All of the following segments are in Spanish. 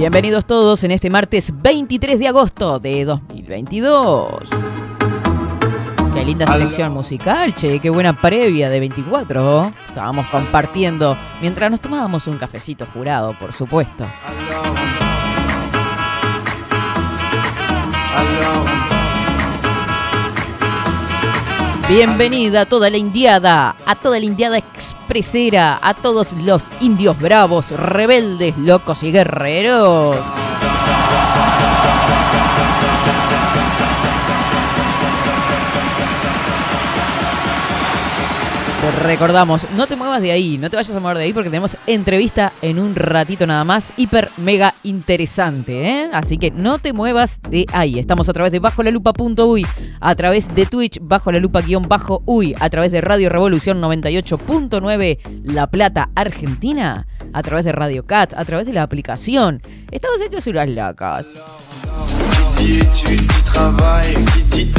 Bienvenidos todos en este martes 23 de agosto de 2022. Qué linda selección musical, che, qué buena previa de 24. Estábamos compartiendo mientras nos tomábamos un cafecito jurado, por supuesto. Bienvenida a toda la indiada, a toda la indiada expresera, a todos los indios bravos, rebeldes, locos y guerreros. Recordamos, no te muevas de ahí, no te vayas a mover de ahí porque tenemos entrevista en un ratito nada más, hiper mega interesante, ¿eh? Así que no te muevas de ahí. Estamos a través de bajo la lupa.uy, a través de Twitch bajo la lupa guion bajo uy, a través de Radio Revolución 98.9 La Plata, Argentina, a través de Radio Cat, a través de la aplicación. Estamos hechos unas lacas.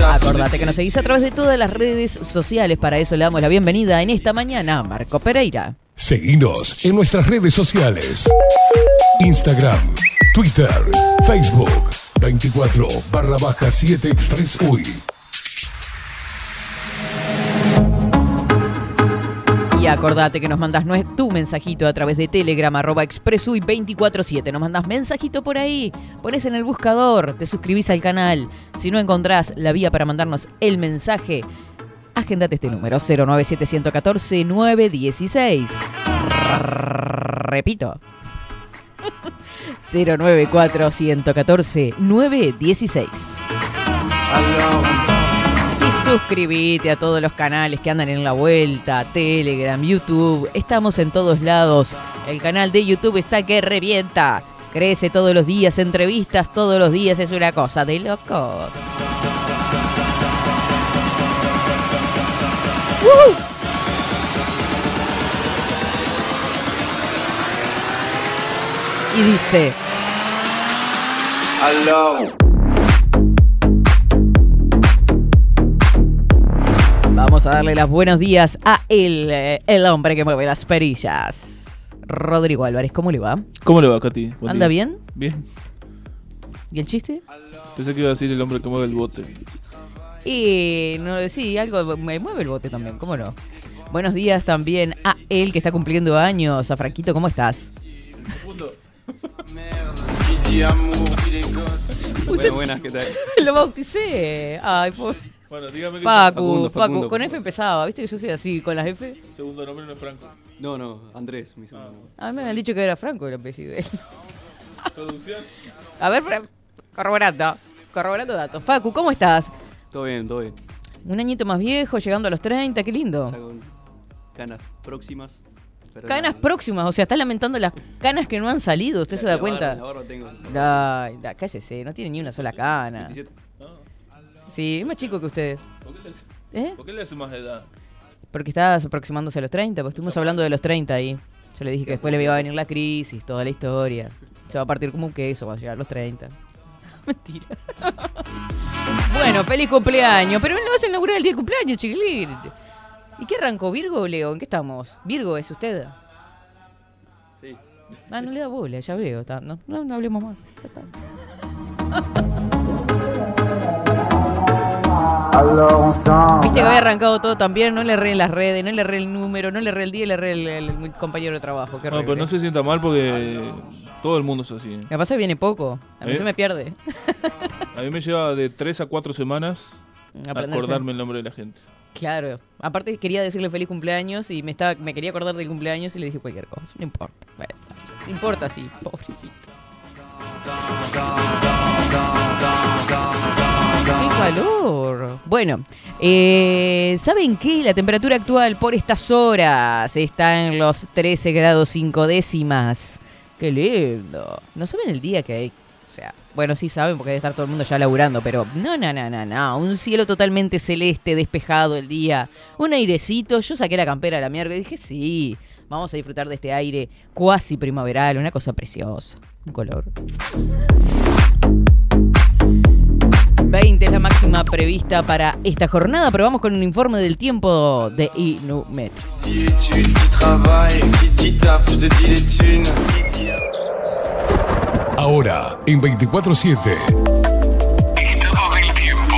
Acordate que nos seguís a través de todas las redes sociales. Para eso le damos la bienvenida en esta mañana a Marco Pereira. Seguinos en nuestras redes sociales. Instagram, Twitter, Facebook, 24 barra baja 7 Express UI. Y acordate que nos mandas tu mensajito a través de Telegram, arroba expresui247. Nos mandas mensajito por ahí, pones en el buscador, te suscribís al canal. Si no encontrás la vía para mandarnos el mensaje, agendate este número, 09714-916. Repito. 094-114-916. Y suscríbete a todos los canales que andan en la vuelta, Telegram, YouTube, estamos en todos lados. El canal de YouTube está que revienta. Crece todos los días, entrevistas todos los días, es una cosa de locos. Y dice... Vamos a darle los buenos días a el, eh, el hombre que mueve las perillas. Rodrigo Álvarez, ¿cómo le va? ¿Cómo le va, Katy? Buen ¿Anda día. bien? Bien. ¿Y el chiste? Pensé que iba a decir el hombre que mueve el bote. Y no, sí, algo me mueve el bote también, ¿cómo no? Buenos días también a él que está cumpliendo años, a Franquito, ¿cómo estás? Bueno, buenas, ¿qué tal? Lo bauticé. Ay, por... Bueno, dígame que Facu, Facundo, Facu, Facundo, con F empezaba, ¿viste que yo soy así con las F? segundo nombre no es Franco. No, no, Andrés, mi segundo nombre. A mí me habían dicho que era Franco el apellido. de él. Producción. A ver, corroborando, corroborando datos. Facu, ¿cómo estás? Todo bien, todo bien. Un añito más viejo, llegando a los 30, qué lindo. Ya con canas próximas. pero Canas la- próximas, o sea, está lamentando las canas que no han salido, ¿usted se la da barba- cuenta? La barba tengo. Ay, da, cállese, no tiene ni una sola cana. 27. Sí, es más chico que ustedes. ¿Por qué, le hace, ¿Eh? por qué le hace más edad? Porque estás aproximándose a los 30, pues estuvimos hablando de los 30 ahí. Yo le dije que después le iba a venir la crisis, toda la historia. Se va a partir como un queso cuando llegar a los 30. Mentira. bueno, feliz cumpleaños. Pero no vas a inaugurar el día de cumpleaños, chiquilín. ¿Y qué arrancó? ¿Virgo o Leo? ¿En qué estamos? ¿Virgo es usted? Sí. Ah, no le da bola, ya veo. está- No, no, no hablemos más. Ya está. Viste que había arrancado todo también, no le erré en las redes, no le erré el número, no le erré el día, le erré el, el- el compañero de trabajo. Qué No, pero no se sienta mal porque todo el mundo es así. Me pasa que viene poco, a mí ¿Eh? se me pierde. A mí me lleva de 3 a 4 semanas Aprenderse. acordarme el nombre de la gente. Claro. Aparte quería decirle feliz cumpleaños y me estaba, me quería acordar del cumpleaños y le dije cualquier cosa. No importa. Bueno, no importa, sí, pobrecito. ¡Qué calor! Bueno, eh, ¿saben qué? La temperatura actual por estas horas está en los 13 grados 5 décimas. ¡Qué lindo! ¿No saben el día que hay? O sea, bueno, sí saben porque debe estar todo el mundo ya laburando, pero no, no, no, no, no. Un cielo totalmente celeste, despejado el día. Un airecito. Yo saqué la campera a la mierda y dije, sí, vamos a disfrutar de este aire cuasi primaveral, una cosa preciosa. Un color. 20 es la máxima prevista para esta jornada, pero vamos con un informe del tiempo de Inumet. Ahora, en 24-7. Estado del tiempo.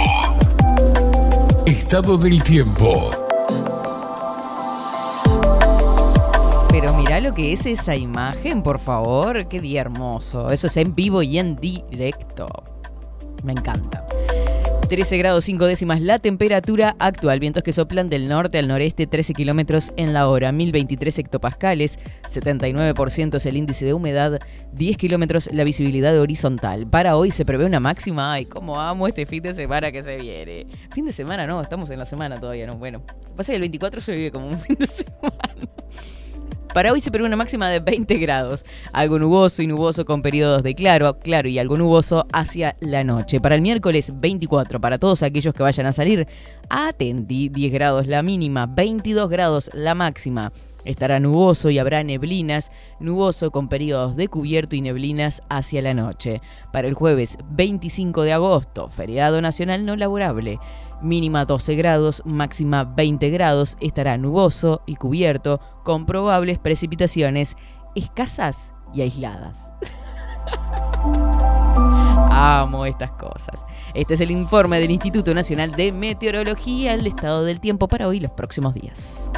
Estado del tiempo. Pero mirá lo que es esa imagen, por favor. Qué día hermoso. Eso es en vivo y en directo. Me encanta. 13 grados 5 décimas la temperatura actual. Vientos que soplan del norte al noreste 13 kilómetros en la hora. 1023 hectopascales. 79% es el índice de humedad. 10 kilómetros la visibilidad horizontal. Para hoy se prevé una máxima. Ay, cómo amo este fin de semana que se viene. Fin de semana no, estamos en la semana todavía, ¿no? Bueno, pasa que el 24 se vive como un fin de semana. Para hoy se prevé una máxima de 20 grados. Algo nuboso y nuboso con periodos de claro, claro y algo nuboso hacia la noche. Para el miércoles 24, para todos aquellos que vayan a salir, atendí 10 grados la mínima, 22 grados la máxima. Estará nuboso y habrá neblinas, nuboso con periodos de cubierto y neblinas hacia la noche. Para el jueves 25 de agosto, feriado nacional no laborable, mínima 12 grados, máxima 20 grados, estará nuboso y cubierto con probables precipitaciones escasas y aisladas. Amo estas cosas. Este es el informe del Instituto Nacional de Meteorología, el estado del tiempo para hoy y los próximos días.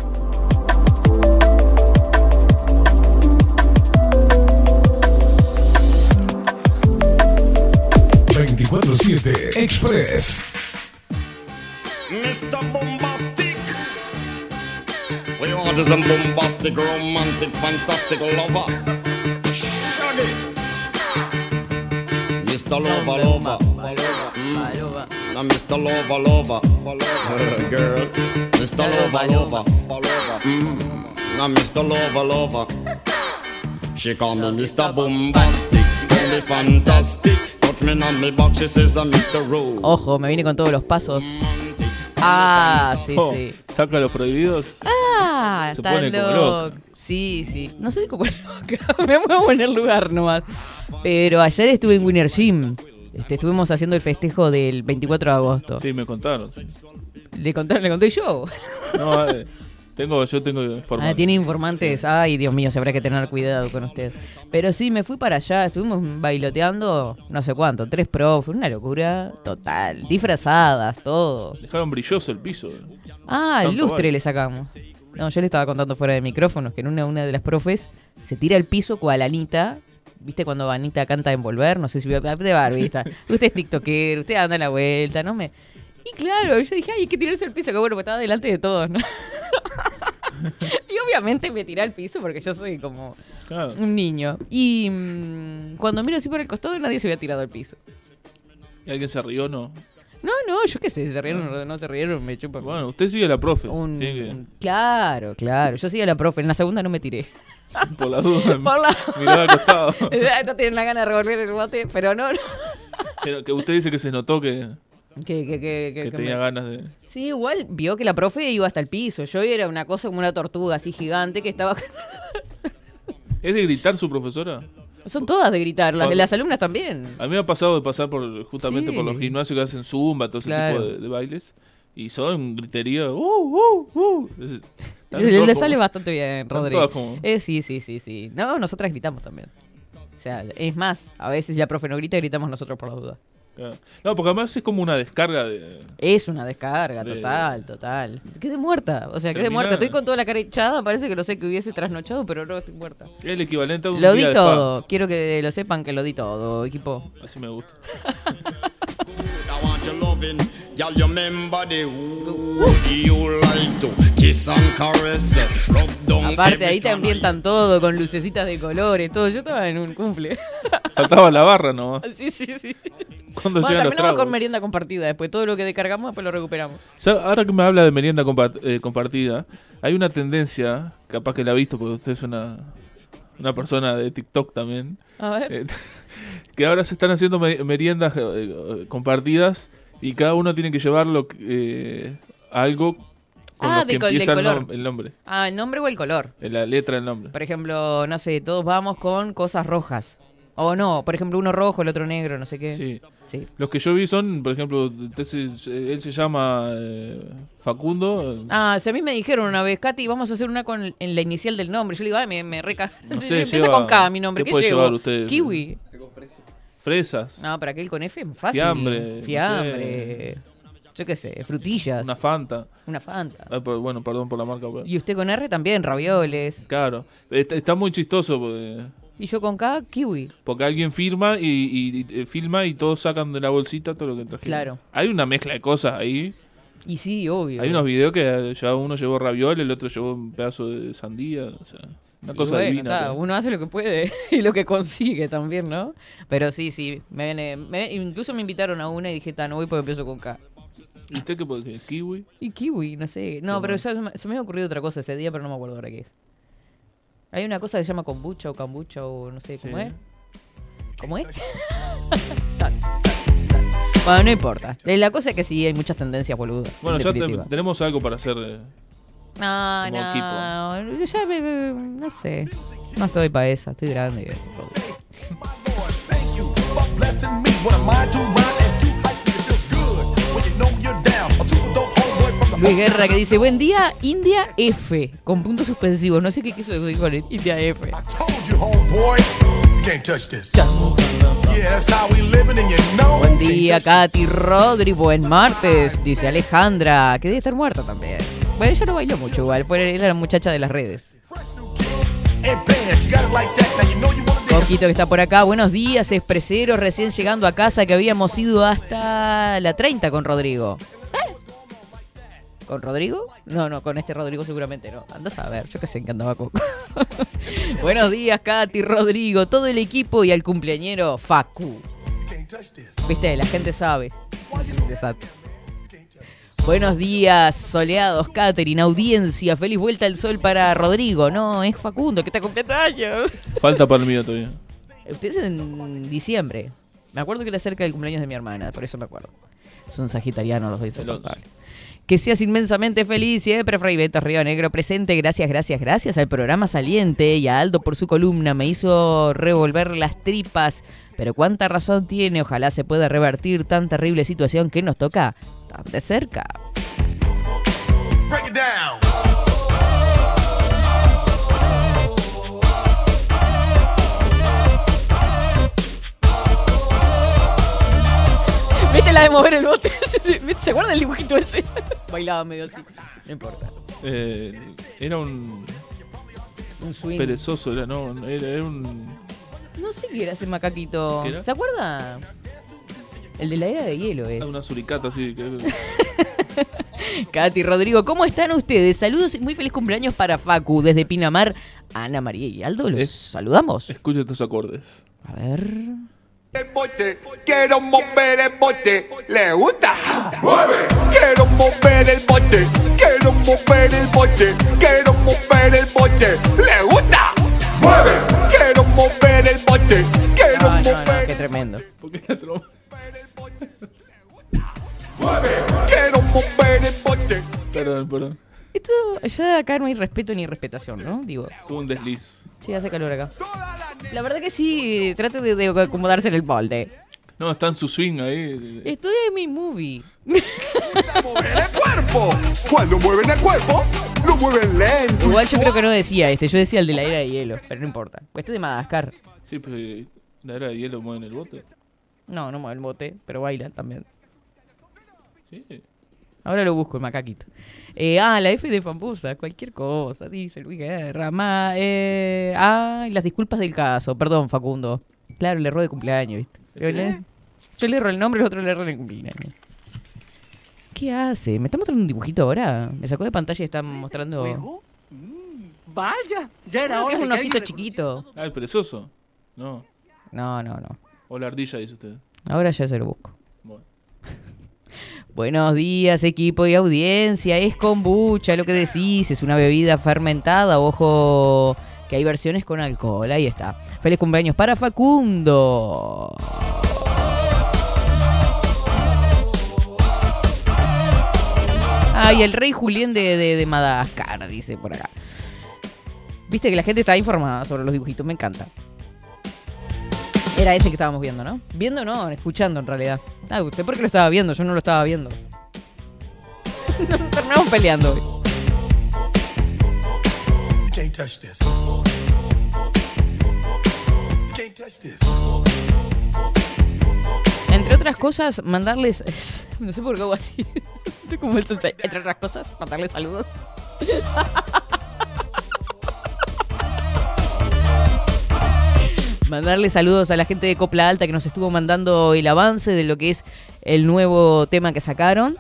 24-7 Express. Mr. Bombastic. We is a bombastic, romantic, fantastic lover. Shaggy. Mr. Lover, lover. Mm. Now, Mr. Lover, lover. Girl. Mr. Lover, lover. Mm. Now, Mr. Lover, lover. She call me Mr. Bombastic. Tell me fantastic. Touch me on me back, she says I'm Mr. Rose. Ojo, me vine con todos los pasos. Ah, sí, Oh, sí. Saca los prohibidos. Ah, Se está pone como loco. loca. Sí, sí. No sé cómo loca. Me muevo en el lugar nomás. Pero ayer estuve en Winner Gym. Este, estuvimos haciendo el festejo del 24 de agosto. Sí, me contaron. Le conté, le conté yo. No, eh, tengo, yo tengo información. Ah, tiene informantes. Ay, Dios mío, se habrá que tener cuidado con usted. Pero sí, me fui para allá. Estuvimos bailoteando no sé cuánto. Tres profes. Una locura total. Disfrazadas, todo. Dejaron brilloso el piso. Ah, el lustre vale. le sacamos. No, yo le estaba contando fuera de micrófonos que en una, una de las profes se tira al piso cual Anita. ¿Viste cuando Anita canta Envolver? No sé si de Barbie está. Usted es TikToker, usted anda a la vuelta, ¿no? me Y claro, yo dije, ay, hay que tirarse al piso, que bueno, porque estaba delante de todos, ¿no? y obviamente me tiré al piso porque yo soy como Claro. un niño. Y mm, cuando miro así por el costado, nadie se había tirado al piso. ¿Y alguien se rió no? No, no, yo qué sé, si se rieron o no se rieron, me chupa. Bueno, usted sigue a la profe. Un- Claro, claro. Yo sí a la profe. En la segunda no me tiré. por la duda, Por la- miraba al costado. no tienen la gana de revolver el bote, pero no, no. Que usted dice que se notó que, Que, que, que, que- tenía me- ganas de... Sí, igual vio que la profe iba hasta el piso. Yo era una cosa como una tortuga así gigante que estaba. ¿Es de gritar su profesora? Son todas de gritar, las, Cuando- las alumnas también. A mí me ha pasado de pasar por justamente Sí. por los gimnasios que hacen zumba, todo ese Claro. tipo de, de bailes. Y son gritería. ¡Uh, uh, uh! Le, le sale bastante bien, Rodrigo. como- Eh, sí, sí, sí, sí. No, nosotras gritamos también. O sea, es más, a veces si la profe no grita, gritamos nosotros por la duda. Claro. No, porque además es como una descarga de. Es una descarga, De- total, total. Quedé muerta, o sea, quedé Terminá- muerta. Estoy con toda la cara echada, parece que no sé que hubiese trasnochado, pero no, estoy muerta. Es el equivalente a un Lo día di de spa. todo, quiero que lo sepan que lo di todo, equipo. Así me gusta. I want your loving. Girl, you remember the who you like to kiss and caress. Rub down Aparte, ahí te ambientan todo con lucecitas de colores, todo. Yo estaba en un cumple. Faltaba la barra nomás. sí, sí, sí. Cuando Bueno, llegan los terminamos tragos. con merienda compartida. Después todo lo que descargamos, después lo recuperamos. ¿Sabe? Ahora que me habla de merienda compa- eh, compartida, hay una tendencia, capaz que la ha visto porque usted es una, una persona de TikTok también, A ver. eh, que ahora se están haciendo me- meriendas eh, compartidas y cada uno tiene que llevarlo eh, algo con Ah, lo que de col- de empieza el, color. nom- el nombre, Ah, el nombre o el color. eh, la letra del nombre. Por ejemplo, no sé, todos vamos con cosas rojas. O no, por ejemplo, uno rojo, el otro negro, no sé qué. Sí. Sí. Los que yo vi son, por ejemplo, se- él se llama eh, Facundo. eh, Ah, si a mí me dijeron una vez, Katy, vamos a hacer una con en la inicial del nombre. Yo le digo, ay, me, me reca... No sé, Empieza lleva- con K mi nombre. ¿qué ¿Qué, puede llevo? llevar usted? Kiwi. Fresas. No, para aquel con F es fácil. Fiambre, no Fiambre. Yo qué sé, frutillas. Una Una, Fanta. Fanta. Ah, pero bueno, perdón por la marca. pero- Y usted con R también, ravioles. Claro. Está, está muy chistoso porque, Y yo con K, kiwi. porque alguien firma y, y- y, eh, filma y todos sacan de la bolsita todo lo que trajeron. Claro. Hay una mezcla de cosas ahí. Y sí, obvio. Hay unos videos que ya uno llevó raviol, el otro llevó un pedazo de sandía. O sea, una cosa bueno, divina. está, uno hace lo que puede y lo que consigue también, ¿no? Pero sí, sí. Me, viene- me- incluso me invitaron a una y dije, no voy porque empiezo con K. ¿Y usted qué puede? ¿Kiwi? Y kiwi, no sé. No, pero ya se me, había ocurrido otra cosa ese día, pero no me acuerdo ahora qué es. Hay una cosa que se llama kombucha o kombucha o no sé cómo Sí. es. ¿Cómo es? Bueno, no importa. Eh, La cosa es que sí, hay muchas tendencias, boludo. Bueno, en ya te- tenemos algo para hacer. eh, No, como no. Ya me- me- no sé. No estoy para esa, estoy grande. Luis Guerra que dice, buen día, India F, con puntos suspensivos. No sé qué quiso decir con el India F. Buen día, Katy Rodri, buen martes, dice Alejandra, que debe estar muerta también. Bueno, ella no bailó mucho igual, fue era la muchacha de las redes. Coquito que está por acá, buenos días, expreseros, recién llegando a casa que habíamos ido hasta la 30 con Rodrigo. ¿Eh? ¿Con Rodrigo? No, no, con este Rodrigo seguramente no. Andás a ver, yo qué sé qué andaba Coco. buenos días, Katy, Rodrigo, todo el equipo y al cumpleañero Facu. Viste, la gente sabe. Exacto. Buenos días, soleados, Catherine, audiencia. Feliz vuelta al sol para Rodrigo. No, es Facundo, que está cumpliendo años. Falta para el mío todavía. Usted es en diciembre. Me acuerdo que era cerca del cumpleaños de mi hermana, por eso me acuerdo. Son sagitarianos los dos insoportables. Que seas inmensamente feliz, siempre Fray Beto Río Negro presente. Gracias, gracias, gracias al programa saliente y a Aldo por su columna. Me hizo revolver las tripas. Pero cuánta razón tiene. Ojalá se pueda revertir tan terrible situación que nos toca tan de cerca. Break it down. La de mover el bote? Sí, sí, ¿Se acuerdan del dibujito ese? Bailaba medio así. No importa. Eh, era un Un swing. perezoso, era, no, era, era un... No sé qué era ese macaquito. ¿Qué era? ¿Se acuerda? El de la era de hielo es. ah, una suricata que- Katy, Rodrigo, ¿cómo están ustedes? Saludos y muy feliz cumpleaños para Facu desde Pinamar. Ana María y Aldo, los Es- saludamos. Escucha estos acordes. A ver. El bote, quiero mover el bote, le gusta, mueve, quiero mover el bote, quiero mover el bote, quiero mover el bote, le gusta, mueve, quiero mover el bote, quiero No, no, no, mover, qué tremendo. ¿Por qué trompa? mueve, quiero mover el bote. Perdón, perdón. Esto, ya acá no hay respeto ni respetación, ¿no? Digo, Tuvo un desliz. sí, hace calor acá. La verdad que sí, trate de, de acomodarse en el molde. No, está en su swing ahí. Estoy en mi movie. Mover el cuerpo, cuando mueven el cuerpo, lo mueven lento. Igual yo creo que no decía este, yo decía el de la era de hielo, pero no importa. Pues este es de Madagascar. Sí, pero eh, la era de hielo mueve en el bote. No, no mueve el bote, pero baila también. Sí. Ahora lo busco, el macaquito. Eh, ah, la F de Fambusa, cualquier cosa, dice Luis Guerra. Ma, eh, ah, y las disculpas del caso. Perdón, Facundo. Claro, el error de cumpleaños, ¿viste? Yo le, yo le erro el nombre, el otro le erro el cumpleaños. ¿Qué hace? ¿Me está mostrando un dibujito ahora? Me sacó de pantalla y está mostrando. ¿Juego? Mm, vaya, ya era hora es un osito chiquito. Ah, el perezoso. No. No, no, no. O la ardilla, dice usted. Ahora ya se lo busco. Bueno. Buenos días, equipo y audiencia. Es kombucha, lo que decís. Es una bebida fermentada. Ojo, que hay versiones con alcohol. Ahí está. Feliz cumpleaños para Facundo. Ay, el rey Julián de, de- de Madagascar, dice por acá. Viste que la gente está informada sobre los dibujitos, me encanta. Era ese que estábamos viendo, ¿no? Viendo no, escuchando en realidad. Ah, usted porque lo estaba viendo, yo no lo estaba viendo. Terminamos peleando hoy. You can't touch this. You can't touch this. Entre otras cosas, mandarles. No sé por qué hago así. Estoy como el. Entre otras cosas, mandarles saludos. Mandarle saludos a la gente de Copla Alta que nos estuvo mandando el avance de lo que es el nuevo tema que sacaron,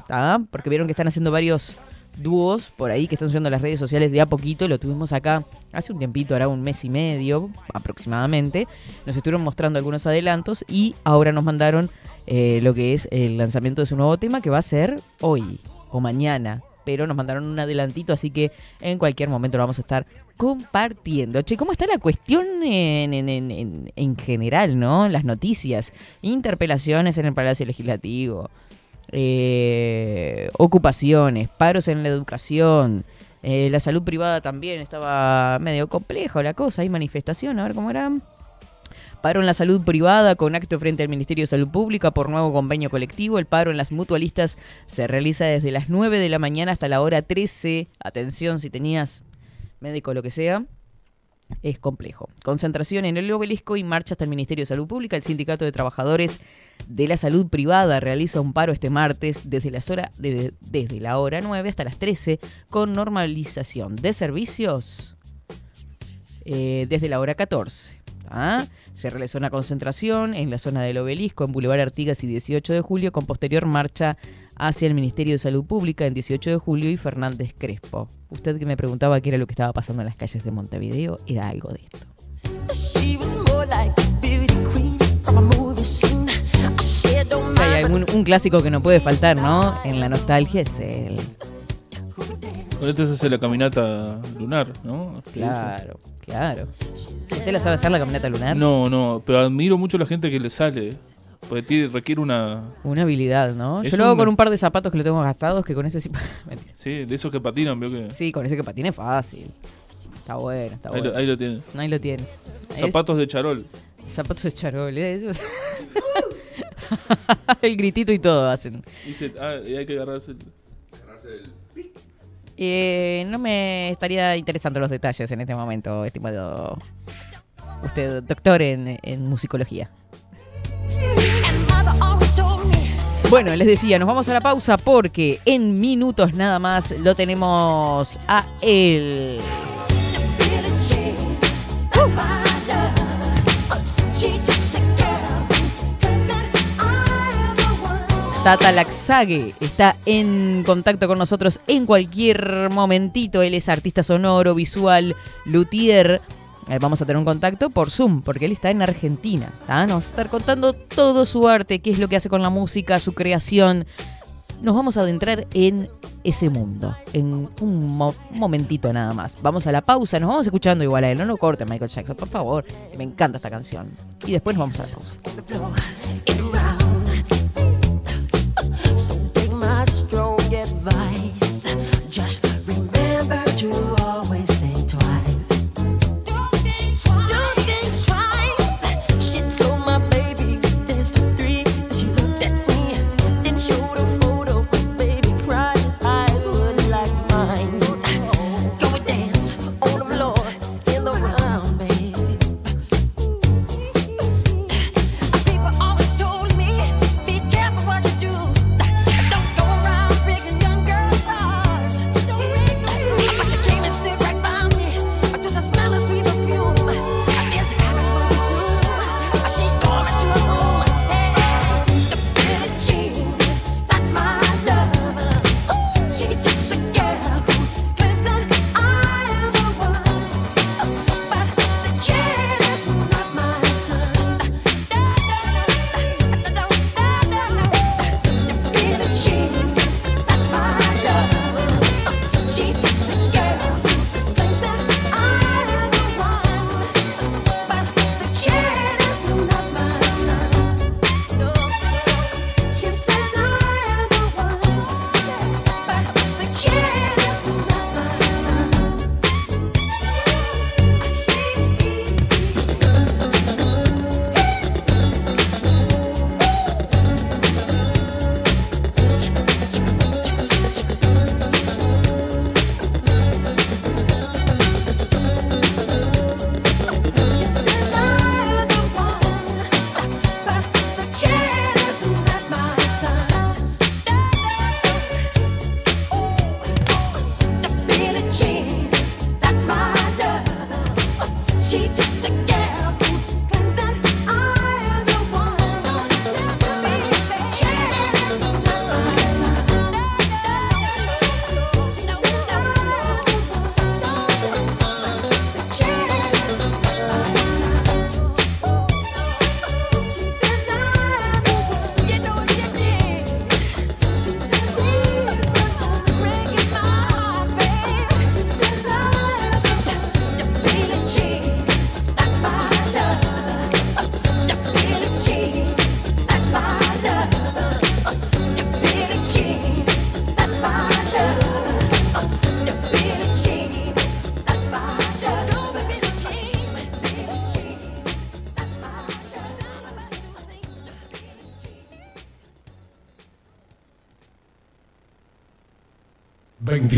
porque vieron que están haciendo varios dúos por ahí que están subiendo las redes sociales de a poquito. Lo tuvimos acá hace un tiempito, ahora un mes y medio aproximadamente. Nos estuvieron mostrando algunos adelantos y ahora nos mandaron eh, lo que es el lanzamiento de su nuevo tema que va a ser hoy o mañana. Pero nos mandaron un adelantito, así que en cualquier momento lo vamos a estar compartiendo. Che, ¿cómo está la cuestión en, en- en- en- en general, no? Las noticias, interpelaciones en el Palacio Legislativo, eh, ocupaciones, paros en la educación, eh, la salud privada también estaba medio complejo la cosa, hay manifestación, a ver cómo era. Paro en la salud privada con acto frente al Ministerio de Salud Pública por nuevo convenio colectivo. El paro en las mutualistas se realiza desde las 9 de la mañana hasta la hora 13. Atención si tenías médico o lo que sea. Es complejo. Concentración en el obelisco y marcha hasta el Ministerio de Salud Pública. El Sindicato de Trabajadores de la Salud Privada realiza un paro este martes desde, la hora 9 hasta las 13 con normalización de servicios eh, desde la hora 14. ¿ah? Se realizó una concentración en la zona del obelisco, en Boulevard Artigas y 18 de julio, con posterior marcha hacia el Ministerio de Salud Pública en 18 de julio y Fernández Crespo. Usted que me preguntaba qué era lo que estaba pasando en las calles de Montevideo, era algo de esto. Si hay algún- un clásico que no puede faltar, ¿no? En la nostalgia es el... Este se hace la caminata lunar, ¿no? ¿Se dice? Claro. ¿Usted la sabe hacer la caminata lunar? No, no, pero admiro mucho a la gente que le sale. Porque tiene- requiere una. Una habilidad, ¿no? Es Yo lo hago con un par de zapatos que lo tengo gastados, que con ese sí... Sí, de esos que patinan, veo que. Sí, con ese que patine es fácil. Está bueno, está Ahí bueno. lo, ahí lo tiene. Ahí lo tiene. Es- Zapatos de charol. zapatos de charol, ¿eh? Eso- El gritito y todo hacen. Dice, ah, y hay que agarrarse el. Eh, no me estaría interesando los detalles en este momento, estimado. Usted, doctor en, en musicología. Bueno, les decía, nos vamos a la pausa porque en minutos nada más lo tenemos a él. Tata Laxague está en contacto con nosotros en cualquier momentito. Él es artista sonoro, visual, luthier. Eh, vamos a tener un contacto por Zoom, porque él está en Argentina. Nos va a estar contando todo su arte, qué es lo que hace con la música, su creación. Nos vamos a adentrar en ese mundo, en un mo- momentito nada más. Vamos a la pausa, nos vamos escuchando igual a él. No lo corte, Michael Jackson, por favor. Me encanta esta canción. Y después nos vamos a la pausa. Strong advice. Just remember to always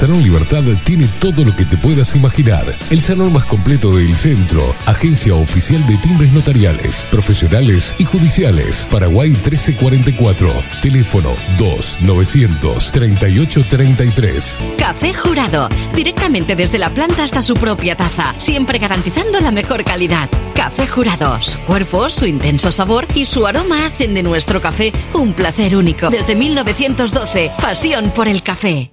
Salón Libertad tiene todo lo que te puedas imaginar. El salón más completo del centro. Agencia oficial de timbres notariales, profesionales y judiciales. Paraguay 1344. Teléfono 2 938 33. Café Jurado, directamente desde la planta hasta su propia taza, siempre garantizando la mejor calidad. Café Jurado, su cuerpo, su intenso sabor y su aroma hacen de nuestro café un placer único. Desde 1912, pasión por el café.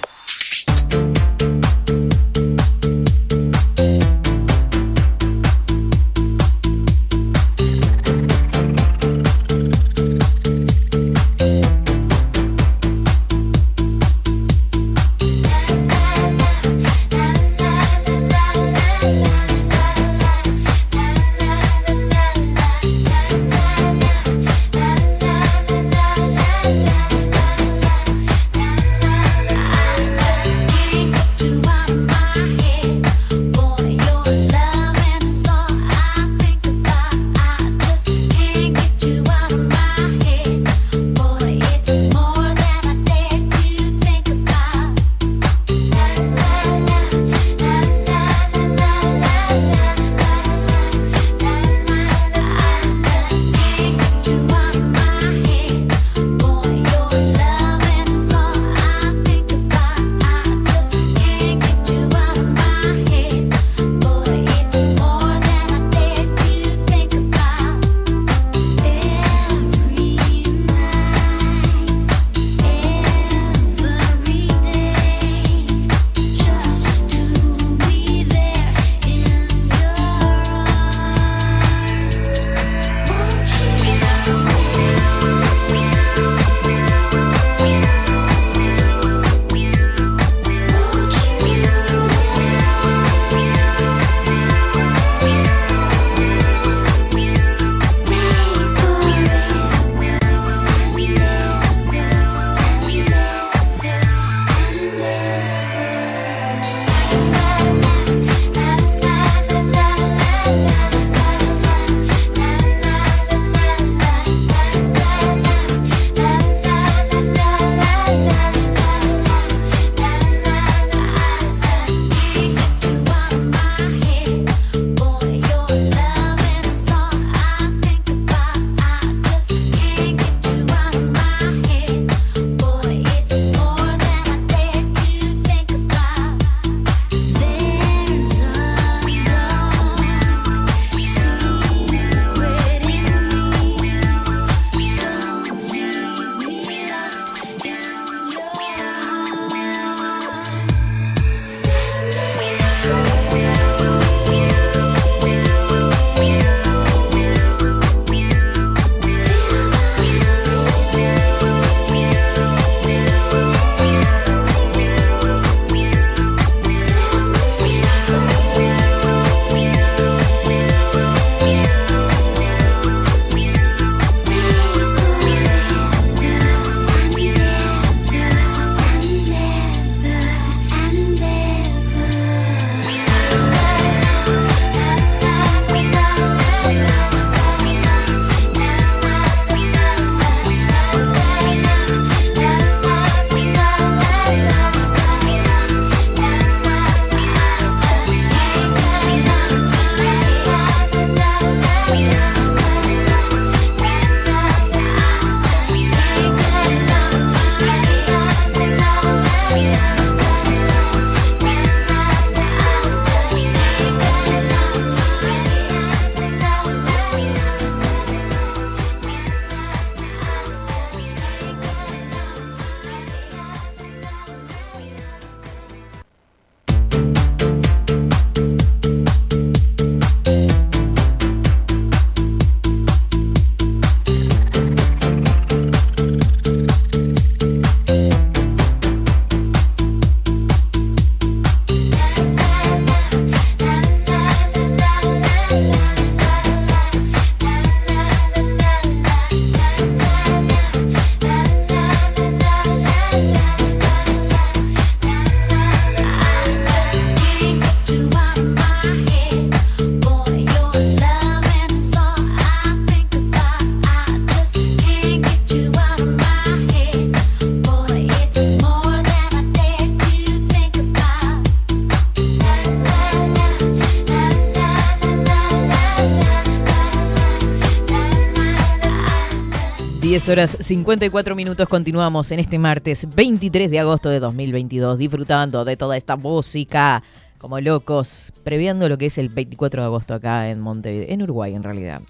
Horas 54 minutos continuamos en este martes 23 de agosto de 2022 disfrutando de toda esta música como locos, previendo lo que es el 24 de agosto acá en Montevideo, en Uruguay en realidad.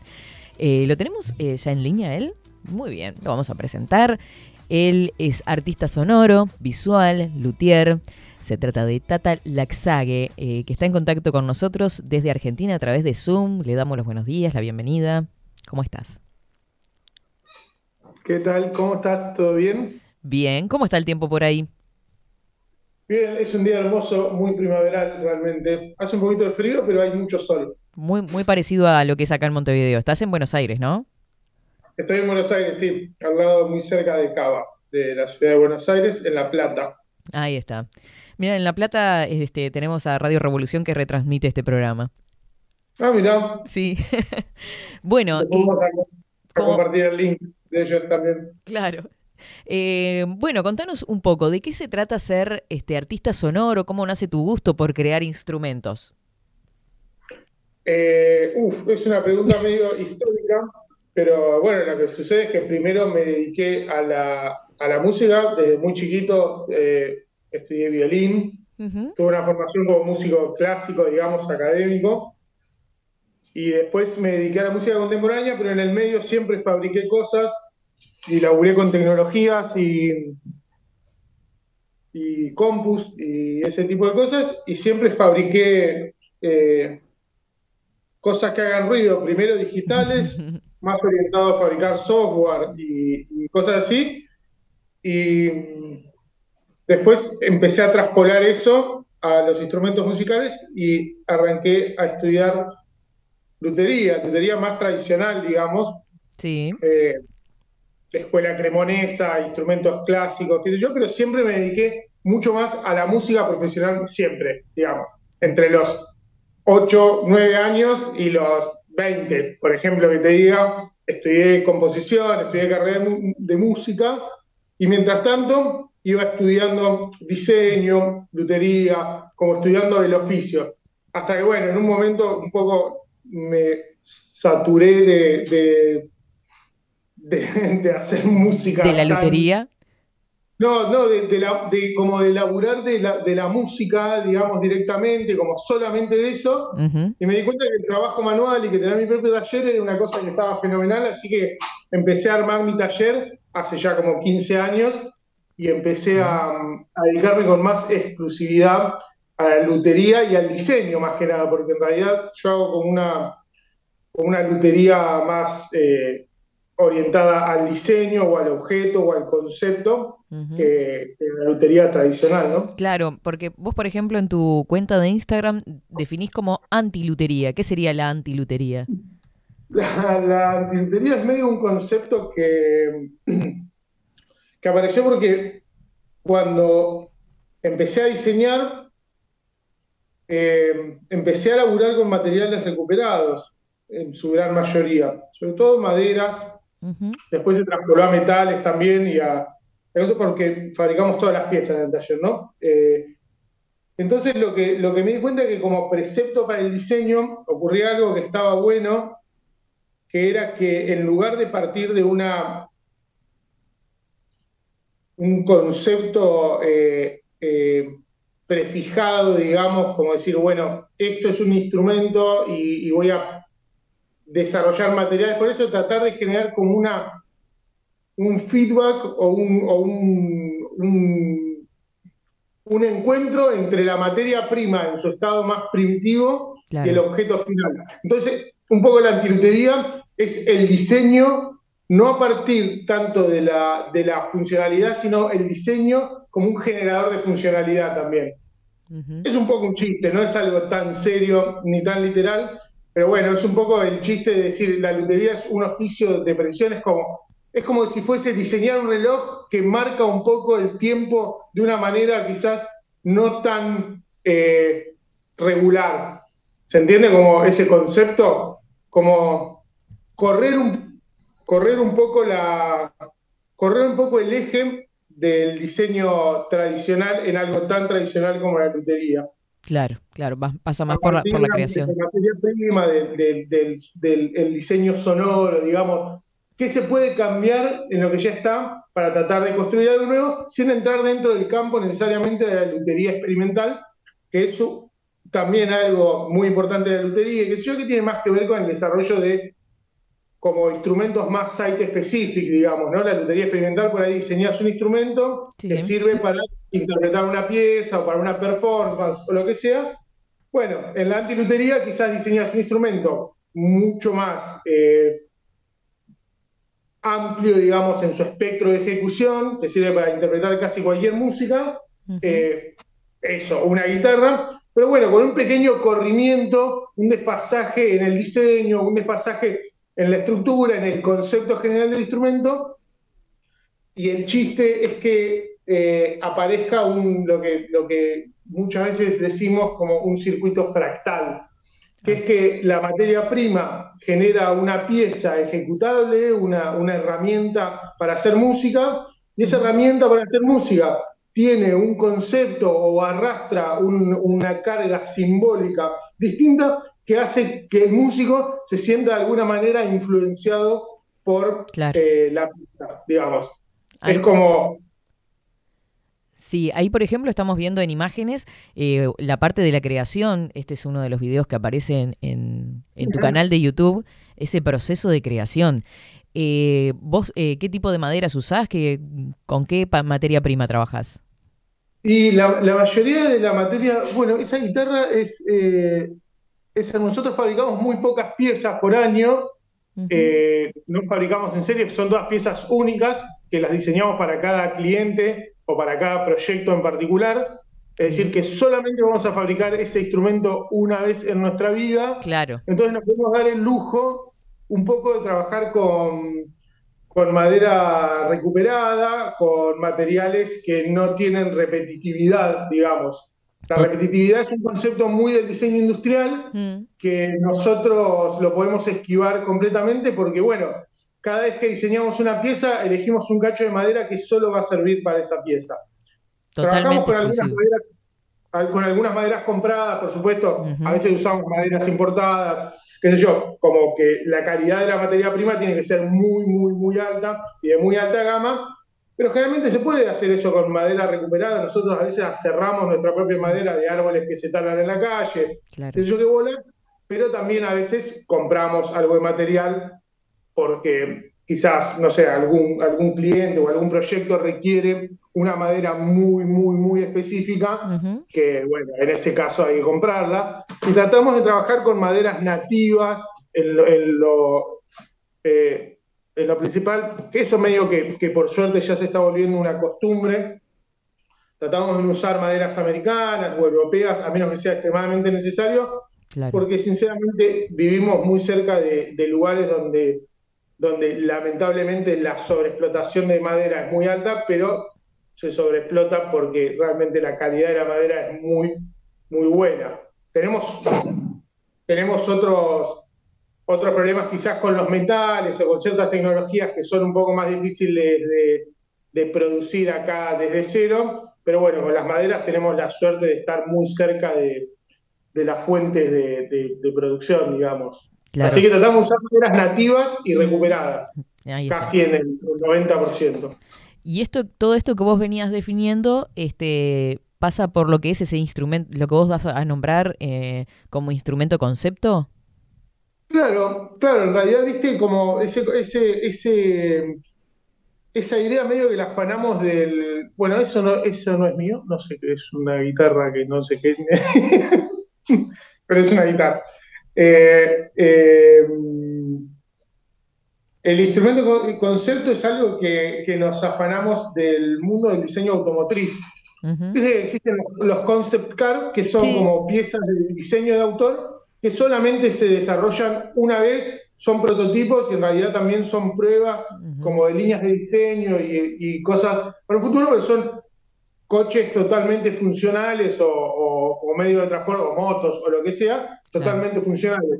Eh, ¿Lo tenemos eh, ya en línea él? Muy bien, lo vamos a presentar. Él es artista sonoro, visual, luthier. Se trata de Tata Laxague, eh, que está en contacto con nosotros desde Argentina a través de Zoom. Le damos los buenos días, la bienvenida. ¿Cómo estás? ¿Qué tal? ¿Cómo estás? ¿Todo bien? Bien, ¿cómo está el tiempo por ahí? Bien, es un día hermoso, muy primaveral realmente. Hace un poquito de frío, pero hay mucho sol. Muy, muy parecido a lo que es acá en Montevideo. Estás en Buenos Aires, ¿no? Estoy en Buenos Aires, sí, al lado muy cerca de Cava, de la ciudad de Buenos Aires, en La Plata. Ahí está. Mira, en La Plata este, tenemos a Radio Revolución que retransmite este programa. Ah, mira. Sí. bueno, y- a, compartir el link de ellos también. Claro. Eh, bueno, contanos un poco, ¿de qué se trata ser este artista sonoro? ¿Cómo nace tu gusto por crear instrumentos? Eh, uf, es una pregunta medio histórica, pero bueno, lo que sucede es que primero me dediqué a la, a la música. Desde muy chiquito eh, estudié violín, tuve una formación como músico clásico, digamos, académico. Y después me dediqué a la música contemporánea, pero en el medio siempre fabriqué cosas y laburé con tecnologías y, y compus y ese tipo de cosas. Y siempre fabriqué eh, cosas que hagan ruido, primero digitales, más orientado a fabricar software y, y cosas así. Y después empecé a traspolar eso a los instrumentos musicales y arranqué a estudiar lutería, lutería más tradicional, digamos, Sí. eh, escuela cremonesa, instrumentos clásicos, qué sé yo, pero siempre me dediqué mucho más a la música profesional, siempre, digamos, entre los 8, 9 años y los 20, por ejemplo, que te diga, estudié composición, estudié carrera de música, y mientras tanto iba estudiando diseño, lutería, como estudiando el oficio. Hasta que, bueno, en un momento un poco me saturé de, de, de- de hacer música. ¿De la tan- lutería? no, no, de, la, de, como de laburar de la, de la música, digamos, directamente, como solamente de eso. Ujú. Y me di cuenta que el trabajo manual y que tener mi propio taller era una cosa que estaba fenomenal, así que empecé a armar mi taller hace ya como 15 años y empecé a, a dedicarme con más exclusividad a la lutería y al diseño más que nada, porque en realidad yo hago como una, como una lutería más eh, orientada al diseño o al objeto o al concepto que la lutería tradicional, ¿no? Claro, porque vos, por ejemplo, en tu cuenta de Instagram definís como antilutería. ¿Qué sería la antilutería? La, la antilutería es medio un concepto que, que apareció porque cuando empecé a diseñar, eh, empecé a laburar con materiales recuperados, en su gran mayoría, sobre todo maderas, después se transportó a metales también y a... Eso porque fabricamos todas las piezas en el taller, ¿no? Eh, entonces lo que, lo que me di cuenta es que como precepto para el diseño ocurría algo que estaba bueno, que era que en lugar de partir de una un concepto eh, eh, prefijado, digamos, como decir, bueno, esto es un instrumento y, y voy a desarrollar materiales por eso, tratar de generar como una un feedback o un, o un, un, un encuentro entre la materia prima en su estado más primitivo Claro. y el objeto final. Entonces, un poco la antilutería es el diseño, no a partir tanto de la, de la funcionalidad, sino el diseño como un generador de funcionalidad también. Es un poco un chiste, no es algo tan serio ni tan literal, pero bueno, es un poco el chiste de decir la lutería es un oficio de precisión, es como, es como si fuese diseñar un reloj que marca un poco el tiempo de una manera quizás no tan eh, regular. ¿Se entiende como ese concepto? Como correr un, correr un poco la. correr un poco el eje del diseño tradicional en algo tan tradicional como la lutería. Claro, claro, pasa más por la, por creación. la materia prima del, del- del- del- el diseño sonoro, digamos, qué se puede cambiar en lo que ya está para tratar de construir algo nuevo sin entrar dentro del campo necesariamente de la lutería experimental, que es también algo muy importante de la lutería, y que yo que tiene más que ver con el desarrollo de como instrumentos más site specific, digamos, ¿no? La lutería experimental por ahí diseñas un instrumento que sirve para interpretar una pieza o para una performance o lo que sea. Bueno, en la antilutería quizás diseñas un instrumento mucho más eh, amplio, digamos, en su espectro de ejecución, que sirve para interpretar casi cualquier música. Eh, eso, una guitarra, pero bueno, con un pequeño corrimiento, un desfasaje en el diseño, un desfasaje en la estructura, en el concepto general del instrumento. Y el chiste es que eh, aparezca un, lo, que, lo que muchas veces decimos como un circuito fractal, que es que la materia prima genera una pieza ejecutable, una, una herramienta para hacer música, y esa herramienta para hacer música tiene un concepto o arrastra un- una carga simbólica distinta que hace que el músico se sienta de alguna manera influenciado por eh, la pista, digamos. Ahí- Es como, Sí, ahí por ejemplo estamos viendo en imágenes eh, la parte de la creación. Este es uno de los videos que aparece en, en- en tu canal de YouTube, ese proceso de creación. Eh, ¿Vos eh, qué tipo de maderas usás? ¿Qué, ¿Con qué materia prima trabajás? Y la, la mayoría de la materia, bueno, esa guitarra es, esa- nosotros fabricamos muy pocas piezas por año, eh, no fabricamos en serie, son todas piezas únicas que las diseñamos para cada cliente o para cada proyecto en particular. Es decir, que solamente vamos a fabricar ese instrumento una vez en nuestra vida. Claro. Entonces nos podemos dar el lujo un poco de trabajar con, con madera recuperada, con materiales que no tienen repetitividad, digamos. La repetitividad es un concepto muy del diseño industrial que nosotros lo podemos esquivar completamente porque, bueno, cada vez que diseñamos una pieza, elegimos un cacho de madera que solo va a servir para esa pieza. Trabajamos Totalmente con algunas, maderas, con algunas maderas compradas, por supuesto. A veces usamos maderas importadas, qué sé yo, como que la calidad de la materia prima tiene que ser muy, muy, muy alta y de muy alta gama. Pero generalmente se puede hacer eso con madera recuperada. Nosotros a veces cerramos nuestra propia madera de árboles que se talan en la calle, Claro. yo qué bola. Pero también a veces compramos algo de material porque quizás, no sé, algún, algún cliente o algún proyecto requiere una madera muy, muy, muy específica, que bueno, en ese caso hay que comprarla. Y tratamos de trabajar con maderas nativas en lo, en lo, eh, en lo principal, que eso medio que, que por suerte ya se está volviendo una costumbre. Tratamos de no usar maderas americanas o europeas, a menos que sea extremadamente necesario, Claro. porque sinceramente vivimos muy cerca de, de lugares donde, donde lamentablemente la sobreexplotación de madera es muy alta, pero se sobreexplota porque realmente la calidad de la madera es muy, muy buena. Tenemos, tenemos otros, otros problemas quizás con los metales o con ciertas tecnologías que son un poco más difíciles de, de producir acá desde cero, pero bueno, con las maderas tenemos la suerte de estar muy cerca de, de las fuentes de, producción, digamos. Claro. Así que tratamos de usar maderas nativas y recuperadas, Ahí está. casi en el 90%. Y esto, todo esto que vos venías definiendo, este, pasa por lo que es ese instrumento, lo que vos vas a nombrar eh, como instrumento concepto. Claro, claro, en realidad, viste, como ese, ese, ese, esa idea medio que la afanamos del, bueno, eso no, eso no es mío, no sé qué es una guitarra que no sé qué es, pero es una guitarra. Eh, eh, el instrumento con- concepto es algo que, que nos afanamos del mundo del diseño automotriz. Existen los, los concept car, que son como piezas de diseño de autor, que solamente se desarrollan una vez, son prototipos y en realidad también son pruebas como de líneas de diseño y, y cosas para el futuro, pero son coches totalmente funcionales o, o, o medios de transporte, o motos o lo que sea, totalmente funcionales.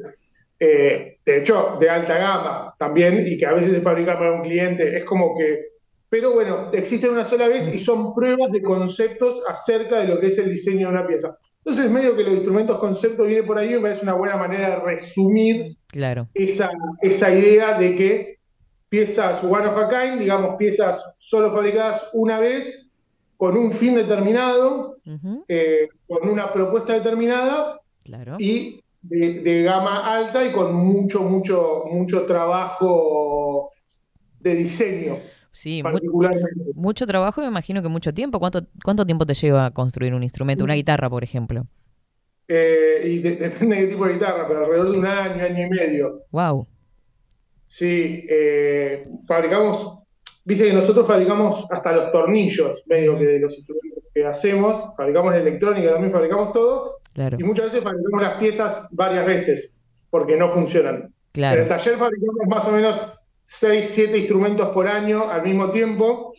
Eh, de hecho, de alta gama también, y que a veces se fabrican para un cliente, es como que pero bueno, existen una sola vez y son pruebas de conceptos acerca de lo que es el diseño de una pieza. Entonces, medio que los instrumentos concepto viene por ahí, me parece una buena manera de resumir Claro. esa, esa idea de que piezas one of a kind, digamos, piezas solo fabricadas una vez, con un fin determinado, eh, con una propuesta determinada Claro. y de, de gama alta y con mucho, mucho, mucho trabajo de diseño. Sí, particularmente. mucho trabajo, me imagino que mucho tiempo. ¿Cuánto, ¿Cuánto tiempo te lleva a construir un instrumento? Una guitarra, por ejemplo. Eh, y de- depende de qué tipo de guitarra, pero alrededor de un año, año y medio. Wow. Sí, eh, fabricamos, viste que nosotros fabricamos hasta los tornillos, medio que de los instrumentos que hacemos, fabricamos electrónica, también fabricamos todo, Claro. y muchas veces fabricamos las piezas varias veces, porque no funcionan. Claro. En el taller fabricamos más o menos 6, 7 instrumentos por año al mismo tiempo,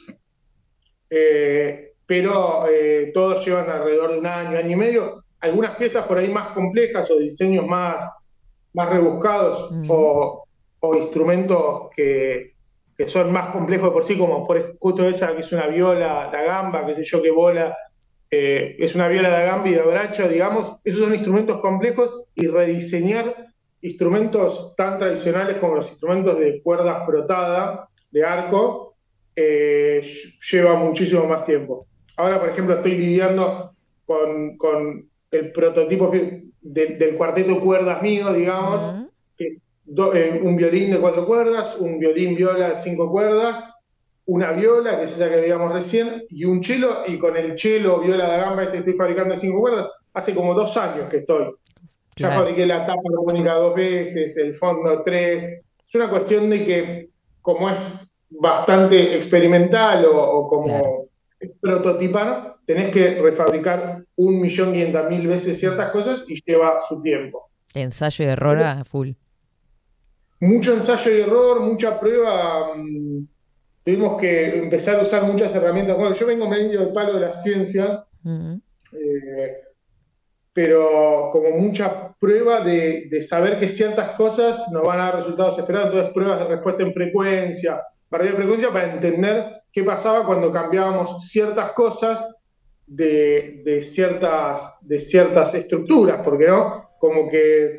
eh, pero eh, todos llevan alrededor de un año, año y medio. Algunas piezas por ahí más complejas o diseños más, más rebuscados o, o instrumentos que, que son más complejos de por sí, como por ejemplo esa que es una viola da gamba, qué sé yo, que bola, eh, es una viola da gamba y de bracho, digamos, esos son instrumentos complejos y rediseñar instrumentos tan tradicionales como los instrumentos de cuerda frotada, de arco, eh, ll- lleva muchísimo más tiempo. Ahora, por ejemplo, estoy lidiando con, con el prototipo de- del cuarteto cuerdas mío, digamos, que do- eh, un violín de cuatro cuerdas, un violín viola de cinco cuerdas, una viola, que es esa que veíamos recién, y un cello, y con el cello viola de gamba este que estoy fabricando de cinco cuerdas, hace como dos años que estoy. Ya Claro. fabriqué la tapa armónica dos veces, el fondo tres. Es una cuestión de que, como es bastante experimental o, o como prototipar, tenés que refabricar un millón quinientas mil veces ciertas cosas y lleva su tiempo. Ensayo y error a full. Mucho ensayo y error, mucha prueba. mm, Tuvimos que empezar a usar muchas herramientas. Bueno, yo vengo medio del palo de la ciencia, eh, pero como mucha prueba de, de saber que ciertas cosas nos van a dar resultados esperados, entonces pruebas de respuesta en frecuencia, barrera de frecuencia para entender qué pasaba cuando cambiábamos ciertas cosas de, de ciertas, de ciertas estructuras, porque no, como que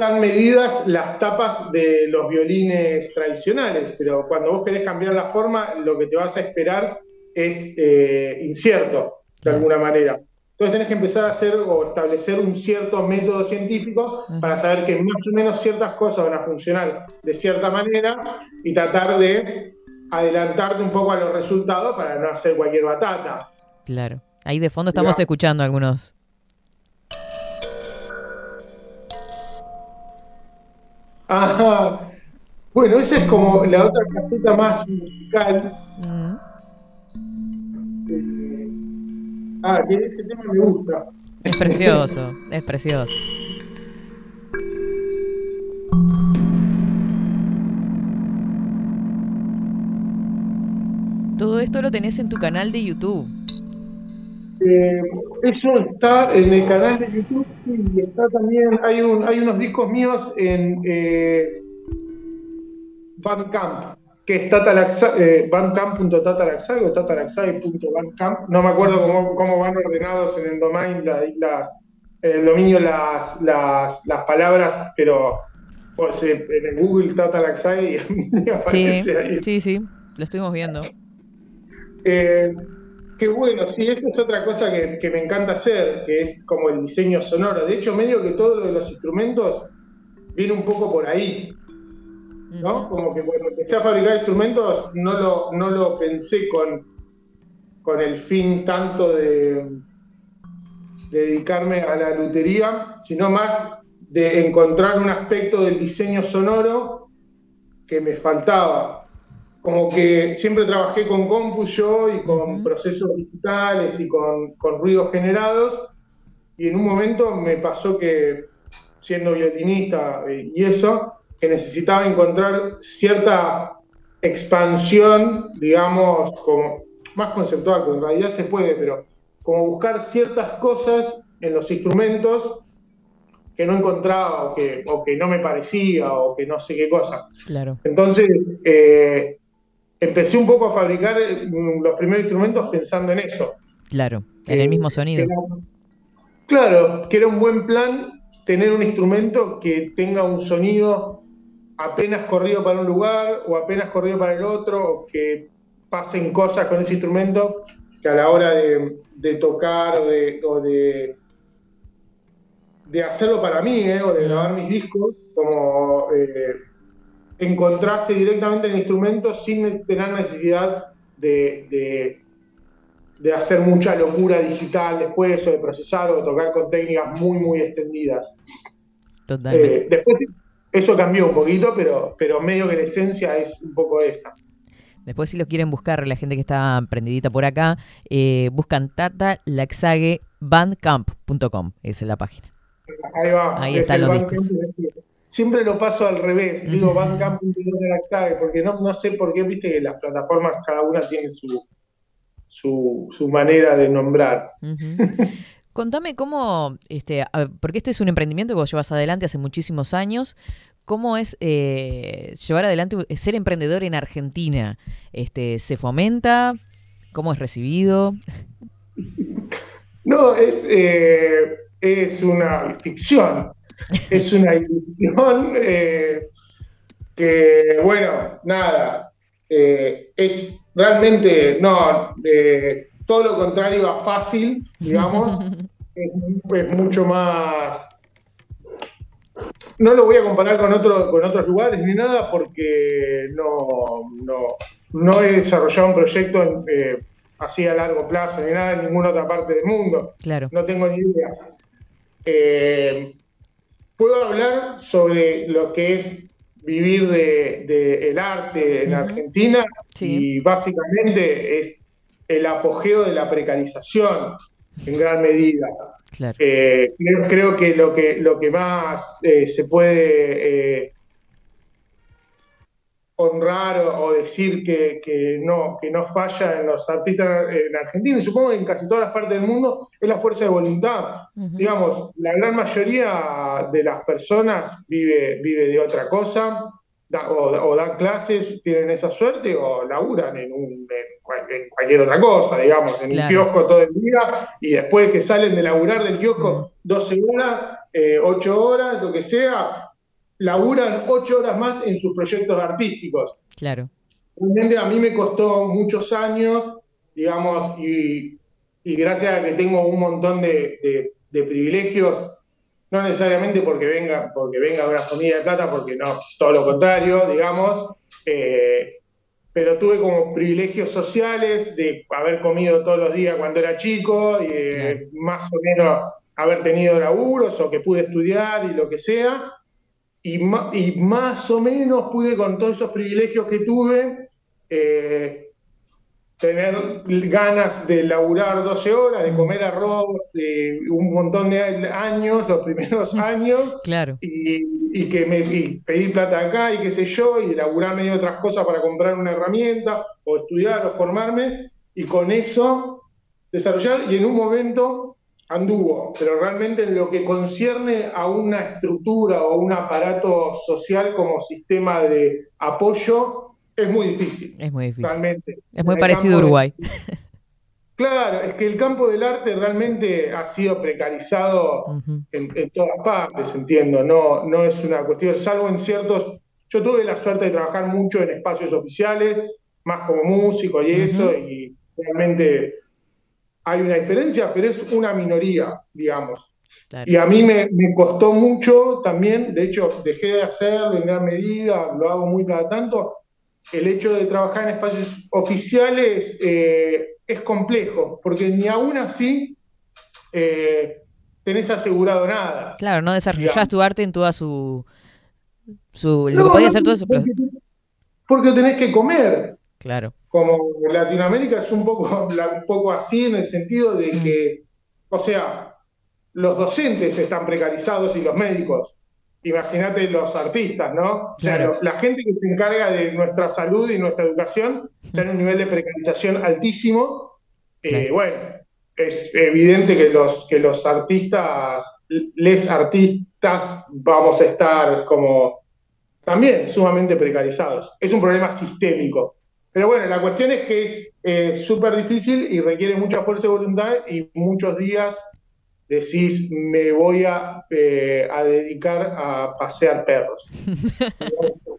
están medidas las tapas de los violines tradicionales, pero cuando vos querés cambiar la forma, lo que te vas a esperar es eh, incierto, de alguna manera. Entonces tenés que empezar a hacer o establecer un cierto método científico para saber que más o menos ciertas cosas van a funcionar de cierta manera y tratar de adelantarte un poco a los resultados para no hacer cualquier batata. Claro. Ahí de fondo estamos escuchando algunos. Ajá. Bueno, esa es como la otra faceta más musical. Ah, que ese tema me gusta. Es precioso, es precioso. Todo esto lo tenés en tu canal de YouTube. Eh, eso está en el canal de YouTube y está también, hay, un, hay unos discos míos en eh, Bandcamp, que es eh, bandcamp.tatalaxai o tatalaxai.bandcamp, no me acuerdo cómo, cómo van ordenados en el domain, la- las- en el dominio las, las, las palabras, pero pues, eh, en el Google Tatalaxai me Sí, aparece ahí. sí, sí, lo estuvimos viendo. Eh, qué bueno, sí, eso es otra cosa que, que me encanta hacer, que es como el diseño sonoro. De hecho, medio que todo lo de los instrumentos viene un poco por ahí. ¿No? Como que cuando empecé a fabricar instrumentos no lo, no lo pensé con, con el fin tanto de, de dedicarme a la lutería, sino más de encontrar un aspecto del diseño sonoro que me faltaba como que siempre trabajé con compu yo y con procesos digitales y con, con ruidos generados. Y en un momento me pasó que, siendo violinista eh, y eso, que necesitaba encontrar cierta expansión, digamos, como más conceptual, porque en realidad se puede, pero como buscar ciertas cosas en los instrumentos que no encontraba o que, o que no me parecía o que no sé qué cosa. Claro. Entonces, eh, empecé un poco a fabricar eh, los primeros instrumentos pensando en eso. Claro, en el mismo sonido. Era- claro, que era un buen plan tener un instrumento que tenga un sonido apenas corrido para un lugar o apenas corrido para el otro, o que pasen cosas con ese instrumento que a la hora de, de tocar o de, o de, de hacerlo para mí, ¿eh? o de grabar mis discos, como eh, encontrarse directamente en el instrumento sin tener necesidad de, de- de hacer mucha locura digital después, o de procesar, o de tocar con técnicas muy, muy extendidas. Totalmente. Eh, después eso cambió un poquito, pero, pero medio que la esencia es un poco esa. Después, si lo quieren buscar, la gente que está prendidita por acá, eh, buscan Tata Laxague bandcamp.com. Esa es la página. Ahí va. Ahí es están los Bandcamp. Siempre lo paso al revés, digo Bandcamp porque no, no sé por qué, viste que las plataformas cada una tiene su, su, su manera de nombrar. Ujú. Contame cómo, este, porque este es un emprendimiento que vos llevas adelante hace muchísimos años. ¿Cómo es eh, llevar adelante, eh, ser emprendedor en Argentina? Este, ¿Se fomenta? ¿Cómo es recibido? No, es, eh, es una ficción, es una ilusión eh, que, bueno, nada, es realmente, no, todo lo contrario a fácil, digamos, es, mucho más... No lo voy a comparar con, otro, con otros lugares ni nada porque no, no, no he desarrollado un proyecto en, eh, así a largo plazo ni nada en ninguna otra parte del mundo. Claro. No tengo ni idea. Eh, Puedo hablar sobre lo que es vivir de, de el arte en. Argentina Sí. y básicamente es el apogeo de la precarización en gran medida. Claro. Eh, creo, creo que lo que lo que más eh, se puede eh, honrar o, o decir que, que no, que no falla en los artistas en Argentina y supongo que en casi todas las partes del mundo es la fuerza de voluntad. Digamos, la gran mayoría de las personas vive, vive de otra cosa, da- o, o dan clases, tienen esa suerte, o laburan en, un, en, cual- en cualquier otra cosa, digamos, en Claro. un kiosco todo el día, y después que salen de laburar del kiosco 12 horas, eh, 8 horas, lo que sea, laburan 8 horas más en sus proyectos artísticos. Claro. Realmente a mí me costó muchos años, digamos, y, y gracias a que tengo un montón de, de- de privilegios, no necesariamente porque venga, porque venga de una familia de plata, porque no, todo lo contrario, digamos, eh, pero tuve como privilegios sociales de haber comido todos los días cuando era chico y de más o menos haber tenido laburos o que pude estudiar y lo que sea. Y, y más o menos pude con todos esos privilegios que tuve eh, tener ganas de laburar 12 horas, de comer arroz, de un montón de años, los primeros años, Claro. y, y que me y pedir plata acá y qué sé yo, y laburar medio otras cosas para comprar una herramienta, o estudiar, o formarme, y con eso desarrollar, y en un momento anduvo, pero realmente en lo que concierne a una estructura o un aparato social como sistema de apoyo, es muy difícil. Es muy difícil. Realmente. Es muy En parecido a de- Uruguay. Claro, es que el campo del arte realmente ha sido precarizado en, en todas partes, entiendo. No, no es una cuestión, salvo en ciertos. Yo tuve la suerte de trabajar mucho en espacios oficiales, más como músico y eso, y realmente hay una diferencia, pero es una minoría, digamos. Y a mí me, me costó mucho también, de hecho, dejé de hacerlo en gran medida, lo hago muy cada tanto. El hecho de trabajar en espacios oficiales eh, es complejo, porque ni aún así eh, tenés asegurado nada. Claro, no desarrollás Digamos. tu arte en toda su. su lo No, que podía hacer todo eso. pero- Porque tenés que comer. Claro. Como Latinoamérica es un poco, la- un poco así en el sentido de que, o sea, los docentes están precarizados y los médicos. Imagínate los artistas, ¿no? O sea, Claro. la gente que se encarga de nuestra salud y nuestra educación está en un nivel de precarización altísimo. Eh, bueno, es evidente que los, que los artistas, les artistas, vamos a estar como también sumamente precarizados. Es un problema sistémico. Pero bueno, la cuestión es que es eh, súper difícil y requiere mucha fuerza de voluntad y muchos días decís, me voy a, eh, a dedicar a pasear perros.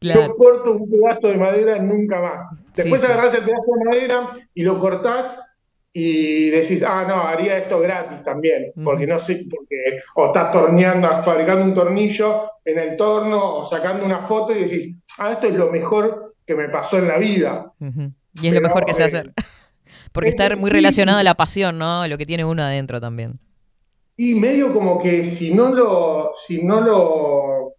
Claro. no corto un pedazo de madera nunca más. Después Sí, sí. agarrás el pedazo de madera y lo cortás y decís, ah, no, haría esto gratis también, porque no sé, porque o estás torneando, fabricando un tornillo en el torno o sacando una foto y decís, ah, esto es lo mejor que me pasó en la vida. Y es lo mejor que sé eh, hacer. Porque es está que muy relacionado a la pasión, ¿no? Lo que tiene uno adentro también. Y medio como que si no lo, si no lo,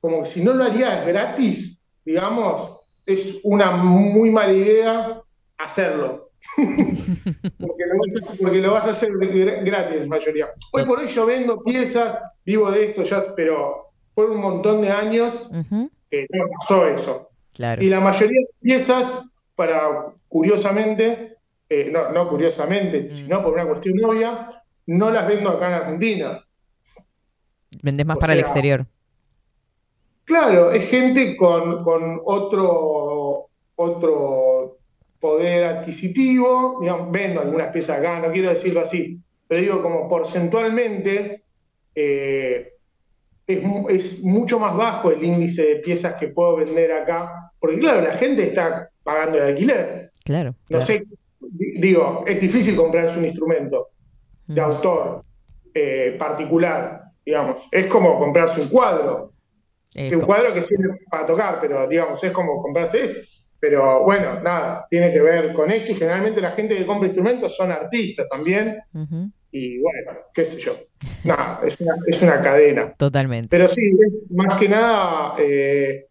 como que si no lo harías gratis, digamos, es una muy mala idea hacerlo. porque, lo vas a, porque lo vas a hacer gra- gratis mayoría. Hoy por hoy yo vendo piezas, vivo de esto ya, pero por un montón de años Ujú. que no pasó eso. Claro. Y la mayoría de piezas, para curiosamente, eh, no, no curiosamente, sino por una cuestión obvia, no las vendo acá en Argentina. Vendés más o para el exterior. Claro, es gente con, con otro, otro poder adquisitivo, digamos, vendo algunas piezas acá, no quiero decirlo así, pero digo como porcentualmente eh, es, es mucho más bajo el índice de piezas que puedo vender acá, porque claro, la gente está pagando el alquiler. Claro. No claro. sé, di- digo, es difícil comprarse un instrumento de autor eh, particular, digamos. Es como comprarse un cuadro, Eh, que un cuadro que sirve para tocar, pero digamos, es como comprarse eso. Pero bueno, nada, tiene que ver con eso y generalmente la gente que compra instrumentos son artistas también y bueno, qué sé yo. Nada, es una, es una cadena. Totalmente. Pero sí, más que nada, eh,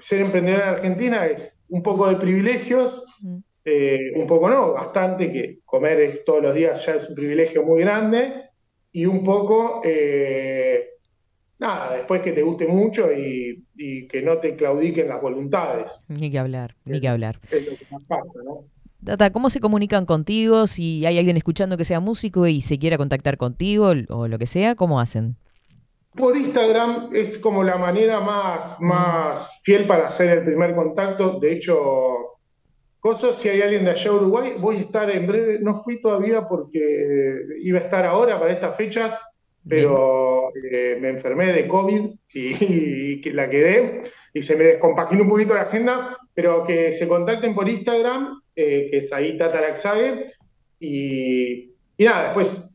ser emprendedor en Argentina es un poco de privilegios, eh, un poco no, bastante, que comer es todos los días ya es un privilegio muy grande, y un poco, eh, nada, después que te guste mucho y, y que no te claudiquen las voluntades, Ni que hablar, ni que hablar. es lo que más pasa, ¿no? Tata, ¿cómo se comunican contigo? Si hay alguien escuchando que sea músico y se quiera contactar contigo o lo que sea, ¿cómo hacen? Por Instagram es como la manera más, más fiel para hacer el primer contacto. De hecho, cosas, si hay alguien de allá de Uruguay, voy a estar en breve. No fui todavía porque iba a estar ahora para estas fechas, pero eh, me enfermé de COVID y, que la quedé y se me descompaginó un poquito la agenda, pero que se contacten por Instagram, eh, que es ahí Tata Laxague, y, y nada, después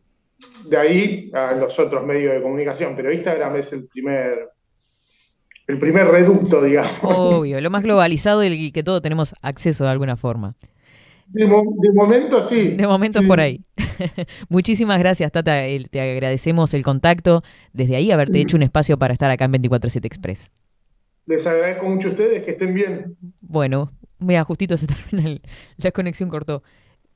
de ahí a los otros medios de comunicación, pero Instagram es el primer, el primer reducto, digamos. Obvio, lo más globalizado y que todos tenemos acceso de alguna forma. De, mo- de momento sí. De momento es por ahí. Muchísimas gracias, Tata. Te agradecemos el contacto. Desde ahí haberte hecho un espacio para estar acá en 24-7 Express. Les agradezco mucho a ustedes, que estén bien. Bueno, mira, justito se termina el- la conexión cortó.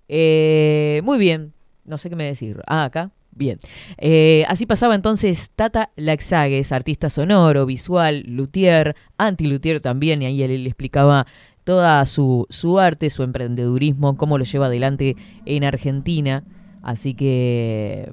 Eh, muy bien, no sé qué me decir. Ah, acá. Bien. Eh, así pasaba entonces Tata Laxagues, artista sonoro, visual, luthier, anti-luthier también, y ahí él, le explicaba toda su, su arte, su emprendedurismo, cómo lo lleva adelante en Argentina. Así que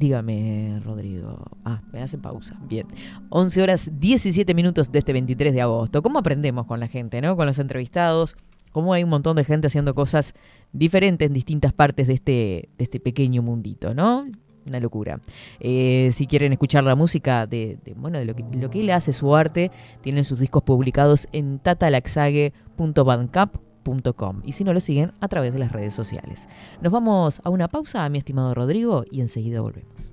Dígame, Rodrigo. Ah, me hacen pausa. Bien. 11 horas 17 minutos de este 23 de agosto. ¿Cómo aprendemos con la gente, no? Con los entrevistados. Cómo hay un montón de gente haciendo cosas diferentes en distintas partes de este, de este pequeño mundito, ¿no? Una locura. Eh, si quieren escuchar la música de, bueno, de lo que, lo él hace, su arte, tienen sus discos publicados en tatalaxague.bandcamp.com y si no lo siguen a través de las redes sociales. Nos vamos a una pausa, mi estimado Rodrigo, y enseguida volvemos.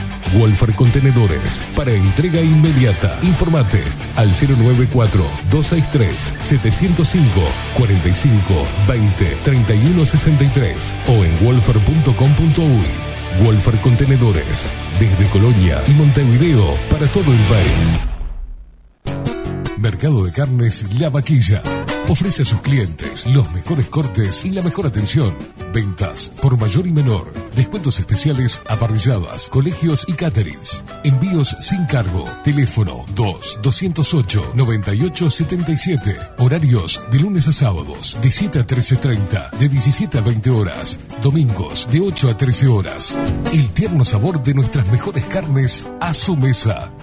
Wolfer Contenedores para entrega inmediata. Informate al 094-263-705 45 20 31 63 o en wolfer.com.uy. Wolfer Contenedores desde Colonia y Montevideo para todo el país. Mercado de Carnes La Vaquilla. Ofrece a sus clientes los mejores cortes y la mejor atención. Ventas por mayor y menor. Descuentos especiales a parrilladas, colegios y caterings. Envíos sin cargo. Teléfono 2-208-9877. Horarios de lunes a sábados de 7 a 13.30, de 17 a 20 horas. Domingos de 8 a 13 horas. El tierno sabor de nuestras mejores carnes a su mesa.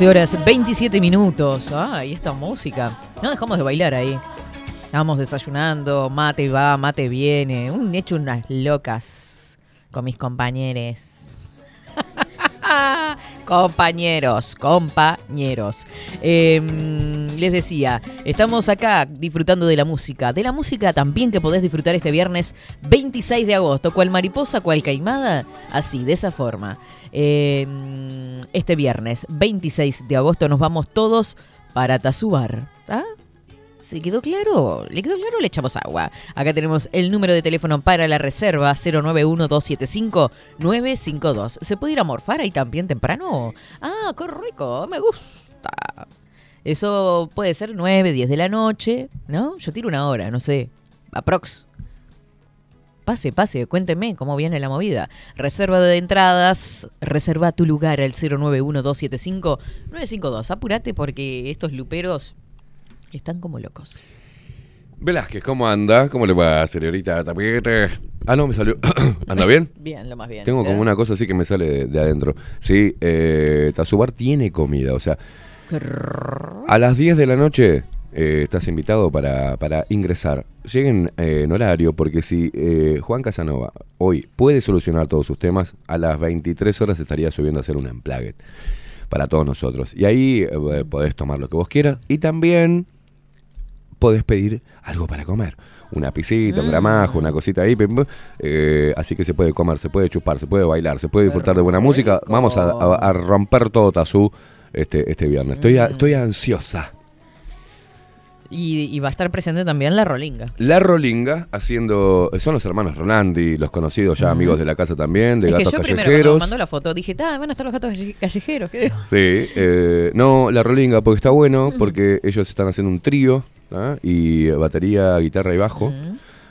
13 horas 27 minutos. Ay, esta música. No dejamos de bailar ahí. estamos desayunando, mate va, mate viene. Un hecho unas locas con mis compañeros. compañeros, compañeros. Les decía, estamos acá disfrutando de la música. De la música también que podés disfrutar este viernes 26 de agosto. cuál mariposa, cual caimada. Así, de esa forma. Eh, este viernes 26 de agosto nos vamos todos para Tazubar. ¿Ah? ¿Se quedó claro? ¿Le quedó claro? Le echamos agua. Acá tenemos el número de teléfono para la reserva 091-275-952. ¿Se puede ir a morfar ahí también temprano? Ah, qué rico, me gusta. Eso puede ser 9, 10 de la noche, ¿no? Yo tiro una hora, no sé. Aprox. Pase, pase, cuénteme cómo viene la movida. Reserva de entradas, reserva tu lugar al 091-275-952. Apúrate porque estos luperos están como locos. Velázquez, ¿cómo anda? ¿Cómo le va, señorita Tapete? Ah, no, me salió. ¿Anda bien? Bien, lo más bien. Tengo como una cosa así que me sale de, de adentro. Sí, eh, Tazubar tiene comida, o sea, a las 10 de la noche eh, estás invitado para, para ingresar. Lleguen eh, en horario, porque si eh, Juan Casanova hoy puede solucionar todos sus temas, a las 23 horas estaría subiendo a hacer un unplugged para todos nosotros. Y ahí eh, podés tomar lo que vos quieras y también podés pedir algo para comer. Una pisita, un Mm. gramajo, una cosita ahí. así que se puede comer, se puede chupar, se puede bailar, se puede disfrutar de buena música. Vamos a, a- a romper todo Tazú este, este viernes. Estoy, Mm. a- estoy ansiosa. Y, y va a estar presente también la Rolinga. La Rolinga haciendo. Son los hermanos Rolandi, los conocidos ya amigos de la casa también, de es que gatos yo primero cuando callejeros. mandó la foto dije, ah, van a estar los gatos calle- callejeros. ¿qué? Sí, eh, no, la Rolinga, porque está bueno, porque ellos están haciendo un trío, ¿ah? y batería, guitarra y bajo,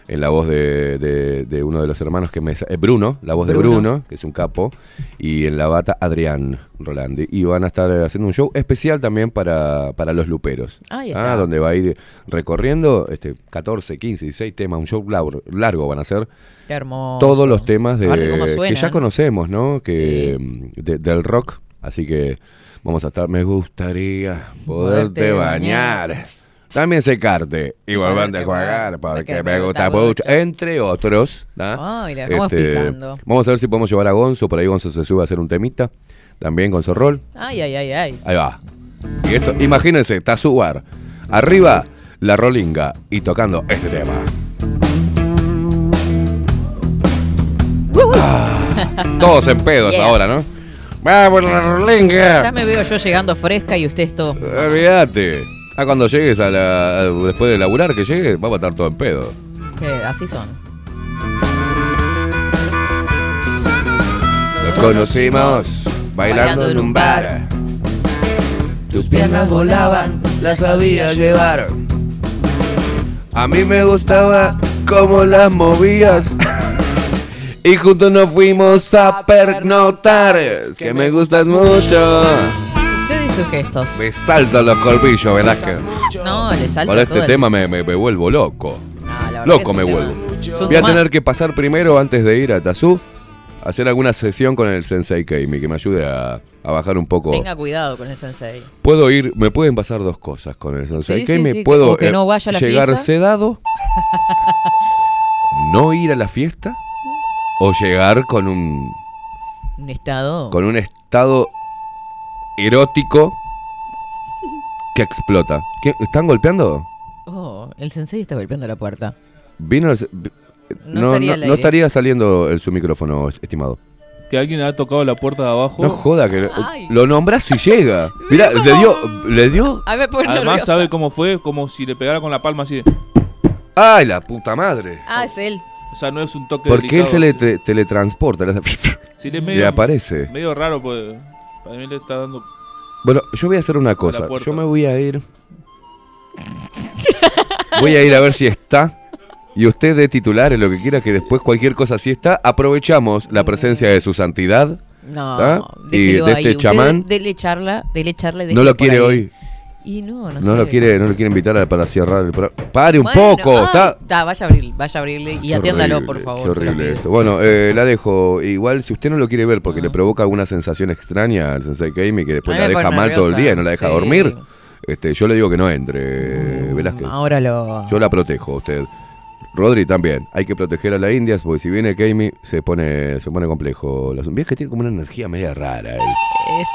en la voz de, de- de uno de los hermanos que me... eh, Bruno, la voz de Bruno. Que es un capo, y en la bata Adrián Rolandi. Y van a estar haciendo un show especial también para, para los luperos, Ahí ¿ah? está. donde va a ir recorriendo este 14, 15, 16 temas, un show largo, largo van a ser. Qué hermoso. Todos los temas de, que ya conocemos, ¿no? Que mm, de- del rock, así que vamos a estar. Me gustaría poderte Poderte bañar. bañar. También secarte y volverte a jugar porque me gusta mucho. Entre otros. Ay, le dejamos picando. Vamos a ver si podemos llevar a Gonzo. Por ahí Gonzo se sube a hacer un temita. También con Zorrol. Ay, ay, ay, ay. Ahí va. Y esto, imagínense, Tazubar. Arriba, la Rolinga. Y tocando este tema. Ah, todos en pedos Yeah. ahora, ¿no? Vamos, la Rolinga. Ya me veo yo llegando fresca y usted esto. Olvídate. Ah, cuando llegues a la. después de laburar que llegues, vamos a estar todo en pedo. Que así son. Nos conocimos bailando en un bar. Tus piernas volaban, las sabías llevar. A mí me gustaba cómo las movías. Y juntos nos fuimos a pernoctar. Es que me gustas mucho. Sus gestos. Me saltan los corbillos, Velázquez. No, le salta Por este todo el- tema me, me- me vuelvo loco. La verdad Loco que me es un vuelvo. tema- es un Voy a tema- tener que pasar primero, antes de ir a Tazú, a hacer alguna sesión con el Sensei Keimi, que me ayude a, a bajar un poco. Tenga cuidado con el sensei. Puedo ir, me pueden pasar dos cosas con el Sensei Sí, sí, Keimi. sí, Puedo o que eh, no vaya a la llegar fiesta. sedado, no ir a la fiesta, o llegar con un, Un estado. con un estado erótico que explota. ¿Qué- ¿Están golpeando? Oh, el sensei está golpeando la puerta. Vino el se- vi- No no, estaría no- al no aire. estaría saliendo el, su micrófono, estimado. Que alguien ha tocado la puerta de abajo. No joda que Ay. lo nombras y llega. Mira, le dio, le dio. A ver, pues Además nerviosa. sabe cómo fue, como si le pegara con la palma así. de- Ay, la puta madre. Ah, es él. O sea, no es un toque Porque él delicado, se le te- teletransporta. le hace- Sí, le, es le medio, aparece. medio raro, pues. Para mí le está dando. Bueno, yo voy a hacer una cosa. Yo me voy a ir. Voy a ir a ver si está. Y usted de titulares, lo que quiera, que después cualquier cosa si está, aprovechamos la presencia de su santidad. No. Y de este chamán. Dele charla, dele charla No lo quiere ahí. hoy. Y no, no, No sé. lo quiere, no lo quiere invitar a- para cerrar el programa. Pare un Bueno, poco. ah, está, está, vaya a abrir, vaya a abrirle y atiéndalo, horrible, por favor. Qué horrible esto. Bueno, eh, la dejo. Igual, si usted no lo quiere ver porque le provoca alguna sensación extraña al Sensei Keimi que después la deja mal todo el día y no la deja sí. dormir, este, yo le digo que no entre, Velázquez. Ahora lo. Yo la protejo a usted. Rodri también. Hay que proteger a la Indias porque si viene Keimi se pone, se pone complejo. Las es que tiene como una energía media rara. él. Es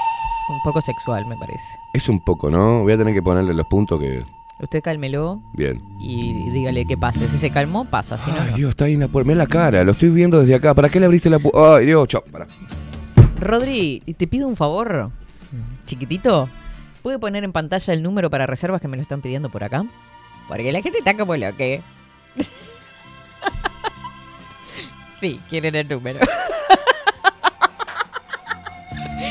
un poco sexual, me parece. Es un poco, ¿no? Voy a tener que ponerle los puntos que. Usted cálmelo Bien. y dígale qué pase. Si se calmó, pasa. Si no, Ay, no. Dios, está ahí en la puerta. Mira la cara, lo estoy viendo desde acá. ¿Para qué le abriste la puerta? Ay, Dios, chao. Pará. Rodri, te pido un favor, chiquitito. ¿Puede poner en pantalla el número para reservas que me lo están pidiendo por acá? Porque la gente está como lo que. sí, quieren el número.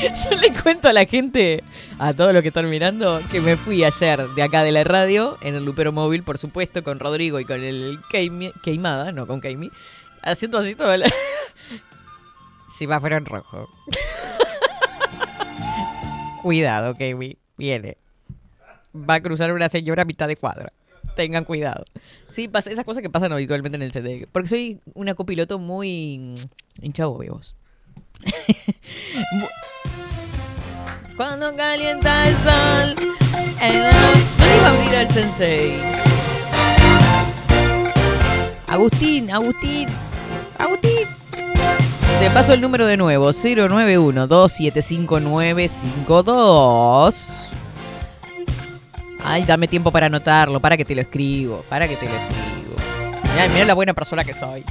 Yo le cuento a la gente, a todos los que están mirando, que me fui ayer de acá de la radio, en el Lupero Móvil, por supuesto, con Rodrigo y con el Keimi- Keimada, no con Keimi, haciendo así todo el... Semáforo en rojo. Cuidado, Keimi, viene. Va a cruzar una señora a mitad de cuadra. Tengan cuidado. Sí, pasa esas cosas que pasan habitualmente en el CD. Porque soy una copiloto muy hincha huevos. Bu- Cuando calienta el sol. ¿Dónde va a abrir al sensei? Agustín, Agustín, Agustín. Te paso el número de nuevo, 091-275-952. Ay, dame tiempo para anotarlo, para que te lo escribo, para que te lo escribo. Mirá, mirá la buena persona que soy.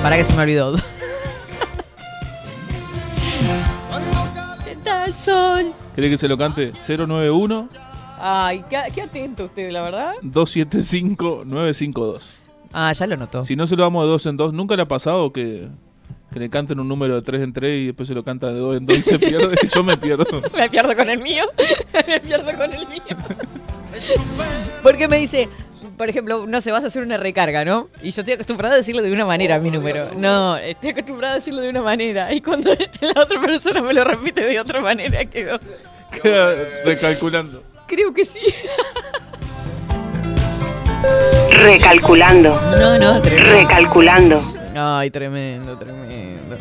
Para que se me olvidó. ¿Qué tal, sol? ¿Cree que se lo cante? 091 Ay, qué, qué atento usted, la verdad. 275 952. Ah, ya lo notó. Si no se lo damos de dos en dos, ¿nunca le ha pasado que, que le canten un número de tres en tres y después se lo canta de dos en dos y se pierde? Yo me pierdo. Me pierdo con el mío. me pierdo con el mío. Porque me dice, por ejemplo, no sé, vas a hacer una recarga, ¿no? Y yo estoy acostumbrada a decirlo de una manera a mi número. No, estoy acostumbrada a decirlo de una manera. Y cuando la otra persona me lo repite de otra manera, quedo. Queda recalculando. Creo que sí. Recalculando. No, no, tremendo. Recalculando. Ay, tremendo, tremendo.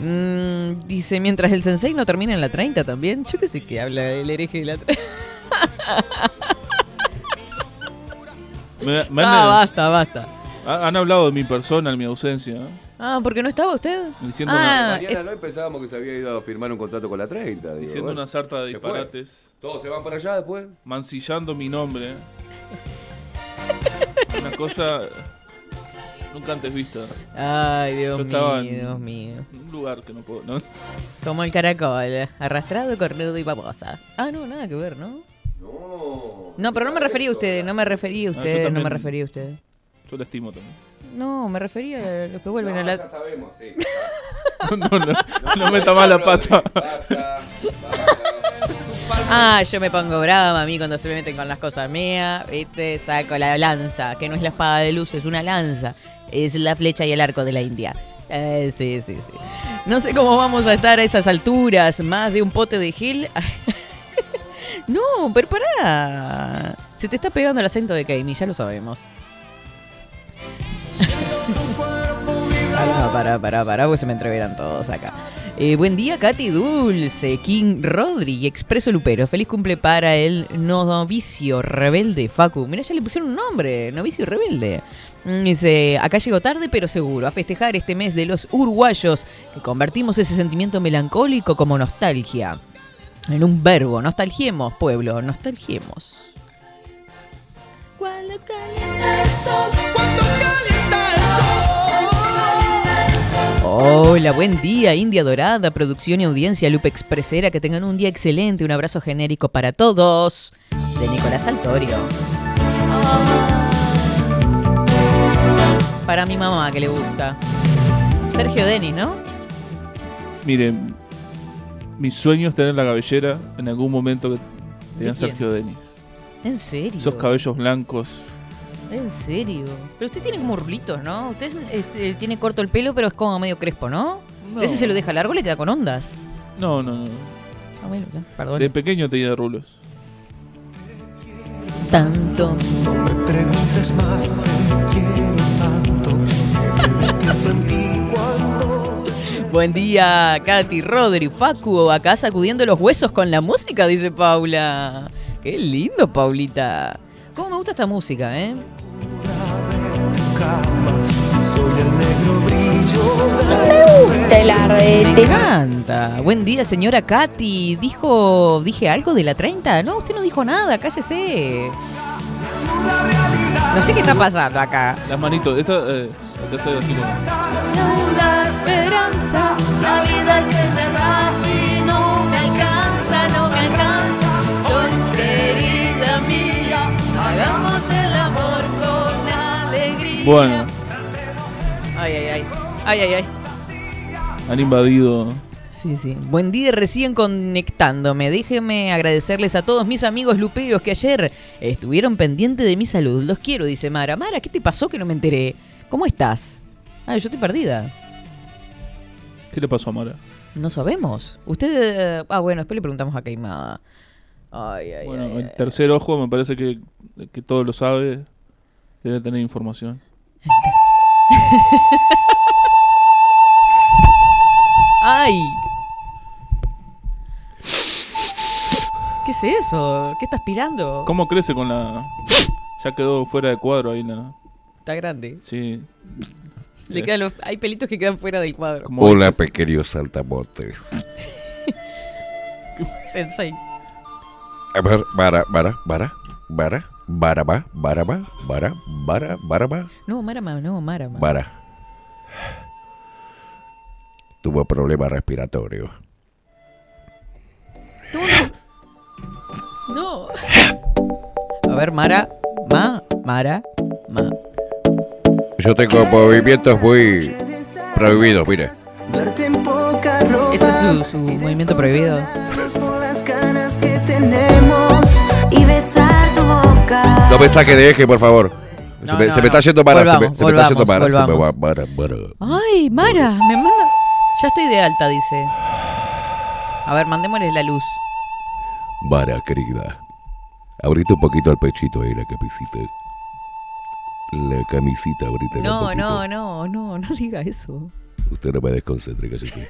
Mm, dice, mientras el sensei no termina en la 30 también. Yo qué sé qué habla el hereje de la 30. Me- me Ah, han, basta, basta. ha- han hablado de mi persona en mi ausencia. ¿eh? Ah, ¿porque no estaba usted? Diciendo ah, Mañana no pensábamos que se había ido a firmar un contrato con la 30. digo, Diciendo bueno. una sarta de fue. disparates. Todos se van para allá después. Mancillando mi nombre. ¿eh? Una cosa. Nunca antes vista. Ay, Dios Yo mío, estaba en Dios mío. un lugar que no puedo. ¿no? Como el caracol, arrastrado, cornudo y babosa. Ah, no, nada que ver, ¿no? No, pero no me refería a usted, no me refería a Ah, yo usted, no me refería a usted. Yo la estimo también. No, me refería a los que vuelven a la... sabemos, sí. no, no, no meta más la pata. Ah, yo me pongo brava a mí cuando se me meten con las cosas mías, ¿viste? Saco la lanza, que no es la espada de luz, es una lanza. Es la flecha y el arco de la India. Eh, sí, sí, sí. No sé cómo vamos a estar a esas alturas, más de un pote de gel. No, pero pará. Se te está pegando el acento de Kami, ya lo sabemos. Pará, pará, pará, pará, porque se me entreveran todos acá. Eh, buen día, Katy Dulce, King Rodri y Expreso Lupero. Feliz cumple para el novicio rebelde Facu. Mira, ya le pusieron un nombre, novicio rebelde. Mm, Dice, acá llego tarde pero seguro a festejar este mes de los uruguayos que convertimos ese sentimiento melancólico como nostalgia. En un verbo, nostalgiemos, pueblo, nostalgiemos. Cuando calienta el sol, cuando calienta el Hola, buen día, India Dorada, producción y audiencia Lupe Expresera. Que tengan un día excelente. Un abrazo genérico para todos. De Nicolás Altorio. Para mi mamá, que le gusta. Sergio Denis, ¿no? Miren, mi sueño es tener la cabellera en algún momento que tenga quién? Sergio Denis. ¿En serio? Esos cabellos blancos. ¿En serio? Pero usted tiene como rulitos, ¿no? Usted este, tiene corto el pelo, pero es como medio crespo, ¿no? No. Ese se lo deja largo, le queda con ondas. No, no, no. Ah, bueno, ya, perdón. De pequeño tenía rulos. Tanto. No me preguntes más, te quiero tanto. Buen día, Katy, Rodri, Facu, acá sacudiendo los huesos con la música, dice Paula. Qué lindo, Paulita. ¿Cómo me gusta esta música, eh? soy el negro brillo Me gusta el. Me encanta. Buen día, señora Katy. ¿Dijo, dije algo de la 30? No, usted no dijo nada, cállese. No sé qué está pasando acá. Las manitos. Esta, eh, acá se así como- La vida que me das y no me alcanza, no me alcanza. Querida mía, hagamos el amor con alegría. Bueno, Ay, ay, ay. Ay, ay, ay. han invadido. Sí, sí. Buen día, recién conectándome. Déjenme agradecerles a todos mis amigos luperos que ayer estuvieron pendientes de mi salud. Los quiero, dice Mara. Mara, ¿qué te pasó que no me enteré? ¿Cómo estás? Ah, yo estoy perdida. ¿Qué le pasó a Mara? No sabemos. Usted. eh, ah, bueno, después le preguntamos a Caimada. Ay, ay, Bueno, ay, el ay. tercer ojo me parece que, que todo lo sabe. Debe tener información. ¡Ay! ¿Qué es eso? ¿Qué está aspirando? ¿Cómo crece con la.? Ya quedó fuera de cuadro ahí la. Está grande. Sí. Le Eh, quedan los- hay pelitos que quedan fuera del cuadro. Hola, pequeños saltamontes. Sensei. A ver, bara, bara, bara, bara, bara, ba, bara, ba, bara, bara, bara, ba, No, Marama, no, Marama. bara. Tuvo problema respiratorio. No. A ver, Mara. Ma, Mara, Ma. Yo tengo movimientos muy prohibidos, mire. Ese es su, su movimiento prohibido. No me saque de eje, por favor. se, No, me, no, se me no. está yendo Mara, se me, Volvamos, se me está yendo volvamos, Mara. Se me va volvamos. Mara, Mara. Ay, Mara, me manda. Ya estoy de alta, dice. A ver, mandémosle la luz. Mara, querida. Abrite un poquito el pechito ahí, la camisita. La camisita, un No, no, no, no, no diga eso. Usted no me desconcentre, cállese.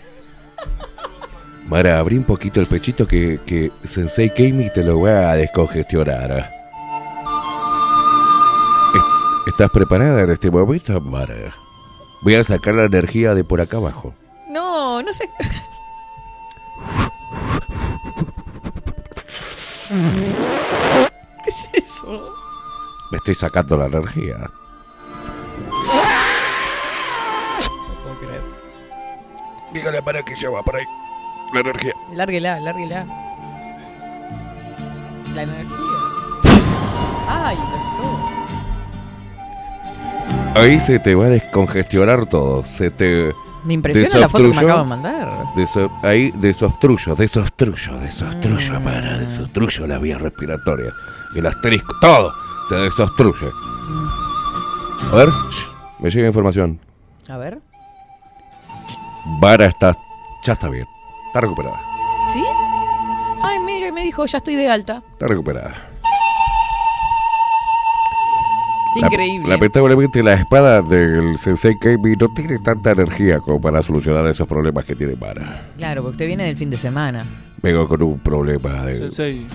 Mara, abrí un poquito el pechito que, que Sensei Kami te lo voy a descongestionar. ¿Est- ¿Estás preparada en este momento, Mara? Voy a sacar la energía de por acá abajo. No, no sé. ¿Qué es eso? Me estoy sacando la energía. No puedo creer. Dígale para que ya va por ahí. La energía. Lárguela, lárguela. La energía. Ay, doctor. Ahí se te va a descongestionar todo. Se te. Me impresiona la foto que me acabo de mandar. Deso, ahí desobstruyo, desobstruyo, desobstruyo, mm. para, desobstruyo la vía respiratoria. El asterisco, todo se desobstruye. A ver, me llega información. A ver. Vara está, ya está bien, está recuperada, ¿Sí? Ay, mire, me dijo, ya estoy de alta. está recuperada. Qué La- increíble. Lamentablemente la espada del Sensei Kami no tiene tanta energía como para solucionar esos problemas que tiene Vara. Claro, porque usted viene del fin de semana. Vengo con un problema de... Sensei,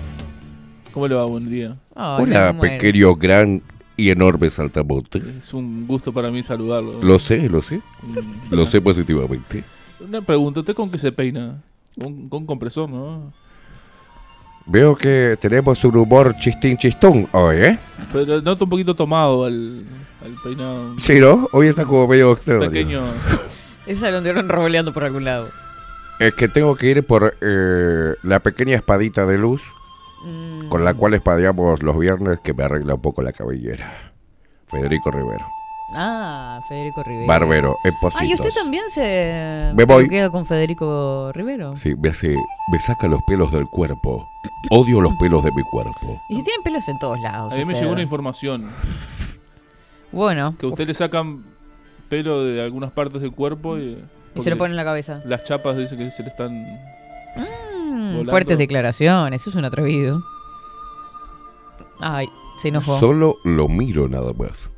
¿cómo le va? Buen día. Ay, Hola, pequeño, gran y enorme saltamontes. Es un gusto para mí saludarlo. Lo sé, lo sé. Mm. Lo sé positivamente. Una pregunta, ¿usted con qué se peina? Con, con compresor, ¿no? Veo que tenemos un humor chistín chistón hoy, ¿eh? Pero noto un poquito tomado al, al peinado. Sí, ¿no? Hoy está como medio extraño. Pequeño. Es a donde eran revoleando por algún lado. Es que tengo que ir por eh, la pequeña espadita de luz Mm. con la cual espadeamos los viernes que me arregla un poco la cabellera. Federico Rivero. Ah, Federico Rivero. Barbero, en Ah, ¿y usted también se Me voy. queda con Federico Rivero? Sí, me hace, me saca los pelos del cuerpo. Odio los pelos de mi cuerpo. Y si tienen pelos en todos lados. A mí me usted. llegó una información. Bueno. Que a usted le sacan pelo de algunas partes del cuerpo y... Y se lo ponen en la cabeza. Las chapas dicen que se le están... Mm, volando. fuertes declaraciones, eso es un atrevido. Ay, se enojó. Solo lo miro nada más.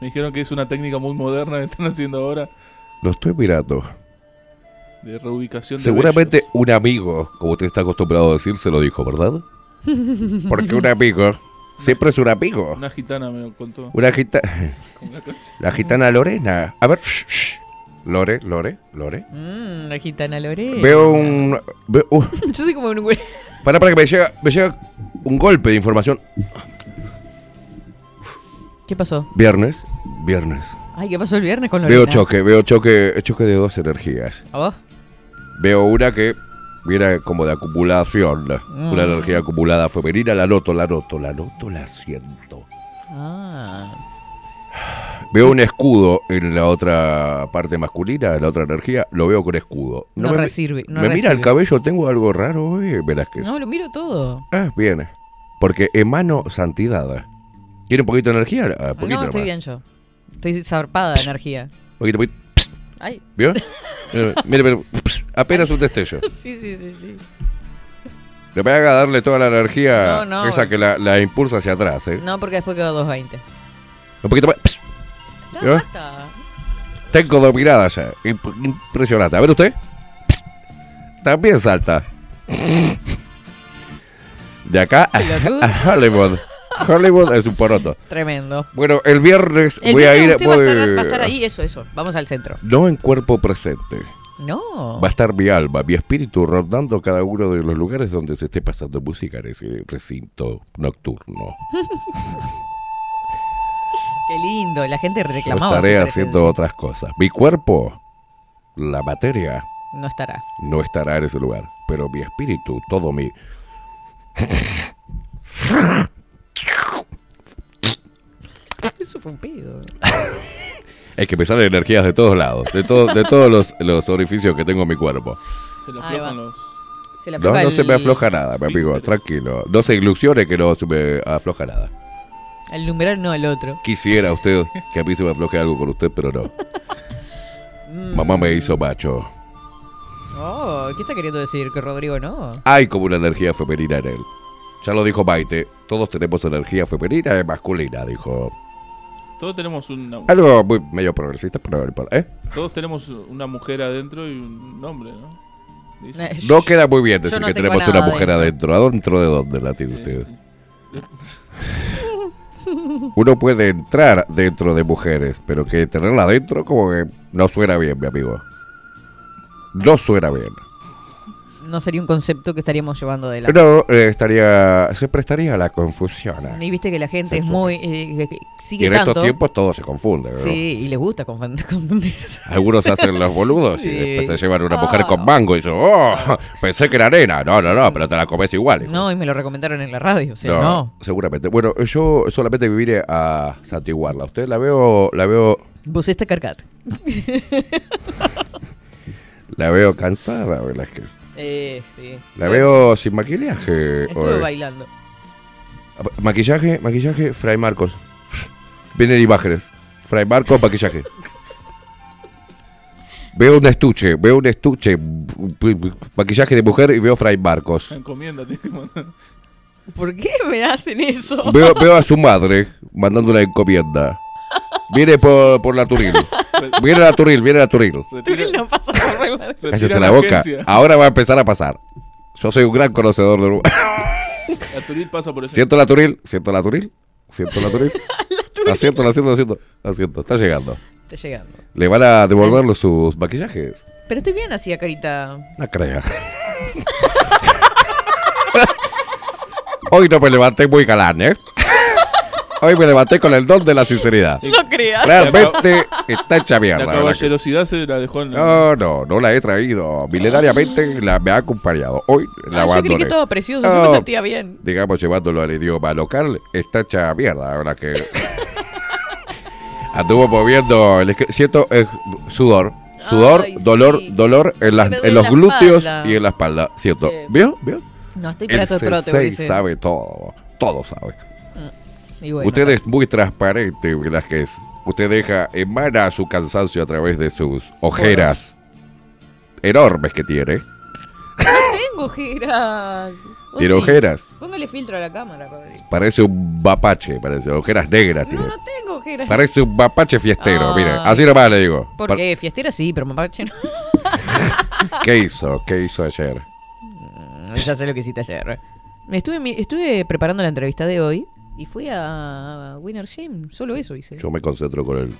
Me dijeron que es una técnica muy moderna que están haciendo ahora Lo estoy mirando. de reubicación de Seguramente un amigo, como usted está acostumbrado a decir, se lo dijo, ¿verdad? Porque un amigo siempre es un amigo. Una gitana me lo contó. Una gitana. La. La gitana Lorena. A ver. shh, shh. Lore, Lore, Lore. Mmm, la gitana Lore. Veo un. veo- uh, Yo soy como un güey. para, para que me llega, me llega un golpe de información. ¿Qué pasó? Viernes, viernes. Ay, ¿qué pasó el viernes con Lorena? Veo choque, veo choque, choque de dos energías. ¿A vos? Veo una que viene como de acumulación. Mm. Una energía acumulada femenina, la noto, la noto, la noto, la siento. Ah. Veo un escudo en la otra parte masculina, en la otra energía, lo veo con escudo. No me, no me mira el cabello, tengo algo raro hoy, Velázquez. No, lo miro todo. Ah, bien. Porque emano santidad. ¿Tiene un poquito de energía? Ah, poquito no, estoy nomás. bien yo. Estoy zarpada de energía. Poquito, poquito. Ay. ¿Vio? Mire, mire, pss, apenas un destello. Sí, sí, sí, sí. Le voy a darle toda la energía No, no. esa que la, la impulsa hacia atrás, ¿eh? No, porque después quedó 2.20. Un poquito más. Tengo dominada ya. Imp- impresionante. A ver usted. También salta. De acá a, Hollywood. Hollywood es un poroto. Tremendo. Bueno, el viernes El voy a ir. usted va, a voy- estar, va a estar ahí, eso, eso. Vamos al centro. No en cuerpo presente. No. Va a estar mi alma, mi espíritu rondando cada uno de los lugares donde se esté pasando música en ese recinto nocturno. Qué lindo. La gente Yo reclamaba. estaré su haciendo otras cosas. Mi cuerpo, la materia, No estará. no estará en ese lugar. Pero mi espíritu, todo mi. Eso fue un pedo. Es que me salen energías de todos lados, de, todo- de todos los, los orificios que tengo en mi cuerpo. Se le aflojan los... Se le No, afloja no se el- me afloja nada, mi amigo, tranquilo. No se ilusione que no se me afloja nada. El numeral no, el otro. Quisiera usted que a mí se me afloje algo con usted, pero no. Mm. Mamá me hizo macho. Oh, ¿qué está queriendo decir? Que Rodrigo no. Hay como una energía femenina en él. Ya lo dijo Maite, todos tenemos energía femenina y masculina, dijo. Todos tenemos una... Algo muy medio progresista, pero ¿eh? Todos tenemos una mujer adentro y un hombre, ¿no? Dice. Eh, No queda muy bien decir no que tenemos una mujer adentro. adentro. ¿Adentro de dónde la tiene usted? Uno puede entrar dentro de mujeres, pero que tenerla adentro como que no suena bien, mi amigo. No suena bien. No sería un concepto que estaríamos llevando adelante. No, eh, estaría, se prestaría a la confusión. ¿eh? Y viste que la gente es muy. eh, Y sigue en tanto. estos tiempos todo se confunde. ¿no? Sí, y les gusta confund- confundirse. Algunos hacen los boludos y después se llevan una Ah. mujer con mango y yo, oh, pensé que era arena. No, no, no, pero te la comes igual. hijo. No, y me lo recomendaron en la radio. O sea, no. seguramente. Bueno, yo solamente viviré a santiguarla. Usted la veo, la veo, Vos carcat. la veo cansada, Velázquez. eh, sí. La veo sin maquillaje. Estuve hoy. bailando. Maquillaje, maquillaje, Fray Marcos. Vienen imágenes. Fray Marcos, maquillaje. Veo un estuche, veo un estuche, maquillaje de mujer y veo Fray Marcos. Mandar. ¿Por qué me hacen eso? Veo, veo a su madre mandando una encomienda. Viene por, por la Turil. Viene la Turil, viene la Turil. Turil no pasa por Real Cállese la boca. Ahora va a empezar a pasar. Yo soy un gran conocedor de Uruguay. La Turil pasa por ese. Siento la Turil, siento la Turil, siento la Turil. La siento, la siento, la siento, la siento. Está llegando. Está llegando. Le van a devolver los- sus maquillajes. Pero estoy bien así, a carita. No crea. Hoy no me levanté muy galán, ¿eh? Hoy me levanté con el don de la sinceridad. No creas. Realmente está hecha mierda. La ¿verdad que- caballerosidad se la dejó en la. No, no, no la he traído. Milenariamente la, me ha acompañado. Hoy la Ah, yo creí que estaba precioso, yo me No, sentía bien. Digamos, llevándolo al idioma local, está hecha mierda. La verdad que. Anduvo moviendo. El siento eh, sudor. Sudor, Ay, dolor, sí. dolor en, las- en los la glúteos espalda. y en la espalda. Siento. Sí. ¿Vio? ¿Vio? No, estoy El para tu trote, sabe todo. Todo sabe. Bueno, Usted es muy transparente, Velázquez. Usted deja, emana su cansancio a través de sus ojeras enormes que tiene. No tengo ojeras. ¿O Tiene sí? ojeras. Póngale filtro a la cámara, Rodri. Parece un mapache, parece. Ojeras negras tiene. No, no tengo ojeras. Parece un mapache fiestero, Ah. mire. Así nomás le digo. Par- Porque fiestera sí, pero mapache no. ¿Qué hizo? ¿Qué hizo ayer? ya sé lo que hiciste ayer. Estuve preparando la entrevista de hoy y fui a Winner Gym. Solo eso hice. Yo me concentro con él.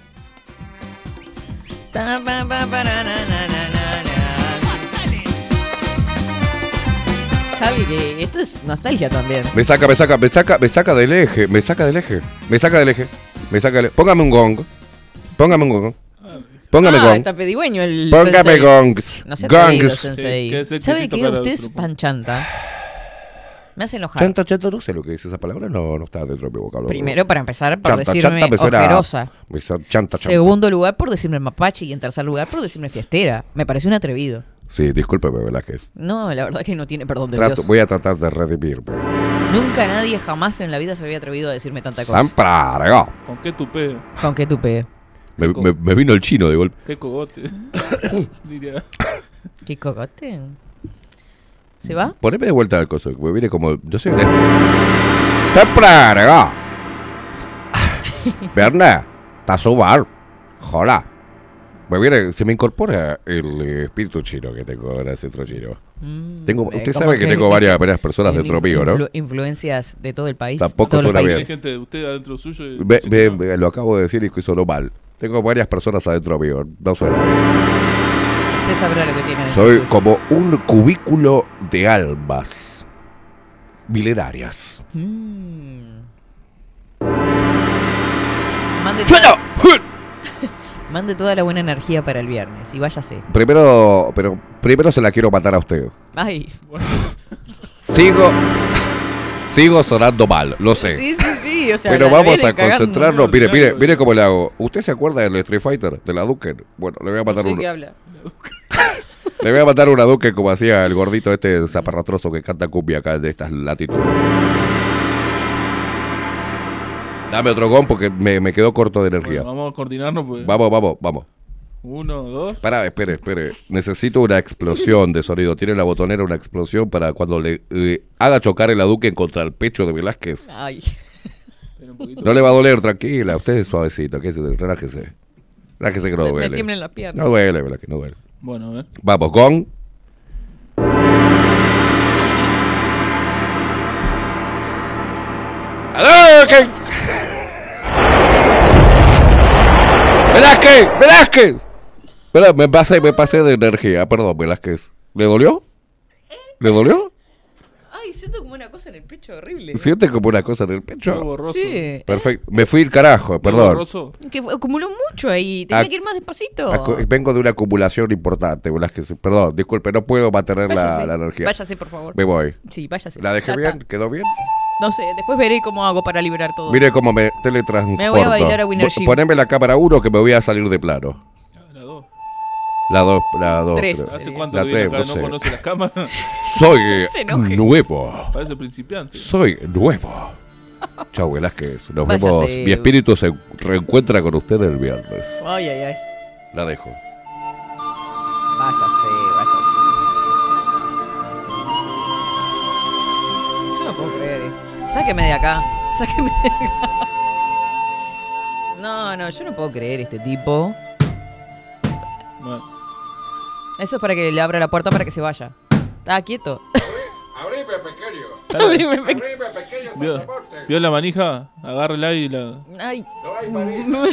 Sabe que esto es nostalgia también. Me saca, me saca, me saca, me saca del eje, me saca del eje, me saca del eje, me saca del Póngame un gong. Póngame un gong. Póngame ah, gong. está pedigüeño el Póngame sensei. gongs. No atrevido, Gongs. sensei. Sí, que ¿Sabe que usted es grupo. panchanta? Me hace enojar. Chanta, chanta, no sé lo que es esa palabra, no, no está dentro de mi vocabulario. Primero, para empezar, por Chanta, decirme chanta me suena- ojerosa. me chanta, chanta. Segundo lugar, por decirme mapache. Y en tercer lugar, por decirme fiestera. Me parece un atrevido. Sí, discúlpeme, Velázquez. No, la verdad que no tiene perdón de Trato- Dios. voy a tratar de redimirme. Nunca nadie jamás en la vida se había atrevido a decirme tanta cosa. Sampraga. ¿Con qué tupé? Con qué tupe. Me, me- me vino el chino de golpe. ¿Qué cogote? Diría. ¿Qué cogote? ¿Se va? Poneme de vuelta al coso, que me viene como. Yo soy un. ¡Sampraga! Berna, Tazubar. Jola. Me viene, se me incorpora el eh, espíritu chino que tengo ahora, centro chino. tengo, Eh, usted sabe que, tengo varias, varias personas dentro influ- mío, ¿no? influ- influencias de todo el país. Tampoco suena bien. Gente, usted adentro suyo. y- lo acabo de decir y sonó mal. Tengo varias personas adentro mío. No suena bien. Usted sabrá lo que tiene. dentro Soy suyo. como un cubículo de almas milenarias. Mm. Mande, toda, mande toda la buena energía para el viernes y váyase. Primero, pero primero se la quiero matar a usted. Ay. Sigo, sigo sonando mal, lo sé. Sí, sí, sí. O sea, pero vamos a concentrarnos. Mire, mire, mire cómo le hago. ¿Usted se acuerda del Street Fighter, de la Duken? Bueno, le voy a No matar sé uno. qué habla. Le voy a matar una Duken como hacía el gordito este zaparratroso que canta cumbia acá de estas latitudes. Dame otro gon porque me, me quedó corto de energía. Bueno, vamos a coordinarnos. Pues. Vamos, vamos, vamos. Uno, dos. Pará, espere, espere. Necesito una explosión de sonido. Tiene la botonera una explosión para cuando le eh, haga chocar el Duken contra el pecho de Velázquez. Ay. No le va a doler, tranquila. Usted es suavecito. Que se, relájese. Relájese que no Me- me duele. tiemblan las piernas. No duele, Velázquez, no duele. Bueno, a ver. Vamos, con. ¡Hadouken! ¡Velázquez! ¡Velázquez! Espera, me pasé, me pasé de energía. Perdón, Velázquez. ¿Le dolió? ¿Le dolió? Siento como una cosa en el pecho horrible. ¿Sientes como una cosa en el pecho? Sí. Perfecto. Me fui el carajo, perdón. Que acumuló mucho ahí. Tenía Ac- que ir más despacito. Acu- Vengo de una acumulación importante. Perdón, disculpe, no puedo mantener la, Váyase, la energía. váyase, por favor. Me voy. Sí, váyase. ¿La dejé Ya bien? está. ¿Quedó bien? No sé, después veré cómo hago para liberar todo. Mire cómo me teletransporto. Me voy a bailar a Winner. Poneme la cámara 1 que me voy a salir de plano. La 2, la 2. Tres. ¿Hace cuánto La que viene 3, acá? no ¿No sé. conoce las cámaras? Soy nuevo. Parece principiante. Soy nuevo. Chau, Velázquez. Nos Váyase. vemos. Mi espíritu se reencuentra con usted el viernes. Ay, ay, ay. La dejo. Váyase, váyase. Yo no puedo creer esto. Sáqueme de acá. Sáqueme de acá. No, no, yo no puedo creer este tipo. Eso es para que le abra la puerta para que se vaya. Está quieto. Abrime, pequeño. Abrime, pequeño. pequeño. ¿Vio, vio la manija? Agárrela y la. Ay. no va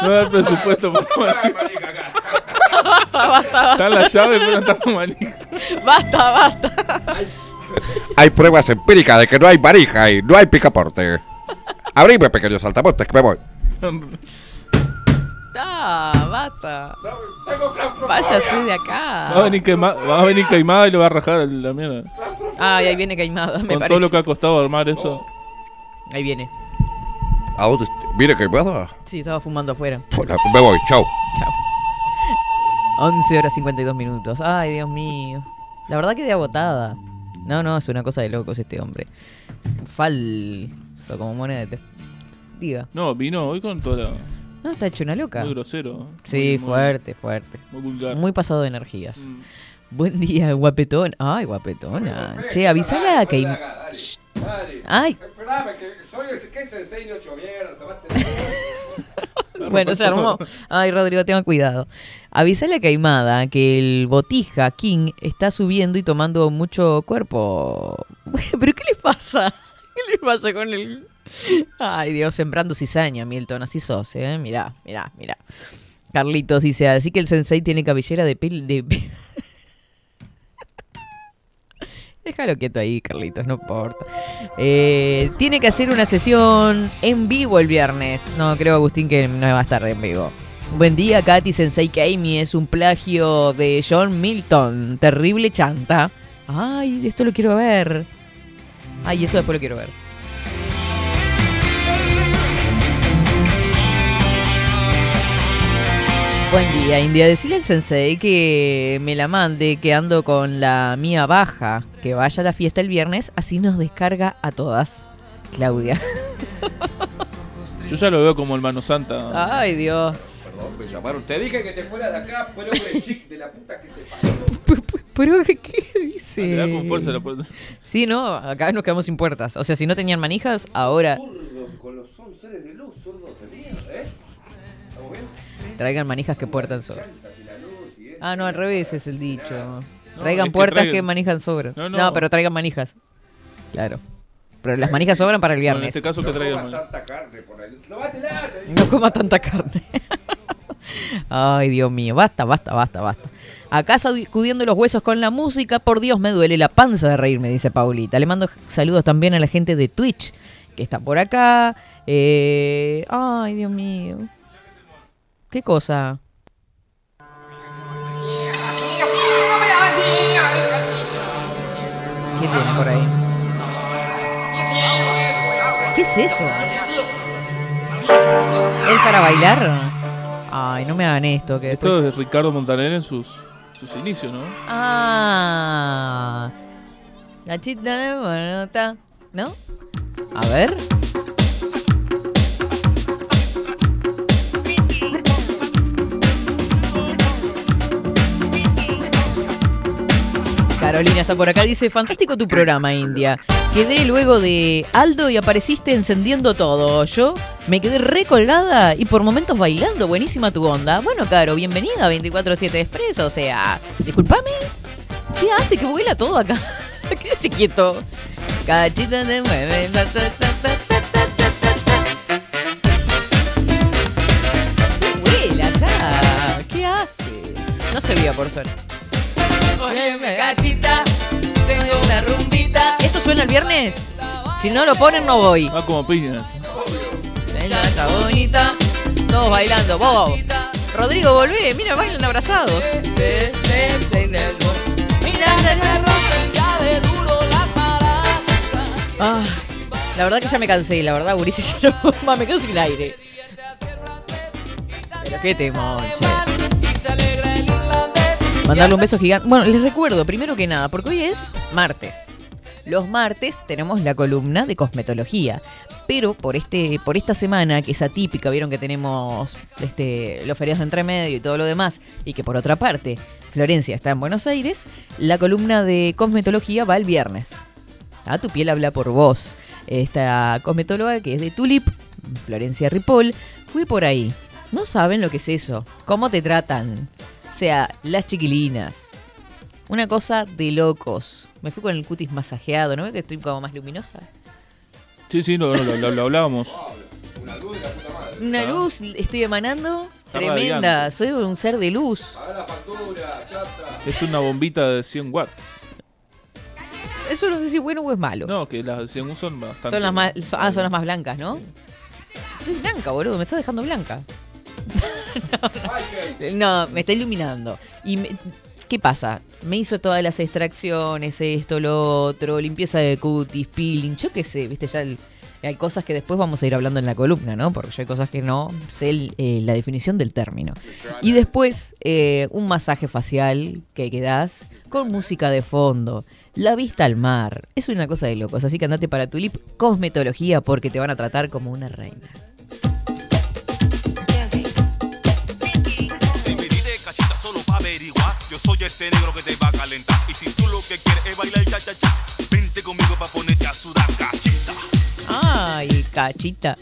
a haber presupuesto para manija. basta, basta. Está la llave, pero no está la manija. Basta, basta. Hay pruebas empíricas de que no hay varija y no hay picaporte. Abrime, pequeño saltamontes, que me voy. Ah, basta. Váyase de acá. Va a venir, quema- va a venir queimada y le va a rajar la mierda. Ay, ahí viene Caimada, me Con parece. todo lo que ha costado armar esto. Ahí viene. ¿A dónde? que me Sí, estaba fumando afuera. Me voy, chau. 11 horas 52 minutos. Ay, Dios mío. La verdad quedé agotada. No, no, es una cosa de locos este hombre. Falso, como moneda de té. Diga. No, vino hoy con toda la. No, está hecho una loca. Muy grosero. Sí, Muy- muy- fuerte, fuerte. Muy vulgar. Mm. Muy pasado de energías. Buen día, guapetón. Ay, guapetona. Che, avisale a que... Ay. Esperame, que soy el que es el 6 8 mierda. Bueno, se armó. Ay, Rodrigo, tenga cuidado. Avísale a Caimada que el botija King está subiendo y tomando mucho cuerpo. Bueno, pero ¿qué le pasa? ¿Qué le pasa con el...? Ay, Dios, sembrando cizaña, Milton, así sos, ¿eh? Mirá, mirá, mirá. Carlitos dice, así que el sensei tiene cabellera de piel de... Déjalo quieto ahí, Carlitos, no importa. Eh, tiene que hacer una sesión en vivo el viernes. No, creo, Agustín, que no va a estar en vivo. Buen día, Katy Sensei Amy es un plagio de John Milton. Terrible chanta. Ay, esto lo quiero ver. Ay, esto después lo quiero ver. Buen día, India. Decirle al sensei que me la mande, que ando con la mía baja. Que vaya a la fiesta el viernes, así nos descarga a todas. Claudia. Yo ya lo veo como el mano santa. Ay, Dios. Perdón, me llamaron. Te dije que te fueras de acá, pero de la puta que te ¿Pero qué dice? Da con fuerza la puerta. Sí, no, acá nos quedamos sin puertas. O sea, si no tenían manijas, ahora Zurdo, con los son seres de luz, zurdos de mierda, ¿eh? ¿Estamos bien? traigan manijas que puertan sobra. Ah, no, al revés es el dicho. Traigan es que puertas traigan- que manijas sobran. No, No, no. pero traigan manijas. Claro. Pero las manijas sobran para el en viernes. este caso que No traigan comas tanta carne por ahí. No coma tanta carne. Ay, Dios mío, basta, basta, basta, basta. Acá sacudiendo los huesos con la música, por Dios me duele la panza de reírme, dice Paulita. Le mando saludos también a la gente de Twitch, que está por acá. Eh, ay, Dios mío. ¿Qué cosa? ¿Qué tiene por ahí? ¿Qué es eso? ¿Es para bailar? Ay, no me hagan esto. Que después... Esto es Ricardo Montaner en sus, sus inicios, ¿no? Ah. La chita de. ¿No? A ver. Carolina está por acá, dice, fantástico tu programa, India. Quedé luego de Aldo y apareciste encendiendo todo. Yo me quedé recolgada y por momentos bailando. Buenísima tu onda. Bueno, Caro, bienvenida a 24-7 Expreso. O sea, discúlpame. ¿Qué hace que vuela todo acá? Quédese quieto. Cachita te mueve. ta, ta, ta. No se vio, por suerte. Cachita, tengo una rumbita. ¿Esto suena el viernes? Si no lo ponen, no voy. Va como piña. Ella está bonita. Todos bailando. Vos. Rodrigo, volvé. Mira, bailan abrazados. Ah, la verdad que ya me cansé, la verdad, Gurisi, yo no, ma, me quedo sin aire. Pero qué temón, che. Mandarle un beso gigante. Bueno, les recuerdo, primero que nada, porque hoy es martes. Los martes tenemos la columna de cosmetología. Pero por este, por esta semana, que es atípica, vieron que tenemos este, los feriados de entremedio y todo lo demás, y que por otra parte, Florencia está en Buenos Aires, la columna de cosmetología va el viernes. Ah, tu piel habla por vos. Esta cosmetóloga que es de Tulip, Florencia Ripoll, fui por ahí. No saben lo que es eso. ¿Cómo te tratan? O sea, las chiquilinas. Una cosa de locos. Me fui con el cutis masajeado, ¿no ves que estoy como más luminosa? Sí, sí, lo, lo- lo- lo hablábamos. Una Ah. luz estoy emanando Está tremenda. radiante. Soy un ser de luz. Es una bombita de 100 watts. Eso no sé si es bueno o es malo. No, que las de 100 son bastante. Son las más, ah, son las más blancas, ¿no? Estoy blanca, boludo, me estás dejando blanca. no, me está iluminando. Y me- ¿qué pasa? Me hizo todas las extracciones, esto, lo otro, limpieza de cutis, peeling, yo qué sé, viste, ya hay cosas que después vamos a ir hablando en la columna, ¿no? Porque yo hay cosas que no sé eh, la definición del término. Y después eh, un masaje facial que quedás con música de fondo. La vista al mar. Es una cosa de locos. Así que andate para Tulip Cosmetología porque te van a tratar como una reina. Averiguar, yo soy ese negro que te va a calentar. Y si tú lo que quieres es bailar cha cha cha, vente conmigo pa' ponerte a sudar cachita. Ay, cachita.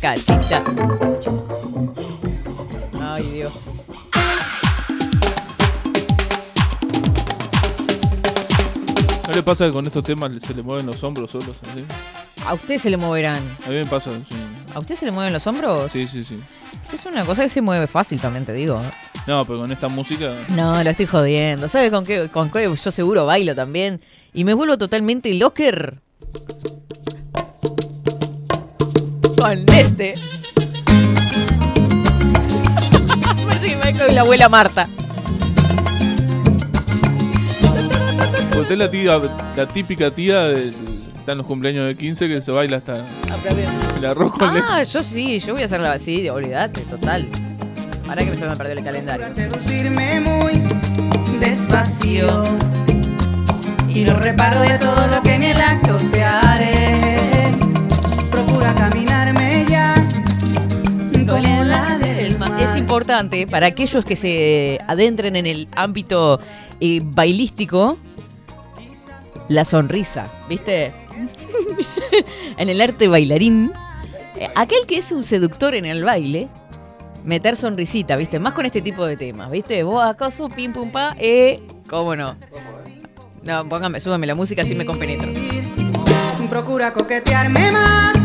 Cachita. Ay, Dios. ¿No le pasa que con estos temas se le mueven los hombros solos? así? A usted se le moverán. A mí me pasa, sí. ¿A usted se le mueven los hombros? Sí, sí, sí. Es una cosa que se mueve fácil también, te digo. No, pero con esta música. No, la estoy jodiendo. ¿Sabes con qué? Con qué yo seguro bailo también. Y me vuelvo totalmente locker. Con este. Con la abuela Marta. Usted es la tía, la típica tía de. Está en los cumpleaños de 15 que se baila hasta el arroz con leche. Ah, yo sí, yo voy a hacerla así, olvídate, total. Ahora que se me perdió el calendario. Seducirme muy despacio y no reparo de todo lo que en el acto te haré. Procura caminarme ya como la del mar. Es importante para aquellos que se adentren en el ámbito eh, bailístico la sonrisa, ¿viste? en el arte bailarín, eh, aquel que es un seductor en el baile, meter sonrisita, ¿viste? Más con este tipo de temas, ¿viste? Vos acaso, pim pum pa, eh, ¿cómo no? No, póngame, súbame la música así me compenetro. Procura coquetearme más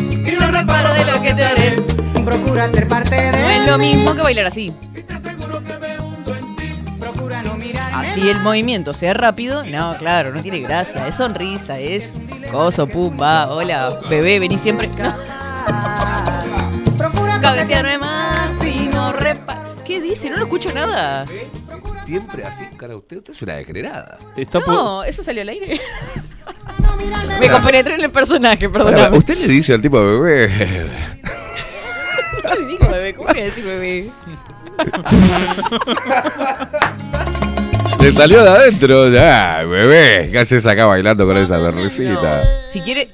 y no reparo de lo que te haré. Procura ser parte de No es lo mismo que bailar así. No Así el movimiento sea rápido, no, claro, no tiene gracia. Es sonrisa, es coso, pum, va, hola, bebé, vení siempre. No. Procura más y no repa. ¿Qué dice? No lo escucho nada. Siempre así, cara, usted, usted es una degenerada. Está No, eso salió al aire. Me compenetré en el personaje, perdóname. usted le dice al tipo bebé. ¿Qué le digo, bebé? ¿Cómo voy a decir bebé? Le salió de adentro. Ah, bebé, ¿qué haces acá bailando con esa sonrisita? Si quiere,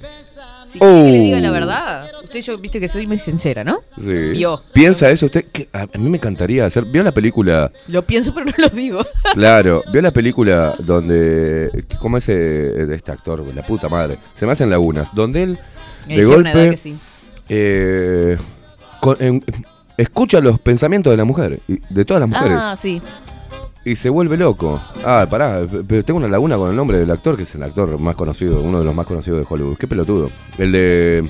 si quiere que le diga la Oh. verdad, usted yo viste que soy muy sincera, ¿no? Sí. Vio. ¿Piensa eso usted? Que A mí me encantaría hacer. ¿Vio la película? Lo pienso pero no lo digo. Claro, ¿vio la película donde. ¿Cómo es eh, este actor? La puta madre. Se me hacen lagunas. Donde él, de golpe. que sí. eh, con- en- escucha los pensamientos de la mujer. De todas las mujeres. Ah, sí. Y se vuelve loco. Ah, pará, pero tengo una laguna con el nombre del actor, que es el actor más conocido, uno de los más conocidos de Hollywood. Qué pelotudo. El de.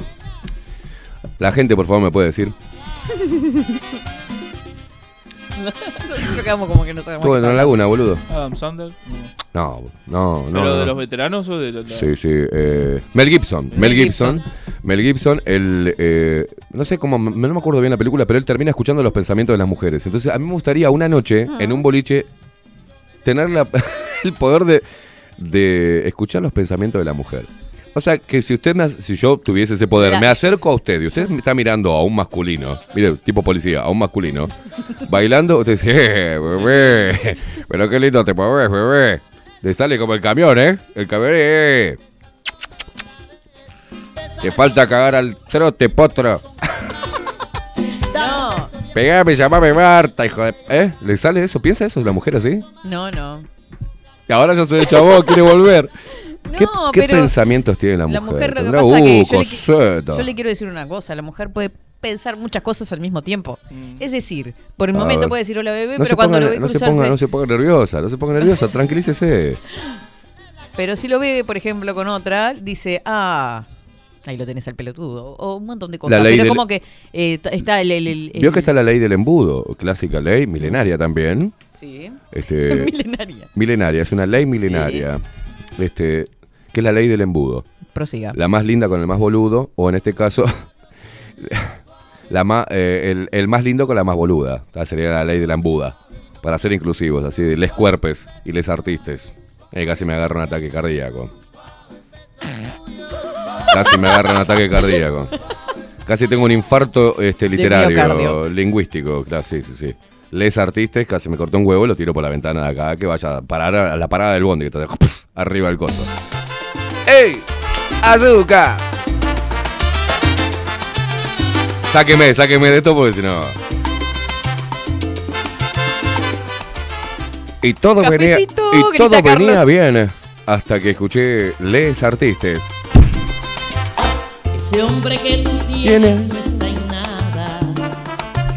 La gente, por favor, me puede decir. Nosotros quedamos como que no sabemos. Estuvo en la laguna, boludo. Adam Sandler. No, no, no. ¿Pero no, de no. los veteranos o de los.? Sí, sí. eh, Mel Gibson. Mel, Mel Gibson. Gibson. Mel Gibson, él, eh, no sé cómo, no me acuerdo bien la película, pero él termina escuchando los pensamientos de las mujeres. Entonces, a mí me gustaría una noche, en un boliche, tener la- el poder de, de escuchar los pensamientos de la mujer. O sea, que si usted me, si yo tuviese ese poder, me acerco a usted y usted me está mirando a un masculino, mire, tipo policía, a un masculino, bailando, usted dice, eh, bebé, pero qué lindo te mueves, bebé. Le sale como el camión, ¿eh? El camión, eh. Te falta cagar al trote, potro. No, Pegame, llamame Marta, hijo de... ¿Eh? ¿Le sale eso? ¿Piensa eso la mujer así? no, no. Y ahora ya se de chabón, quiere volver. ¿Qué, No, qué pero pensamientos tiene la mujer? La mujer lo que pasa uh, que yo le, yo quiero decir una cosa, la mujer puede pensar muchas cosas al mismo tiempo. Es decir, por el A momento ver. puede decir hola bebé, No pero cuando ponga- lo ve no se, cruzarse, ponga, no se ponga nerviosa, no se ponga nerviosa, tranquilícese. pero si lo ve, por ejemplo, con otra, dice, ah, ahí lo tenés al pelotudo, o un montón de cosas. ley Pero del- como que eh, está el... el- el- Vio que está la ley del embudo, clásica ley, milenaria también. Sí. Este, Milenaria. Milenaria, es una ley milenaria. Este, que es la ley del embudo. Prosiga. La más linda con el más boludo, o en este caso, la más, eh, el, el más lindo con la más boluda. Esta sería la ley de la embuda. Para ser inclusivos, así de les cuerpes y les artistas. Eh, casi me agarra un ataque cardíaco. Casi me agarra un ataque cardíaco. Casi tengo un infarto este, literario, lingüístico. Sí, sí, sí. Les artistas, casi me cortó un huevo y lo tiro por la ventana de acá, que vaya a parar a la parada del bondi, que está arriba del costo. ¡Ey! ¡Azúcar! Sáqueme, sáqueme de esto porque si no. Y todo venía, y todo venía bien hasta que escuché Les Artistas. Ese hombre que tú tienes no está en nada.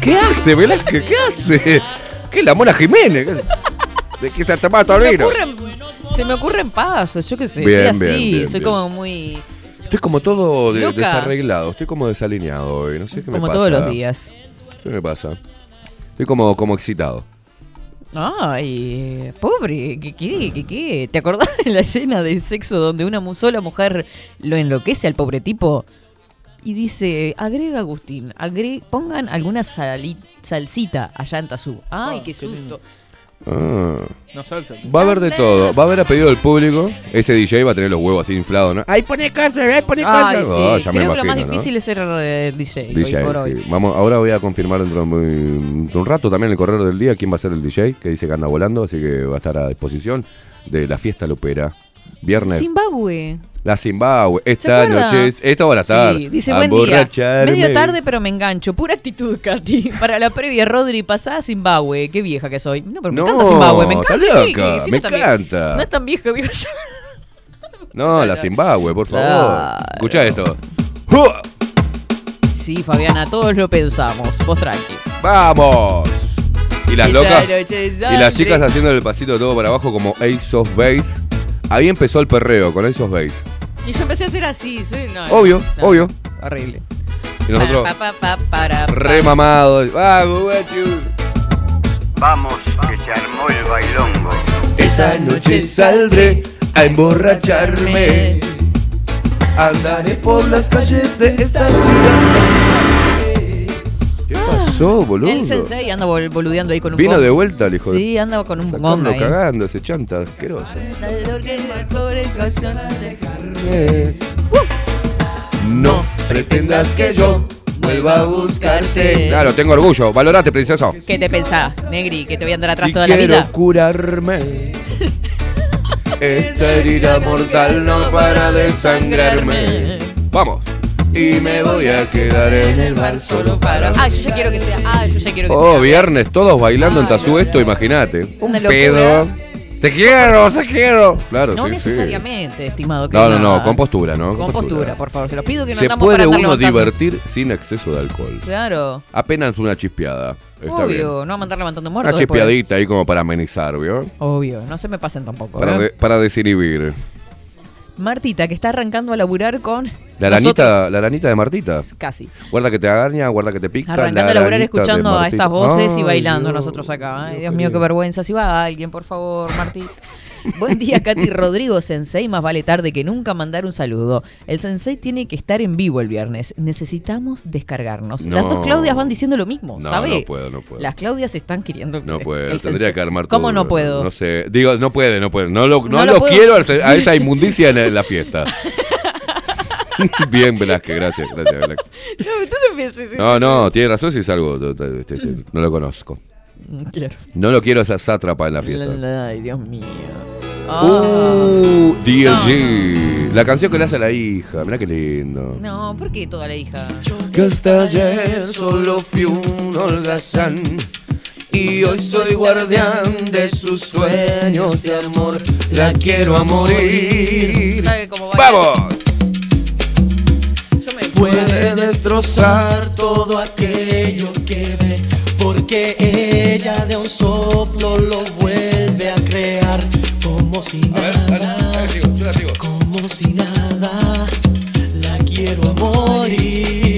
¿Qué hace, Velázquez? ¿Qué hace? ¿Qué es la Mona Jiménez? ¿De qué se ha tomado Se me, vino? ocurren, se me ocurren pasos, yo qué sé, Bien, soy así, bien, bien, soy bien. como muy... Estoy como todo de- Loca. desarreglado, estoy como desalineado hoy, no sé qué me Como pasa. todos los días. ¿Qué me pasa? Estoy como, como excitado. Ay, pobre, ¿qué, qué, qué, qué? ¿Te acordás de la escena de sexo donde una sola mujer lo enloquece al pobre tipo? Y dice, agrega Agustín, agre- pongan alguna salsita allá en Tazú. Ay, Ah, qué lindo. Ah. No salsa. Va a haber de todo, va a haber a pedido del público. Ese DJ va a tener los huevos así inflados, ¿no? ¡Ay, pone casa! ¡Ay, pone! Ay, sí. Oh, ya me Creo que lo más imagino, ¿no? difícil es ser eh, DJ, DJ, hoy por hoy. sí. Vamos, ahora voy a confirmar dentro de, muy- de un rato también el correo del día quién va a ser el DJ, que dice que anda volando, así que va a estar a disposición de la fiesta lupera. Viernes. Zimbabue. La Zimbabue. ¿Se Esta noche es. Esta hora tarde. Sí, dice buen día. Medio tarde, pero me engancho. Pura actitud, Katy. Para la previa, Rodri, pasada Zimbabue. Qué vieja que soy. No, pero me No, encanta Zimbabue. Me está encanta. loca, Sí, me no es tan encanta. vieja. No es tan vieja, digo yo. No, la Zimbabue, por favor. Claro. Escucha esto. Sí, Fabiana, todos lo pensamos. Vos tranqui. ¡Vamos! Y las locas. Y las chicas haciendo el pasito todo para abajo como Ace of Base. Ahí empezó el perreo con of Base. Y yo empecé a hacer así. sí, no, Obvio, no, obvio. Horrible. Y nosotros Pa, pa, pa, para, pa. remamados. Vamos, guachu. Vamos, que se armó el bailongo. Esta noche saldré a emborracharme. Andaré por las calles de esta ciudad. ¿Qué pasó, boludo? El sensei anda bol- boludeando ahí con un Vino gong. de vuelta el hijo de- Sí, anda con un Sacando, gong ahí. cagando, ese chanta asqueroso. No pretendas que yo vuelva a buscarte. Claro, tengo orgullo. Valorate, princeso. ¿Qué te pensás, Negri? ¿Que te voy a andar atrás Si toda la quiero vida? curarme. Esta herida mortal no para de sangrarme. Vamos. Y me voy a quedar en el bar solo para. Ah, yo ya quiero que sea. Ah, yo ya quiero que Oh, sea. viernes, todos bailando en Tazú esto, imagínate. Un Una locura. pedo. Te quiero, te quiero. Claro, No sí, sí. necesariamente, estimado. que No, no, no, con postura, ¿no? Con postura, por favor. Se los pido que no Se andamos puede para uno divertir sin exceso de alcohol. Claro. Apenas una chispeada. Está bien. Obvio, no vamos a andar levantando muertos. Una después. chispeadita ahí como para amenizar, ¿vio? Obvio, no se me pasen tampoco. Para, ¿eh? de- para desinhibir. Martita, que está arrancando a laburar con La aranita, la aranita de Martita. Casi. Guarda que te agaña, guarda que te pica. Arrancando la a laburar escuchando a Martita. estas voces y bailando Dios. nosotros acá. Ay, Dios mío, qué vergüenza. Si va alguien, por favor, Martí. Buen día, Katy Rodrigo Sensei. Más vale tarde que nunca mandar un saludo. El Sensei tiene que estar en vivo el viernes. Necesitamos descargarnos. Las dos Claudias van diciendo lo mismo, No, ¿sabe? no puedo, no puedo. Las Claudias están queriendo. No el tendría que armar todo. ¿Cómo no puedo? No sé. Digo, no puede, no puede. No lo, no No lo lo puedo. quiero a esa inmundicia en, la fiesta. Bien, Velázquez, gracias, gracias, Velázquez. No, entonces pienso- No, no, tiene razón si es algo. este, este, No lo conozco. Claro. No lo quiero esa sátrapa en la fiesta. Ay, Dios mío. Uh, DLG. No. La canción que le hace a la hija. Mirá qué lindo. No, ¿por qué toda la hija? Que hasta ayer solo fui un holgazán y hoy soy guardián de sus sueños de amor. La quiero a morir. ¿Sabe cómo baila? ¡Vamos! Puede destrozar todo aquello que ve, porque ella de un soplo lo vuelve a crear, como si nada, como si nada, la quiero a morir.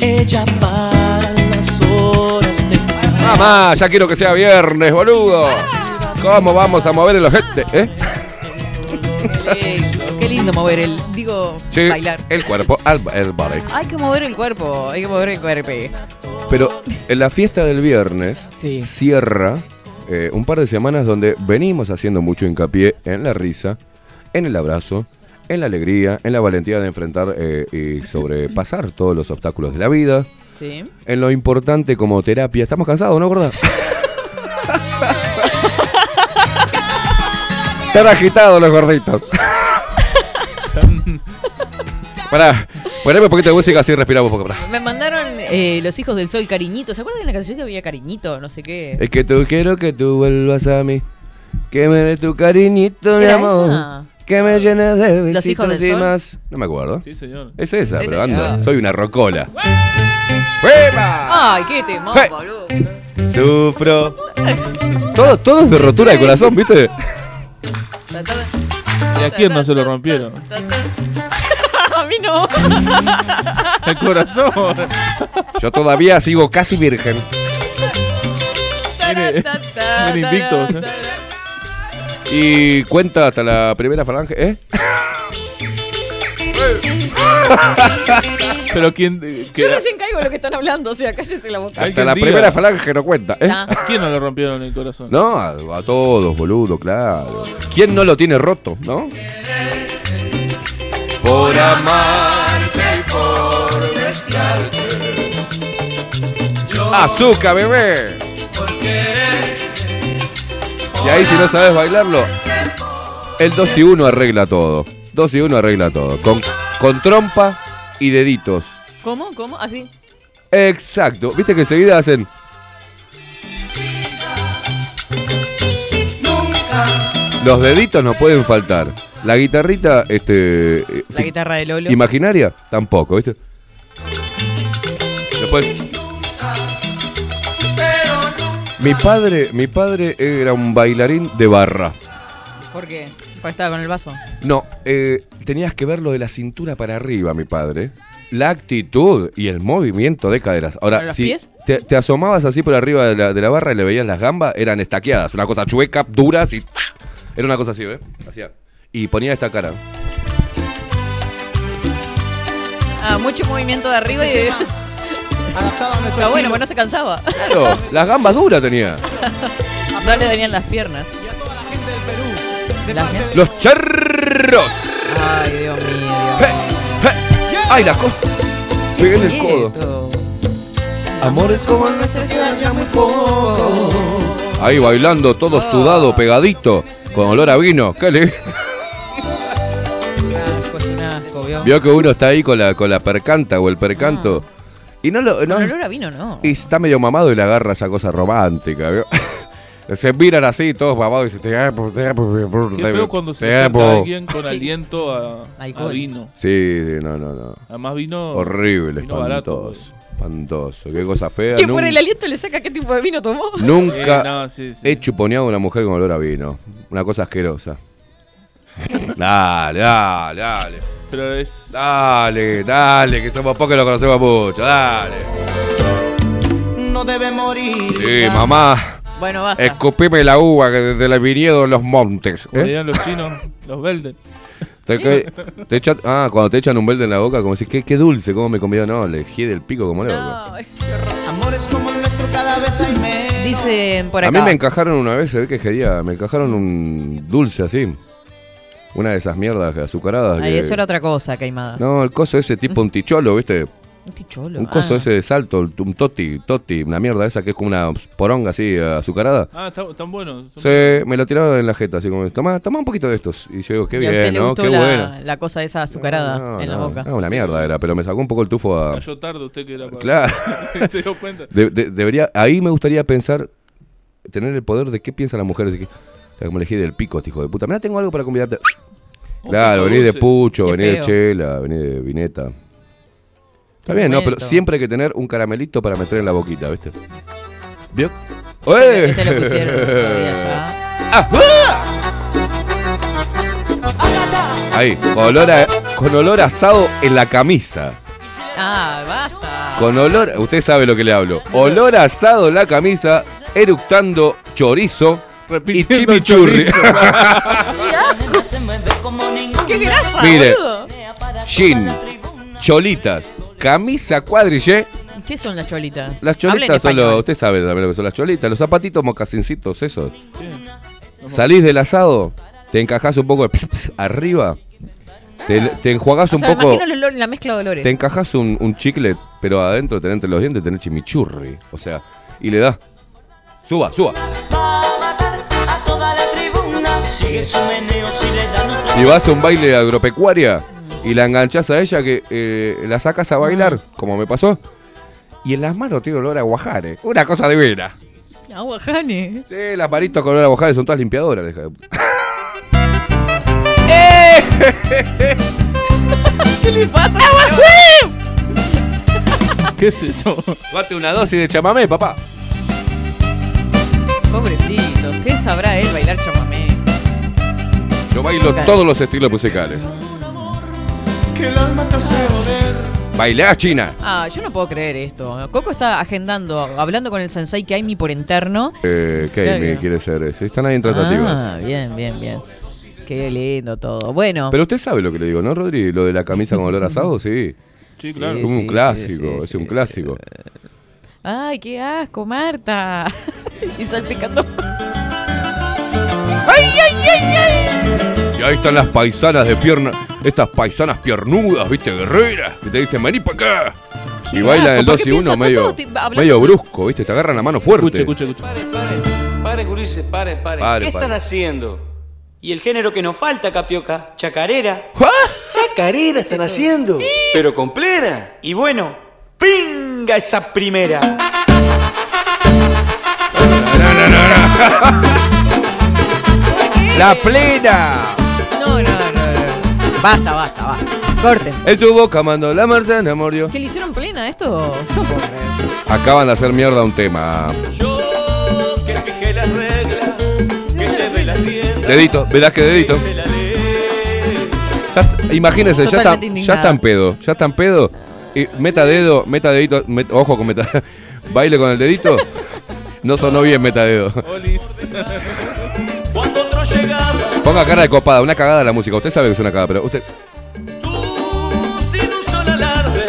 Ella para las horas de Mamá, ya quiero que sea viernes, boludo. ¿Cómo vamos a mover los heads? de- ¿Eh? Lindo mover el. Digo, Sí, bailar. el cuerpo, al- el body. Hay que mover el cuerpo, hay que mover el cuerpo. Pero en la fiesta del viernes Sí. cierra eh, un par de semanas donde venimos haciendo mucho hincapié en la risa, en el abrazo, en la alegría, en la valentía de enfrentar eh, y sobrepasar todos los obstáculos de la vida, Sí. en lo importante como terapia. ¿Estamos cansados, no, gorda? Están agitados los gorditos. Pará, poneme un poquito de música así respiramos un poco. pará. Me mandaron eh, Los Hijos del Sol, Cariñito. ¿Se acuerdan de la canción que había Cariñito? No sé qué. Es que tú quiero que tú vuelvas a mí. Que me des tu cariñito, mi ¿Era amor. esa? Que me llenes de ¿Los hijos besitos del y sol? más. No me acuerdo. Sí, señor. Es esa, Sí, pero anda. Soy una rocola. Ay, qué temor, Hey. boludo. Sufro. Todo, todo es de rotura de corazón, ¿viste? ¿Y a quién no se lo rompieron? a mí no. El corazón. Yo todavía sigo casi virgen. ¿eh? Y cuenta hasta la primera falange, ¿eh? Pero quién. eh, que- Yo recién caigo en lo que están hablando, o sea, cállense la boca. Hasta la primera falange no cuenta, ¿eh? Ah. ¿A quién no le rompieron el corazón? No, a, a todos, boludo, claro. ¿Quién no lo tiene roto, no? Por amarte y por desearte. Azúcar, bebé. Y ahí si no sabes bailarlo, el 2 y 1 arregla todo. 2 y 1 arregla todo. Con, con trompa y deditos. ¿Cómo? ¿Cómo? ¿Así? Exacto. Viste que enseguida hacen. Los deditos no pueden faltar. La guitarrita, este. eh, La guitarra de Lolo. Imaginaria, tampoco, ¿viste? Después. Mi padre, mi padre era un bailarín de barra. ¿Por qué? Porque estaba con el vaso. No, eh, tenías que verlo de la cintura para arriba, mi padre. La actitud y el movimiento de caderas. ¿Pero Ahora, los si pies? te, te asomabas así por arriba de la, de la barra y le veías las gambas, eran estaqueadas. Una cosa chueca, duras y. Era una cosa así, ¿ves? Hacía. Y ponía esta cara. Ah, mucho movimiento de arriba y de. Pero bueno, pues no se cansaba. Claro, las gambas duras tenía. No le venían las piernas. La gente- Los charros. Ay, Dios mío. Dios ¡Ay, las cosas! Pegué en el codo. Amores como el nuestro que vaya muy poco. Ahí bailando, todo sudado, pegadito, con olor a vino. ¿Qué le... ¿vio? Que uno está ahí con la, con la percanta o el percanto. Y no lo. No, Con olor a vino, no. y está medio mamado y le agarra esa cosa romántica, ¿vio? Se miran así, todos mamados y dicen, te Qué te feo cuando se amo". alguien con aliento a, vino. Sí, sí, no, no, no. Además vino. Horrible, vino barato. espantoso. Espantoso, qué cosa fea. Que por el aliento le saca qué tipo de vino tomó. Nunca Sí, no, sí, sí. he chuponeado a una mujer con olor a vino. Una cosa asquerosa. Dale, dale, dale. Pero es. Dale, dale, que somos pocos y lo conocemos mucho. Dale. No debe morir. Sí, mamá. Bueno, basta. Escupime la uva que desde el viñedo de los montes. Como ¿eh? dirían los chinos, los Belden. Te, que- te echan- ah, cuando te echan un verde en la boca, como decir, qué, qué dulce, cómo me comió. No, le gie del pico como loco. Amores como el nuestro cada vez hay menos. Dicen por A acá. mí me encajaron una vez, se ve que quería, me encajaron un dulce así. Una de esas mierdas azucaradas. Ay, que- eso era otra cosa, Caimada. No, el coso ese tipo un ticholo, ¿viste? Un ticholo. Un coso ah. ese de salto, un toti, toti, una mierda esa que es como una poronga así azucarada. Ah, buenos. son Sí, me lo tiraba en la jeta, así como, toma, toma un poquito de estos. Y yo digo, qué y a usted bien, le ¿no? gustó Qué la, bueno. la cosa esa azucarada No, en la boca. no, una mierda era, pero me sacó un poco el tufo a... Cayó tarde usted que era para. Claro. Se dio cuenta. De- de- debería, ahí me gustaría pensar, tener el poder de qué piensan las mujeres. de que- o sea, como elegí del pico, este hijo de puta. Mira, tengo algo para convidarte. Claro, pico vení de pucho, vení de chela, vení de vineta. Está bien, ¿no? Pero siempre hay que tener un caramelito para meter en la boquita, ¿viste? ¿Vio? Este, este lo pusieron todavía ya. Ahí, con olor, a, con olor a asado en la camisa. Ah, basta. Con olor, usted sabe lo que le hablo. Olor a asado en la camisa, eructando chorizo y chimichurri. chorizo. ¡Qué grasa, Mire. boludo! Jean, cholitas, camisa cuadrillé. ¿Qué son las cholitas? Las cholitas son los, usted sabe también lo que son las cholitas, los zapatitos mocasincitos esos. Salís del asado, te encajás un poco de arriba, te, te enjuagás O un sea, poco, la mezcla de olores. te encajás un, un chicle, pero adentro tenés entre los dientes tenés chimichurri, o sea, y le das. Suba, suba. Sigue su meneo si le dan otra Y vas a un baile de agropecuaria y la enganchás a ella que eh, la sacas a bailar, como me pasó. Y en las manos tiene olor a guajare. Una cosa divina. Aguajane. Sí, las manitos con olor a guajare son todas limpiadoras. de puta. ¿Qué le pasa? ¿Qué es eso? Bate una dosis de chamamé, papá. Pobrecito, ¿qué sabrá él bailar chamamé? Yo bailo todos los estilos musicales. Que el alma te hace doler. Bailá, China. Ah, yo no puedo creer esto. Coco está agendando, hablando con el sensei Kaimi por interno. Eh, ¿Qué Claro. quiere ser? ese? Están ahí en tratativas. Ah, bien, bien, bien. Qué lindo todo. Bueno. Pero usted sabe lo que le digo, ¿no, Rodri? Lo de la camisa con olor a asado, sí. Sí, claro. Es un sí, clásico, sí, sí, es un sí, clásico. Ay, qué asco, Marta. y salpicando. ¡Ay, ay, ay, ay! Ahí están las paisanas de pierna, estas paisanas piernudas, ¿viste? Guerreras, que te dicen, vení para acá. Y bailan el ¿por 2 qué y 1 piensan medio, medio brusco, ¿viste? Te agarran la mano fuerte. Escuche, escuche, escuche. Pare, Gurice, pare, pare. Pare, ¿Qué pare. están haciendo? Y el género que nos falta, Capioca, chacarera. ¿Ah? ¿Chacarera están haciendo? Pero con plena. Y bueno, pinga esa primera. ¡La plena! Basta, basta, basta. Corten. En tu boca mando la manzana murió. ¿Que le hicieron plena esto? Yo no puedo creer. Acaban de hacer mierda un tema. Yo que fijé las reglas, que lleve las riendas. Dedito, ¿verdad que dedito? la. Ya- imagínense, ya Totalmente están, ya indignada. están pedo, ya están pedo. Y meta dedo, meta dedito, met- ojo con meta. Baile con el dedito. No sonó bien meta dedo. Olis. Ponga cara de copada, una cagada la música. Usted sabe que es una cagada, pero usted. sin un solo alarde,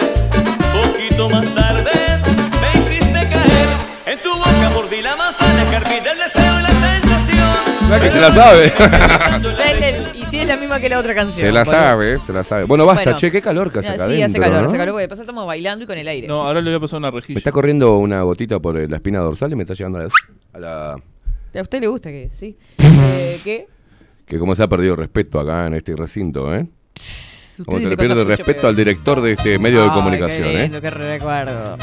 poquito más tarde, me hiciste caer. En tu boca mordí la manzana que hervida el deseo y la tentación. Ah, que se la sabe. Y si es la misma que la otra canción. se la sabe, se la sabe. Bueno, basta, Bueno. che, qué calor que hace Ya, acá Sí, hace adentro, calor, ¿no? hace calor, porque de paso estamos bailando y con el aire. No, ahora le voy a pasar una Me rejilla. está corriendo una gotita por eh, la espina dorsal y me está llegando a la. a la- ¿A usted le gusta que sí? Eh, ¿Qué? Que como se ha perdido respeto acá en este recinto, ¿eh? Como se le pierde respeto al director de este medio de comunicación, qué ¿eh? lindo, qué recuerdo.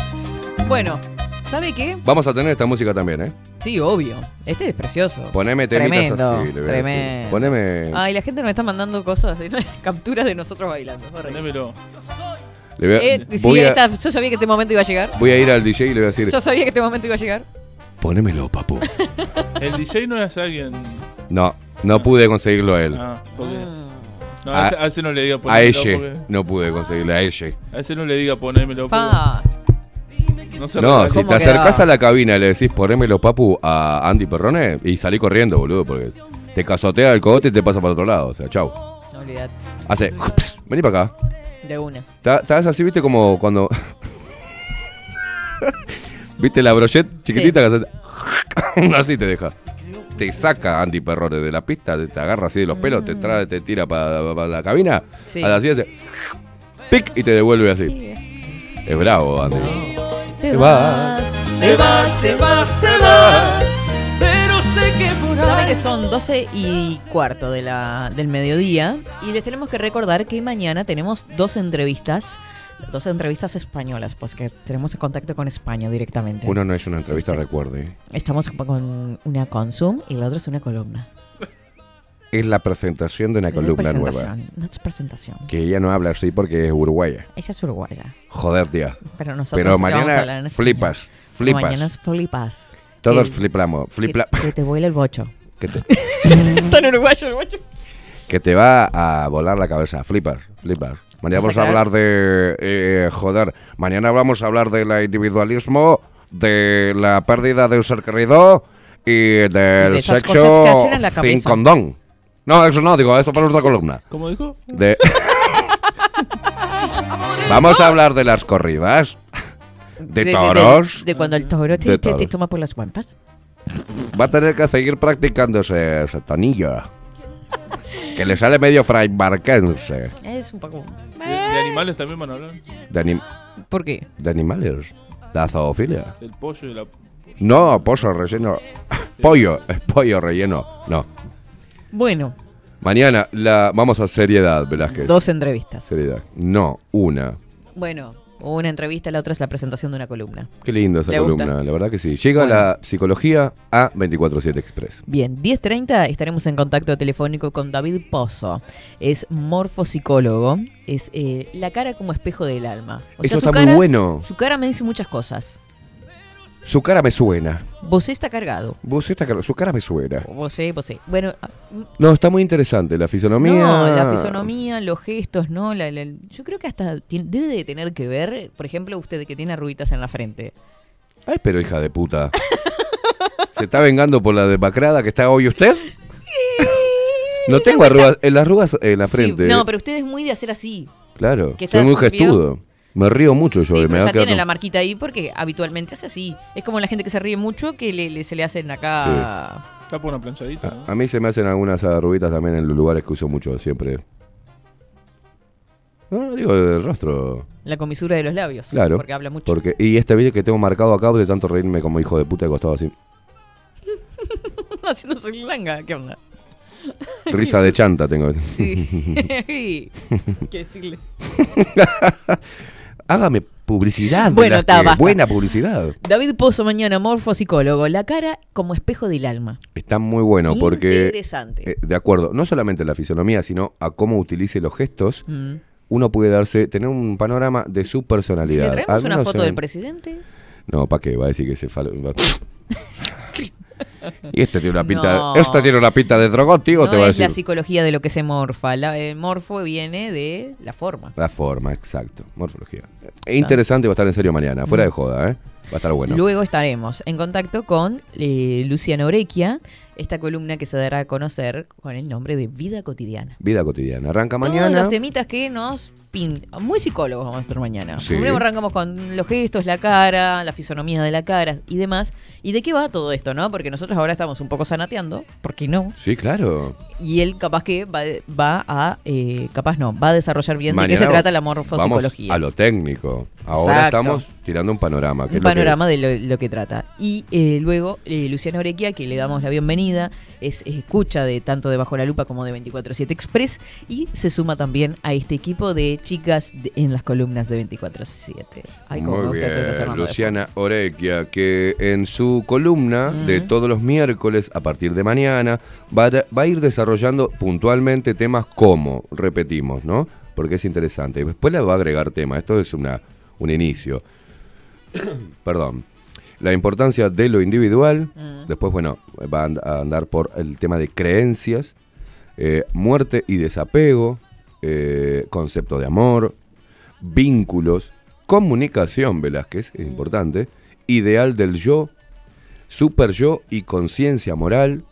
Bueno, ¿sabe qué? Vamos a tener esta música también, ¿eh? Sí, obvio. Este es precioso. Poneme temitas Tremendo, así, le voy a decir. tremendo. Poneme. Ay, la gente nos está mandando cosas, ¿no? capturas de nosotros bailando. Ponémelo. le voy a- Eh, sí, voy, a, esta- yo sabía que este momento iba a llegar. voy a ir al DJ y le voy a decir, Yo sabía que este momento iba a llegar. ponémelo, papu. El DJ no es alguien. No, no pude conseguirlo a él. Ah, porque. No, a, ese, a ese no le diga a ponémelo. ella. porque- No pude conseguirle a ella. A ese no le diga ponémelo. porque. No se No, si te acercás a la cabina y le decís ponémelo papu a Andy Perrone y salí corriendo, boludo, porque te casotea el cogote y te pasa para otro lado. O sea, chau. No olvidate. Hace, vení para acá. De una. Estás así, viste, como cuando. ¿Viste la brochette chiquitita que hace- así te deja. Te saca Andy Perrone de la pista, te, te agarra así de los pelos, te trae, te tira para la cabina. Sí. Así hace. Pic y te devuelve así. Es bravo, Andy. Te vas, te vas, te vas, te vas. Pero sé que por Saben ahí- que son 12 y cuarto de la, del mediodía y les tenemos que recordar que mañana tenemos dos entrevistas, dos entrevistas españolas, pues que tenemos contacto con España directamente. Uno no es una entrevista, recuerde. Estamos con una consum y la otra es una columna. Es la presentación de una No es columna nueva. presentación, no es presentación. Que ella no habla así porque es uruguaya. Ella es uruguaya. Joder, tía. Pero nosotros Pero sí vamos a hablar mañana en flipas, flipas. Mañana es flipas. Todos Que- flipamos, flipla- Que, que te vuela el bocho. que, te, Tan uruguayo el bocho. que te va a volar la cabeza, flipas, flipas. Mañana ¿Vas vamos a hablar de... eh, joder, mañana vamos a hablar del individualismo, de la pérdida de un ser querido y del de sexo en la sin condón. No, eso no, digo, eso para otra columna. ¿Cómo dijo? De... Vamos a hablar de las corridas, de, toros. De, cuando el toro te, toma por las guampas. Va a tener que seguir practicando ese, ese tonillo. Que le sale medio fraimarquense. Es un poco... De, de animales también van a hablar. De, anim- ¿Por qué? de animales. La zoofilia. Del pollo y la. No, pollo relleno. Pollo, es pollo relleno. No. Bueno, Mañana la vamos a seriedad, Velázquez. dos entrevistas. Seriedad. No, una. Bueno, una entrevista, la otra es la presentación de una columna. Qué lindo esa columna, la verdad que sí. Llega Bueno. la psicología a 24-7 Express. Bien, 10.30 estaremos en contacto telefónico con David Pozo. Es morfopsicólogo, es eh, la cara como espejo del alma. O Eso está muy bueno. Su cara me dice muchas cosas. Su cara me suena. Vos está cargado. Vos esta cara- su cara me suena. Vos, vos. Bueno, ah, No, está muy interesante. La fisonomía. No, la fisonomía, los gestos, ¿no? La- la- yo creo que hasta debe de tener que ver, por ejemplo, usted que tiene arruguitas en la frente. Ay, pero hija de puta. ¿Se está vengando por la demacrada que está hoy usted? No tengo arrugas, en las arrugas en la Sí, frente. no, pero usted es muy de hacer así. Claro, soy muy gestudo. Me río mucho yo. Sí, me ya tiene la marquita ahí porque habitualmente hace así. Es como la gente que se ríe mucho que le, le- se le hacen acá. Está por una planchadita. ¿no? A mí se me hacen algunas arruguitas también en los lugares que uso mucho siempre. No, digo del rostro. La comisura de los labios. Claro. Porque habla mucho. Porque, y este vídeo que tengo marcado acá de tanto reírme como hijo de puta de costado así. Haciéndose langa. ¿Qué onda? Risa de chanta tengo. Sí. ¿Qué decirle? Hágame publicidad. Bueno, está. Buena publicidad. David Pozo mañana, morfopsicólogo. La cara como espejo del alma. Está muy bueno porque... Interesante. eh, de acuerdo, no solamente la fisonomía, sino a cómo utilice los gestos, Mm. uno puede darse, tener un panorama de su Si personalidad. le traemos una foto del presidente. No, ¿para qué? Va a decir que se falo... y este tiene una pinta... No. Esta tiene una pinta de drogón, tío, No te va a es decir. la psicología de lo que se morfa. La, el morfo viene de la forma. La forma, exacto. Morfología. E interesante va a estar en serio mañana, fuera de joda, ¿eh? Va a estar bueno. Luego estaremos en contacto con eh, Luciana Orequia, esta columna que se dará a conocer con el nombre de Vida Cotidiana. Vida cotidiana. Arranca Todos mañana. los temitas que nos pin... Muy psicólogos vamos a estar mañana. Sí. Primero arrancamos con los gestos, la cara, la fisonomía de la cara y demás. ¿Y de qué va todo esto, no? Porque nosotros ahora estamos un poco sanateando, ¿por qué no? Sí, claro. Y él capaz que va, va a, eh, capaz no, va a desarrollar bien de qué se trata la Vamos morfopsicología. a lo técnico. Ahora Exacto. estamos tirando un panorama. que un que- panorama de lo, lo que trata. Y eh, luego eh, Luciana Orequia, que le damos la bienvenida, es escucha de tanto de Bajo la Lupa como de 24-7 Express y se suma también a este equipo de chicas de- en las columnas de 24-7. Ay, cómo me gusta de bien, de Luciana Orequia, que en su columna de todos los miércoles a partir de mañana va a, va a ir desarrollando puntualmente temas como, repetimos, ¿no? Porque es interesante. Después le va a agregar temas. Esto es una, un inicio. Perdón. La importancia de lo individual. Mm. Después, bueno, va a and- a andar por el tema de creencias, eh, muerte y desapego. eh, concepto de amor, vínculos, comunicación, Velázquez, es importante, ideal del yo, super yo y conciencia moral,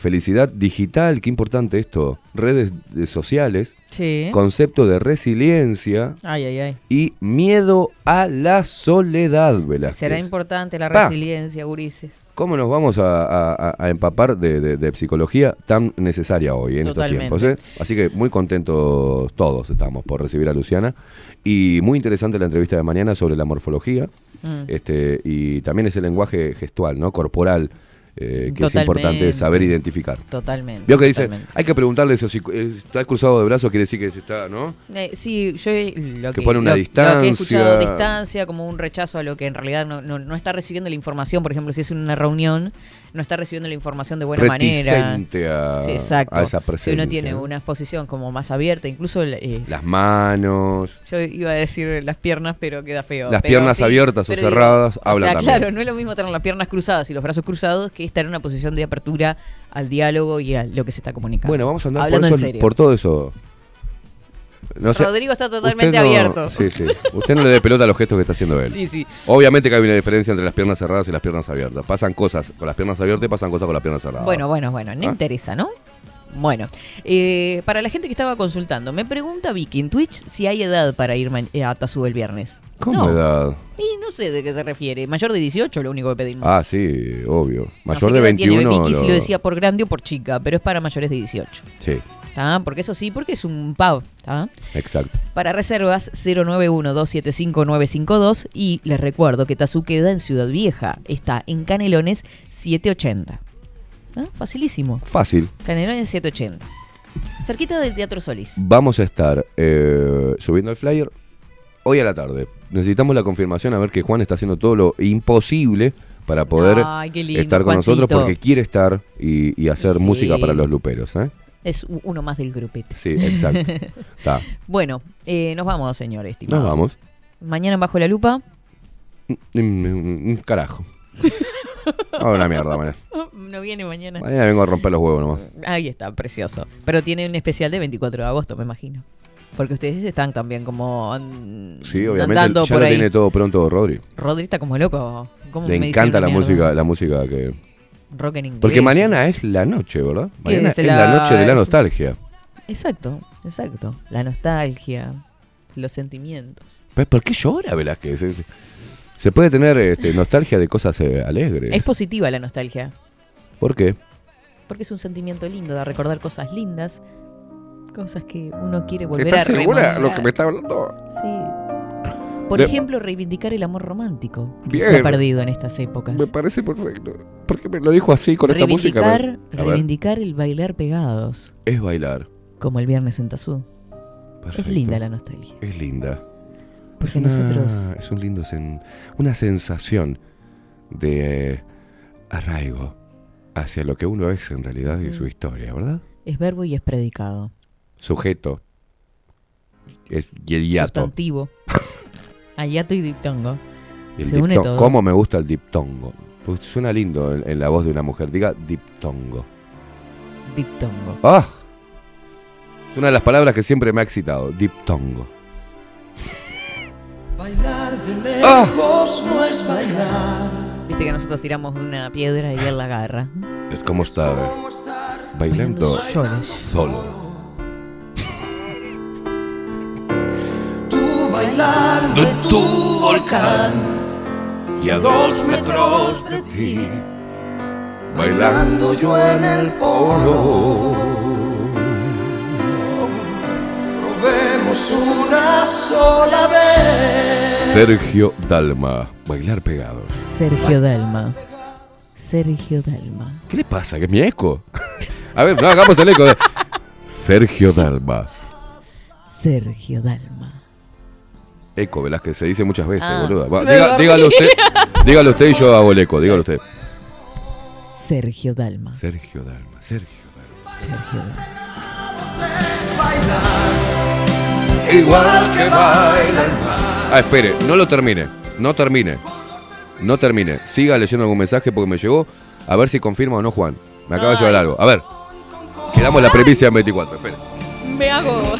felicidad digital, qué importante esto, redes de- sociales, Sí. concepto de resiliencia Ay, ay, ay. y miedo a la soledad, Velázquez. Será importante la Pa. resiliencia, gurises. ¿Cómo nos vamos a, a- a- a empapar de, de- de psicología tan necesaria hoy en Totalmente. estos tiempos? eh? Así que muy contentos todos estamos por recibir a Luciana. Y muy interesante la entrevista de mañana sobre la morfología. Mm. Este, y también ese lenguaje gestual, ¿no? Corporal, eh, que es importante saber identificar. Totalmente. Vio que dice, totalmente. hay que preguntarle eso, si eh, está cruzado de brazos quiere decir que se está, ¿no? Eh, sí, yo lo Que que, pone una lo- lo que he escuchado distancia. distancia, como un rechazo a lo que en realidad no, no, no está recibiendo la información. Por ejemplo, si es una reunión, no está recibiendo la información de buena manera. A- Sí, exacto. a esa si presencia, uno tiene una exposición como más abierta, incluso eh, Las manos. yo iba a decir las piernas, pero queda feo. Las Pero piernas sí, abiertas o pero digo, cerradas o sea, también. claro, no es lo mismo tener las piernas cruzadas y los brazos cruzados que estar en una posición de apertura al diálogo y a lo que se está comunicando. Bueno, vamos a andar por, eso- en serio. por todo eso. No sé, Rodrigo está totalmente usted no- abierto. Sí, sí. Usted no le dé pelota a los gestos que está haciendo él. Sí, sí. Obviamente que hay una diferencia entre las piernas cerradas y las piernas abiertas. Pasan cosas con las piernas abiertas y pasan cosas con las piernas cerradas. Bueno, bueno, bueno, no ¿Ah? interesa, ¿no? Bueno, eh, para la gente que estaba consultando, me pregunta Vicky en Twitch si hay edad para ir ma- eh, a Tazú el viernes. ¿Cómo no. edad? Y no sé de qué se refiere. Mayor de 18, lo único que pedimos. Ah, sí, obvio. No Mayor de edad tiene 21. Vicky si lo- lo decía por grande o por chica, pero es para mayores de 18. Sí, ¿Está? Porque eso sí, porque es un pub. ¿está? exacto. Para reservas 091-275-952 y les recuerdo que Tazú queda en Ciudad Vieja. Está en Canelones 780. ¿Ah? Facilísimo. Fácil. Canelones 780. Cerquita del Teatro Solís. Vamos a estar eh, subiendo el flyer hoy a la tarde. Necesitamos la confirmación a ver que Juan está haciendo todo lo imposible para poder Ay, qué lindo, estar con nosotros porque quiere estar y, y hacer Sí. música para los luperos. ¿eh? Es uno más del grupete. Sí, exacto. Bueno, eh, nos vamos, señor estimado. Nos vamos. Mañana en Bajo la Lupa. Mm, mm, mm, Carajo. Vamos a la mierda, mañana. No viene mañana. Mañana vengo a romper los huevos nomás. Ahí está, precioso. Pero tiene un especial de 24 de agosto, me imagino. Porque ustedes están también como Sí, obviamente ya por lo ahí. tiene todo pronto Rodri. Rodri está como loco. ¿Cómo Le me encanta una la mierda? música, la música que. Rock en inglés. Porque mañana es la noche, ¿verdad? ¿Qué Mañana es es, la- la noche de la nostalgia. Exacto, exacto. La nostalgia, los sentimientos. Pues, ¿Por qué llora Velázquez? Se, se puede tener este, nostalgia de cosas eh, alegres. Es positiva la nostalgia. ¿Por qué? Porque es un sentimiento lindo de recordar cosas lindas, cosas que uno quiere volver a ¿Estás segura rememorar. lo que me está hablando? Sí. Por De- ejemplo, reivindicar el amor romántico que Bien. se ha perdido en estas épocas. Me parece perfecto. ¿Por qué me lo dijo así con esta música? reivindicar, A ver, reivindicar el bailar pegados, es bailar. como el viernes en Tazú. Es Perfecto. linda la nostalgia. Es linda. Porque Es una- nosotros- Es un lindo. sen- una sensación de eh, arraigo hacia lo que uno es en realidad y Mm. su historia, ¿verdad? Es verbo y es predicado. Sujeto. Es, y el hiato. Sustantivo. Ayato y diptongo. Y el Se une dipto- todo. ¿Cómo me gusta el diptongo? Suena lindo en, en la voz de una mujer. Diga diptongo. Diptongo. ¡Ah! Es una de las palabras que siempre me ha excitado. Diptongo. Bailar de Ah. lejos no es bailar. Viste que nosotros tiramos una piedra y él la agarra. Es como estar bailando Solos. solo. Tú bailando en tu volcán y a dos metros de ti. Bailando yo en el polo. Probemos una sola vez. Sergio Dalma. Bailar pegados. Sergio Dalma. Sergio Dalma. ¿Qué le pasa? ¿Que es mi eco? A ver, no hagamos el eco. Sergio Dalma. Sergio Dalma. Eco, Velázquez, se dice muchas veces, Ah. Va, Me diga- dígalo usted. Dígalo usted y yo hago el eco. Dígalo usted. Sergio Dalma. Sergio Dalma. Sergio Dalma. Sergio Dalma. Igual que baila el mar. Ah, espere, no lo termine. No termine. No termine. Siga leyendo algún mensaje porque me llegó. A ver si confirma o no, Juan. Me acaba de llegar algo. A ver. Quedamos la premisa en 24. Espere. Me hago.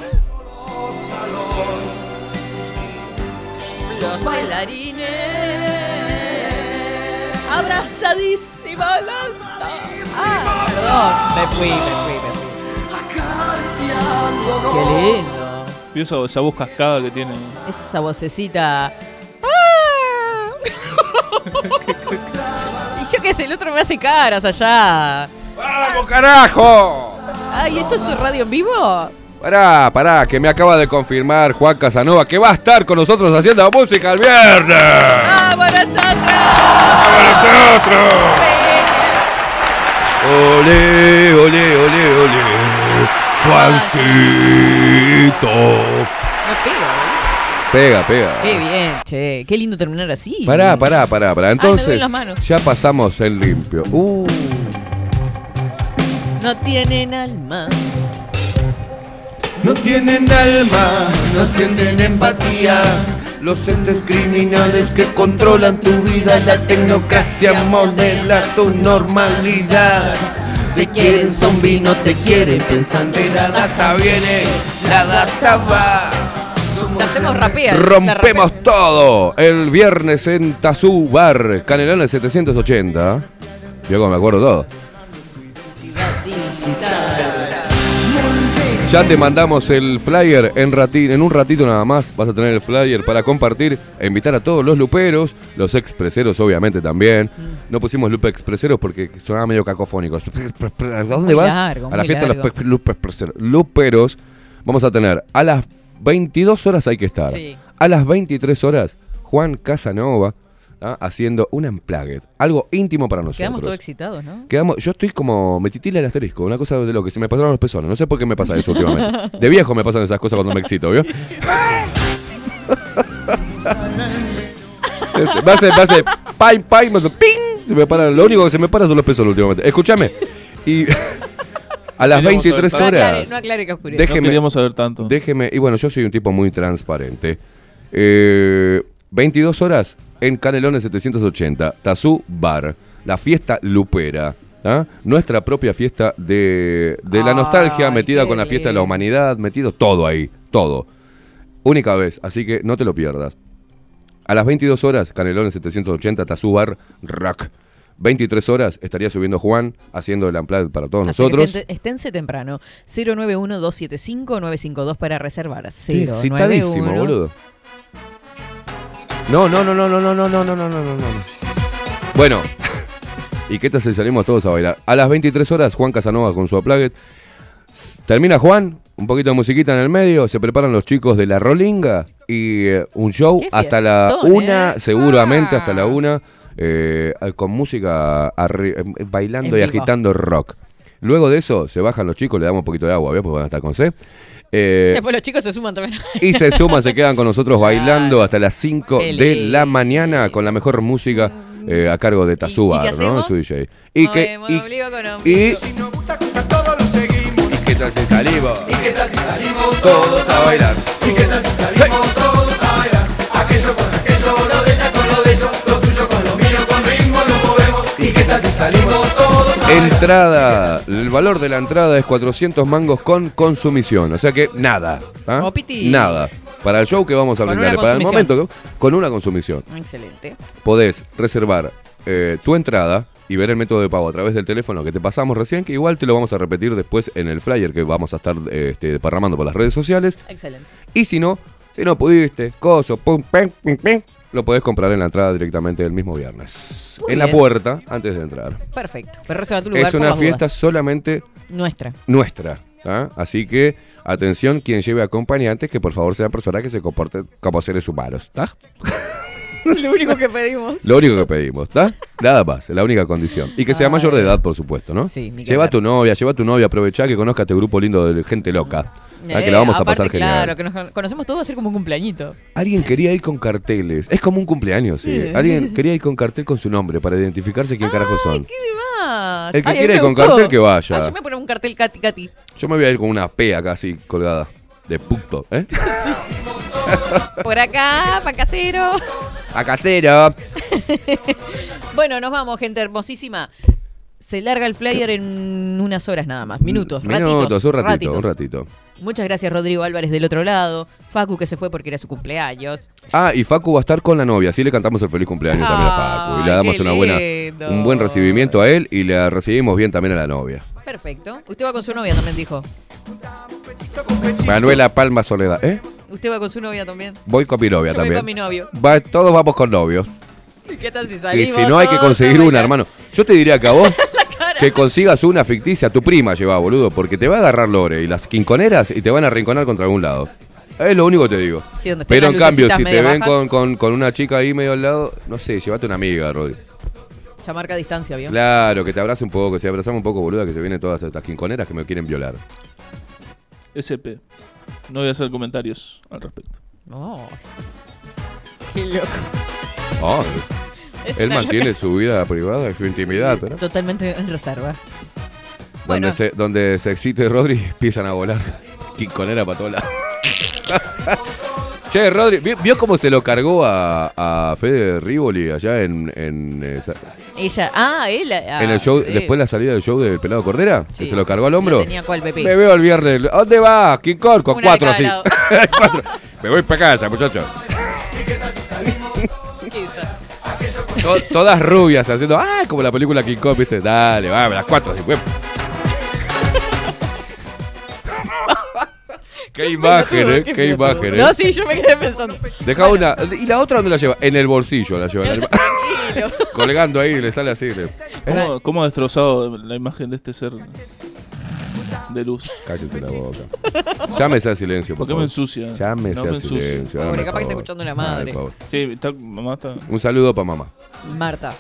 Abrazadísima. Ah, perdón. Me fui, me fui, me fui. Qué lindo. Esa, esa voz cascada que tiene. Esa vocecita. ¡Ah! y yo qué sé, el otro me hace caras allá. ¡Vamos, carajo! Ay, ¿esto es su radio en vivo? Pará, pará, que me acaba de confirmar Juan Casanova que va a estar con nosotros haciendo música el viernes. ¡Vamos nosotros! nosotros! Ole, ole, ole, ole. Juancito. No pega, Pega, pega. Qué bien, che. Qué lindo terminar así. Pará, pará, pará, pará. Entonces, ya pasamos el limpio. Uh, No tienen alma. No tienen alma, no sienten empatía. Los entes criminales que controlan tu vida, la tecnocracia modela tu normalidad. Te quieren zombie, no te quieren pensando. La data viene, la data va. Te hacemos rapea. rompemos todo. El viernes en Tazú Bar, Canelones 780. Yo como me acuerdo todo. Ya te mandamos el flyer en, un ratito nada más. Vas a tener el flyer para compartir e invitar a todos los luperos, los expreseros obviamente también. No pusimos lupe expreseros porque sonaba medio cacofónico. ¿A dónde vas? largo, a la fiesta de los pe- lupe expreseros. luperos. Vamos a tener a las 22 horas hay que estar. Sí. A las 23 horas, Juan Casanova ¿ah? haciendo un unplugged. Algo íntimo para nosotros. Quedamos todos excitados, ¿no? Quedamos, yo estoy como, me titila el asterisco, una cosa de lo que se me pasaron los pezones. No sé por qué me pasa eso últimamente. De viejo me pasan esas cosas cuando me excito, ¿vio? Me hace, me hace, pay, pay, me hace, ping, se me para, lo único que se me para son los pezones últimamente. Escúchame, y a las Queríamos 23 saber No aclare, horas, no aclare que oscurece. No queríamos saber tanto. déjeme, y bueno, yo soy un tipo muy transparente. Eh, 22 horas en Canelones 780, Tazú Bar, la fiesta lupera. ¿ah? Nuestra propia fiesta de, de la nostalgia, Ay, metida qué con la fiesta de la humanidad, metido todo ahí, todo. Única vez, así que no te lo pierdas. A las 22 horas, Canelones 780, Tazú Bar, Rock. 23 horas estaría subiendo Juan, haciendo el Unplugged para todos Así nosotros. estén- esténse temprano. 091-275-952 para reservar. Estoy excitadísimo, 091. boludo. No, no, no, no, no, no, no, no, no, no, no, no, no. Bueno, ¿y qué tal si salimos todos a bailar? A las 23 horas, Juan Casanova con su. S- Termina Juan, un poquito de musiquita en el medio, se preparan los chicos de la Rolinga y eh, un show hasta la una, ¿eh? seguramente hasta Ah. la una, eh, con música eh, bailando En y vivo. agitando rock. Luego de eso, se bajan los chicos, le damos un poquito de agua, ¿ves? Porque van a estar con sed. Eh, Después los chicos se suman también. y se suman, se quedan con nosotros bailando hasta las 5 Qué de la mañana con la mejor música eh, a cargo de ¿Y Tazubar, qué ¿no? Su DJ. Y No, que, y, un- y, ¿Y qué tal si salimos? ¿Y qué tal si salimos Todos a bailar. ¿Y qué tal si salimos todos a bailar? Aquello con aquello, lo de ella con lo de ellos, lo tuyo con lo mío, con ritmo lo movemos. ¿Y qué tal si salimos todos? Entrada, el valor de la entrada es 400 mangos con consumición, o sea que nada, ¿ah? Opiti. nada. Para el show que vamos a Con brindar, para el consumición. momento, con una consumición. Excelente. podés reservar eh, tu entrada y ver el método de pago a través del teléfono que te pasamos recién, que igual te lo vamos a repetir después en el flyer que vamos a estar eh, este, desparramando por las redes sociales. Excelente. Y si no, si no pudiste, coso, pum, pim, pim, pim, lo podés comprar en la entrada directamente el mismo viernes. Muy en la puerta, antes de entrar. Perfecto. Pero reserva tu lugar Es por una las fiesta dudas. solamente Nuestra. nuestra. ¿ah? Así que, atención, quien lleve acompañantes, que por favor sean personas que se comporten como seres humanos. ¿está? Lo único que pedimos. Lo único que pedimos, ¿está? Nada más, la única condición. Y que sea mayor de edad, por supuesto, ¿no? Sí, ni que lleva a tu novia, lleva a tu novia, aprovechá que conozca este grupo lindo de gente loca. ¿Ah? que Eh, la vamos a pasar genial. Claro, que nos conocemos todos, va a ser como un cumpleañito. Alguien quería ir con carteles. Es como un cumpleaños, sí. Sí. Alguien quería ir con cartel con su nombre para identificarse quién carajo son. ¿Qué más? El que Ay, a quiera ir con gustó. cartel, que vaya. Ah, yo me pongo un cartel Katy Katy. Yo me voy a ir con una P acá así colgada. De puto, ¿eh? Por acá, pa' casero. A casero. bueno, nos vamos, gente hermosísima. Se larga el flyer en unas horas nada más. Minutos, ratitos. Minutos, un ratito, ratitos. un ratito. Muchas gracias, Rodrigo Álvarez del otro lado. Facu, que se fue porque era su cumpleaños. Ah, y Facu va a estar con la novia, así le cantamos el feliz cumpleaños también a Facu. Y le damos una buena, un buen recibimiento a él y le recibimos bien también a la novia. Perfecto. Usted va con su novia también, dijo. Manuela Palma Soledad, ¿eh? Usted va con su novia también. Voy con mi novia Yo voy también. con mi novio. Va- todos vamos con novios. ¿Y qué tal si Y salimos? si no hay que conseguir una, hermano. Yo te diría que a vos que consigas una ficticia, tu prima lleva, boludo, porque te va a agarrar Lore y las quinconeras y te van a arrinconar contra algún lado. Es lo único que te digo. Sí, Pero en cambio, si te ven con, con- con una chica ahí medio al lado, no sé, llévate una amiga, Rodri. Ya marca distancia, ¿vio? Claro, que te abrace un poco, si abrazamos un poco, boluda, que se vienen todas estas quinconeras que me quieren violar. SP. No voy a hacer comentarios al respecto. Oh. Qué loco. Ay, Es él una mantiene su vida privada y su intimidad, ¿no? Totalmente en reserva. Bueno. Donde, se, donde se excite Rodri, empiezan a volar quinconera para todos lados. che, Rodri, ¿vi- ¿vio cómo se lo cargó a, a Fede Rivoli allá en, en, eh, sa- Ella. Ah, él. ah, en el show, sí. después de la salida del show del Pelado Cordera? Sí. Que se lo cargó al hombro. Lo tenía cual Pepe. Me veo el viernes. ¿A dónde va? King Kong con Una cuatro así. Cuatro. Me voy para casa, muchachos. To- todas rubias haciendo, ah, como la película King Kong, ¿viste? Dale, va, las cuatro así. huep. Qué imagen, eh, qué imagen, eh. No, sí, yo me quedé pensando. Deja una. ¿Y la otra dónde la lleva? En el bolsillo la lleva. la- Tranquilo. colgando ahí, le sale así. le- ¿Cómo, cómo ha destrozado la imagen de este ser de luz? Cállese la boca. Llámese a silencio, ¿Por por qué me ensucia? Llámese No a ensucia. silencio. Pobre, hágame capaz que está favor. escuchando la Hágame madre. favor. Sí, está, mamá está. Un saludo para mamá. Marta.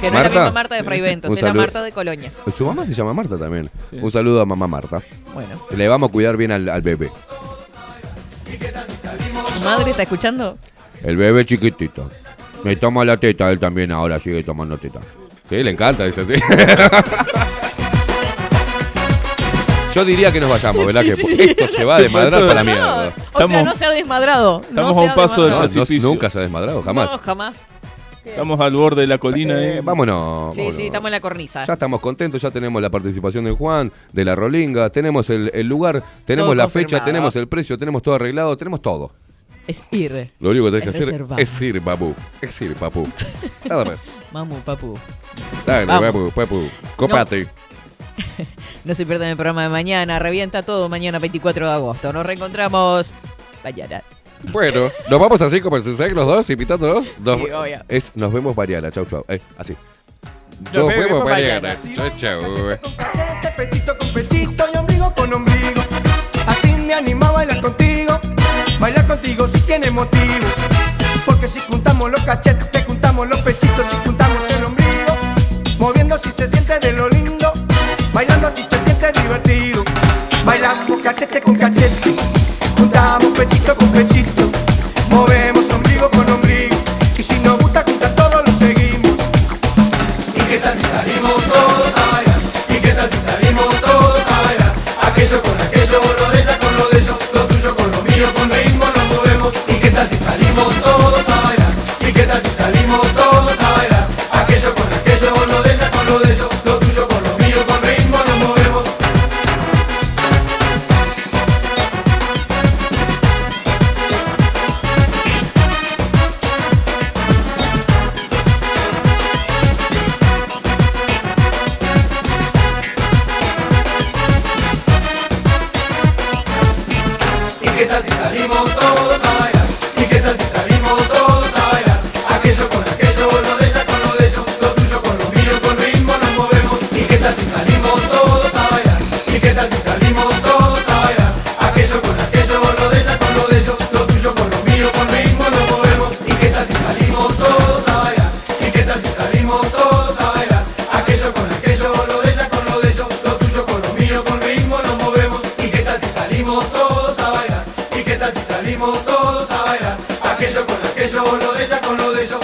Que no ¿Marta? es la misma Marta de Fray Ventos, Un es la saludo. Marta de Colonia. Su mamá se llama Marta también. Un saludo a mamá Marta. Bueno. Le vamos a cuidar bien al, al bebé. ¿Su madre está escuchando? El bebé chiquitito. Me toma la teta, él también ahora sigue tomando teta. Sí, le encanta, dice así. Yo diría que nos vayamos, ¿verdad? Sí, que sí, sí. esto se va a desmadrar para la No, mierda. O sea, no se ha desmadrado. no estamos se a un paso del No, desmadrado. no, precipicio. nunca se ha desmadrado, jamás. No, jamás. Estamos al borde de la colina. Eh, eh. vámonos. Sí, vámonos. sí, estamos en la cornisa. Ya estamos contentos, ya tenemos la participación de Juan, de la Rolinga, tenemos el, el lugar, tenemos Todo la confirmado. fecha, tenemos el precio, tenemos todo arreglado, tenemos todo. Es ir. Lo único que tenés que Es hacer reservar. es ir, papu. Es ir, papu. Nada más. Mamu, papu. Dale, Vamos. papu, papu. Copate. No se pierdan el programa de mañana. Revienta todo mañana 24 de agosto. Nos reencontramos mañana. Bueno, nos vamos así como se los dos, invitándolos. Nos, Sí, obvio. es, nos vemos mañana. Chau, chau. Eh, así. Nos vemos mañana. Chau, chau. Cachete, pechito con pechito y ombligo con ombligo. Así me anima a bailar contigo. Bailar contigo si tiene motivo. Porque si juntamos los cachetes, te juntamos los pechitos, si juntamos el ombligo. Moviendo si se siente de lo lindo. Bailando si se siente divertido. Bailamos cachete con cachete. Juntamos pechito con pechito. Movemos ombligo con ombligo. Y si nos gusta juntar todo lo seguimos. ¿Y qué tal si salimos todos a bailar? ¿Y qué tal si salimos todos a bailar? Aquello con aquello, lo de ella con lo de ellos, lo tuyo con lo mío, con ritmo nos movemos. ¿Y qué tal si salimos todos a bailar? ¿Y qué tal si todos a bailar? Aquello con aquello, lo de ella con lo de ellos,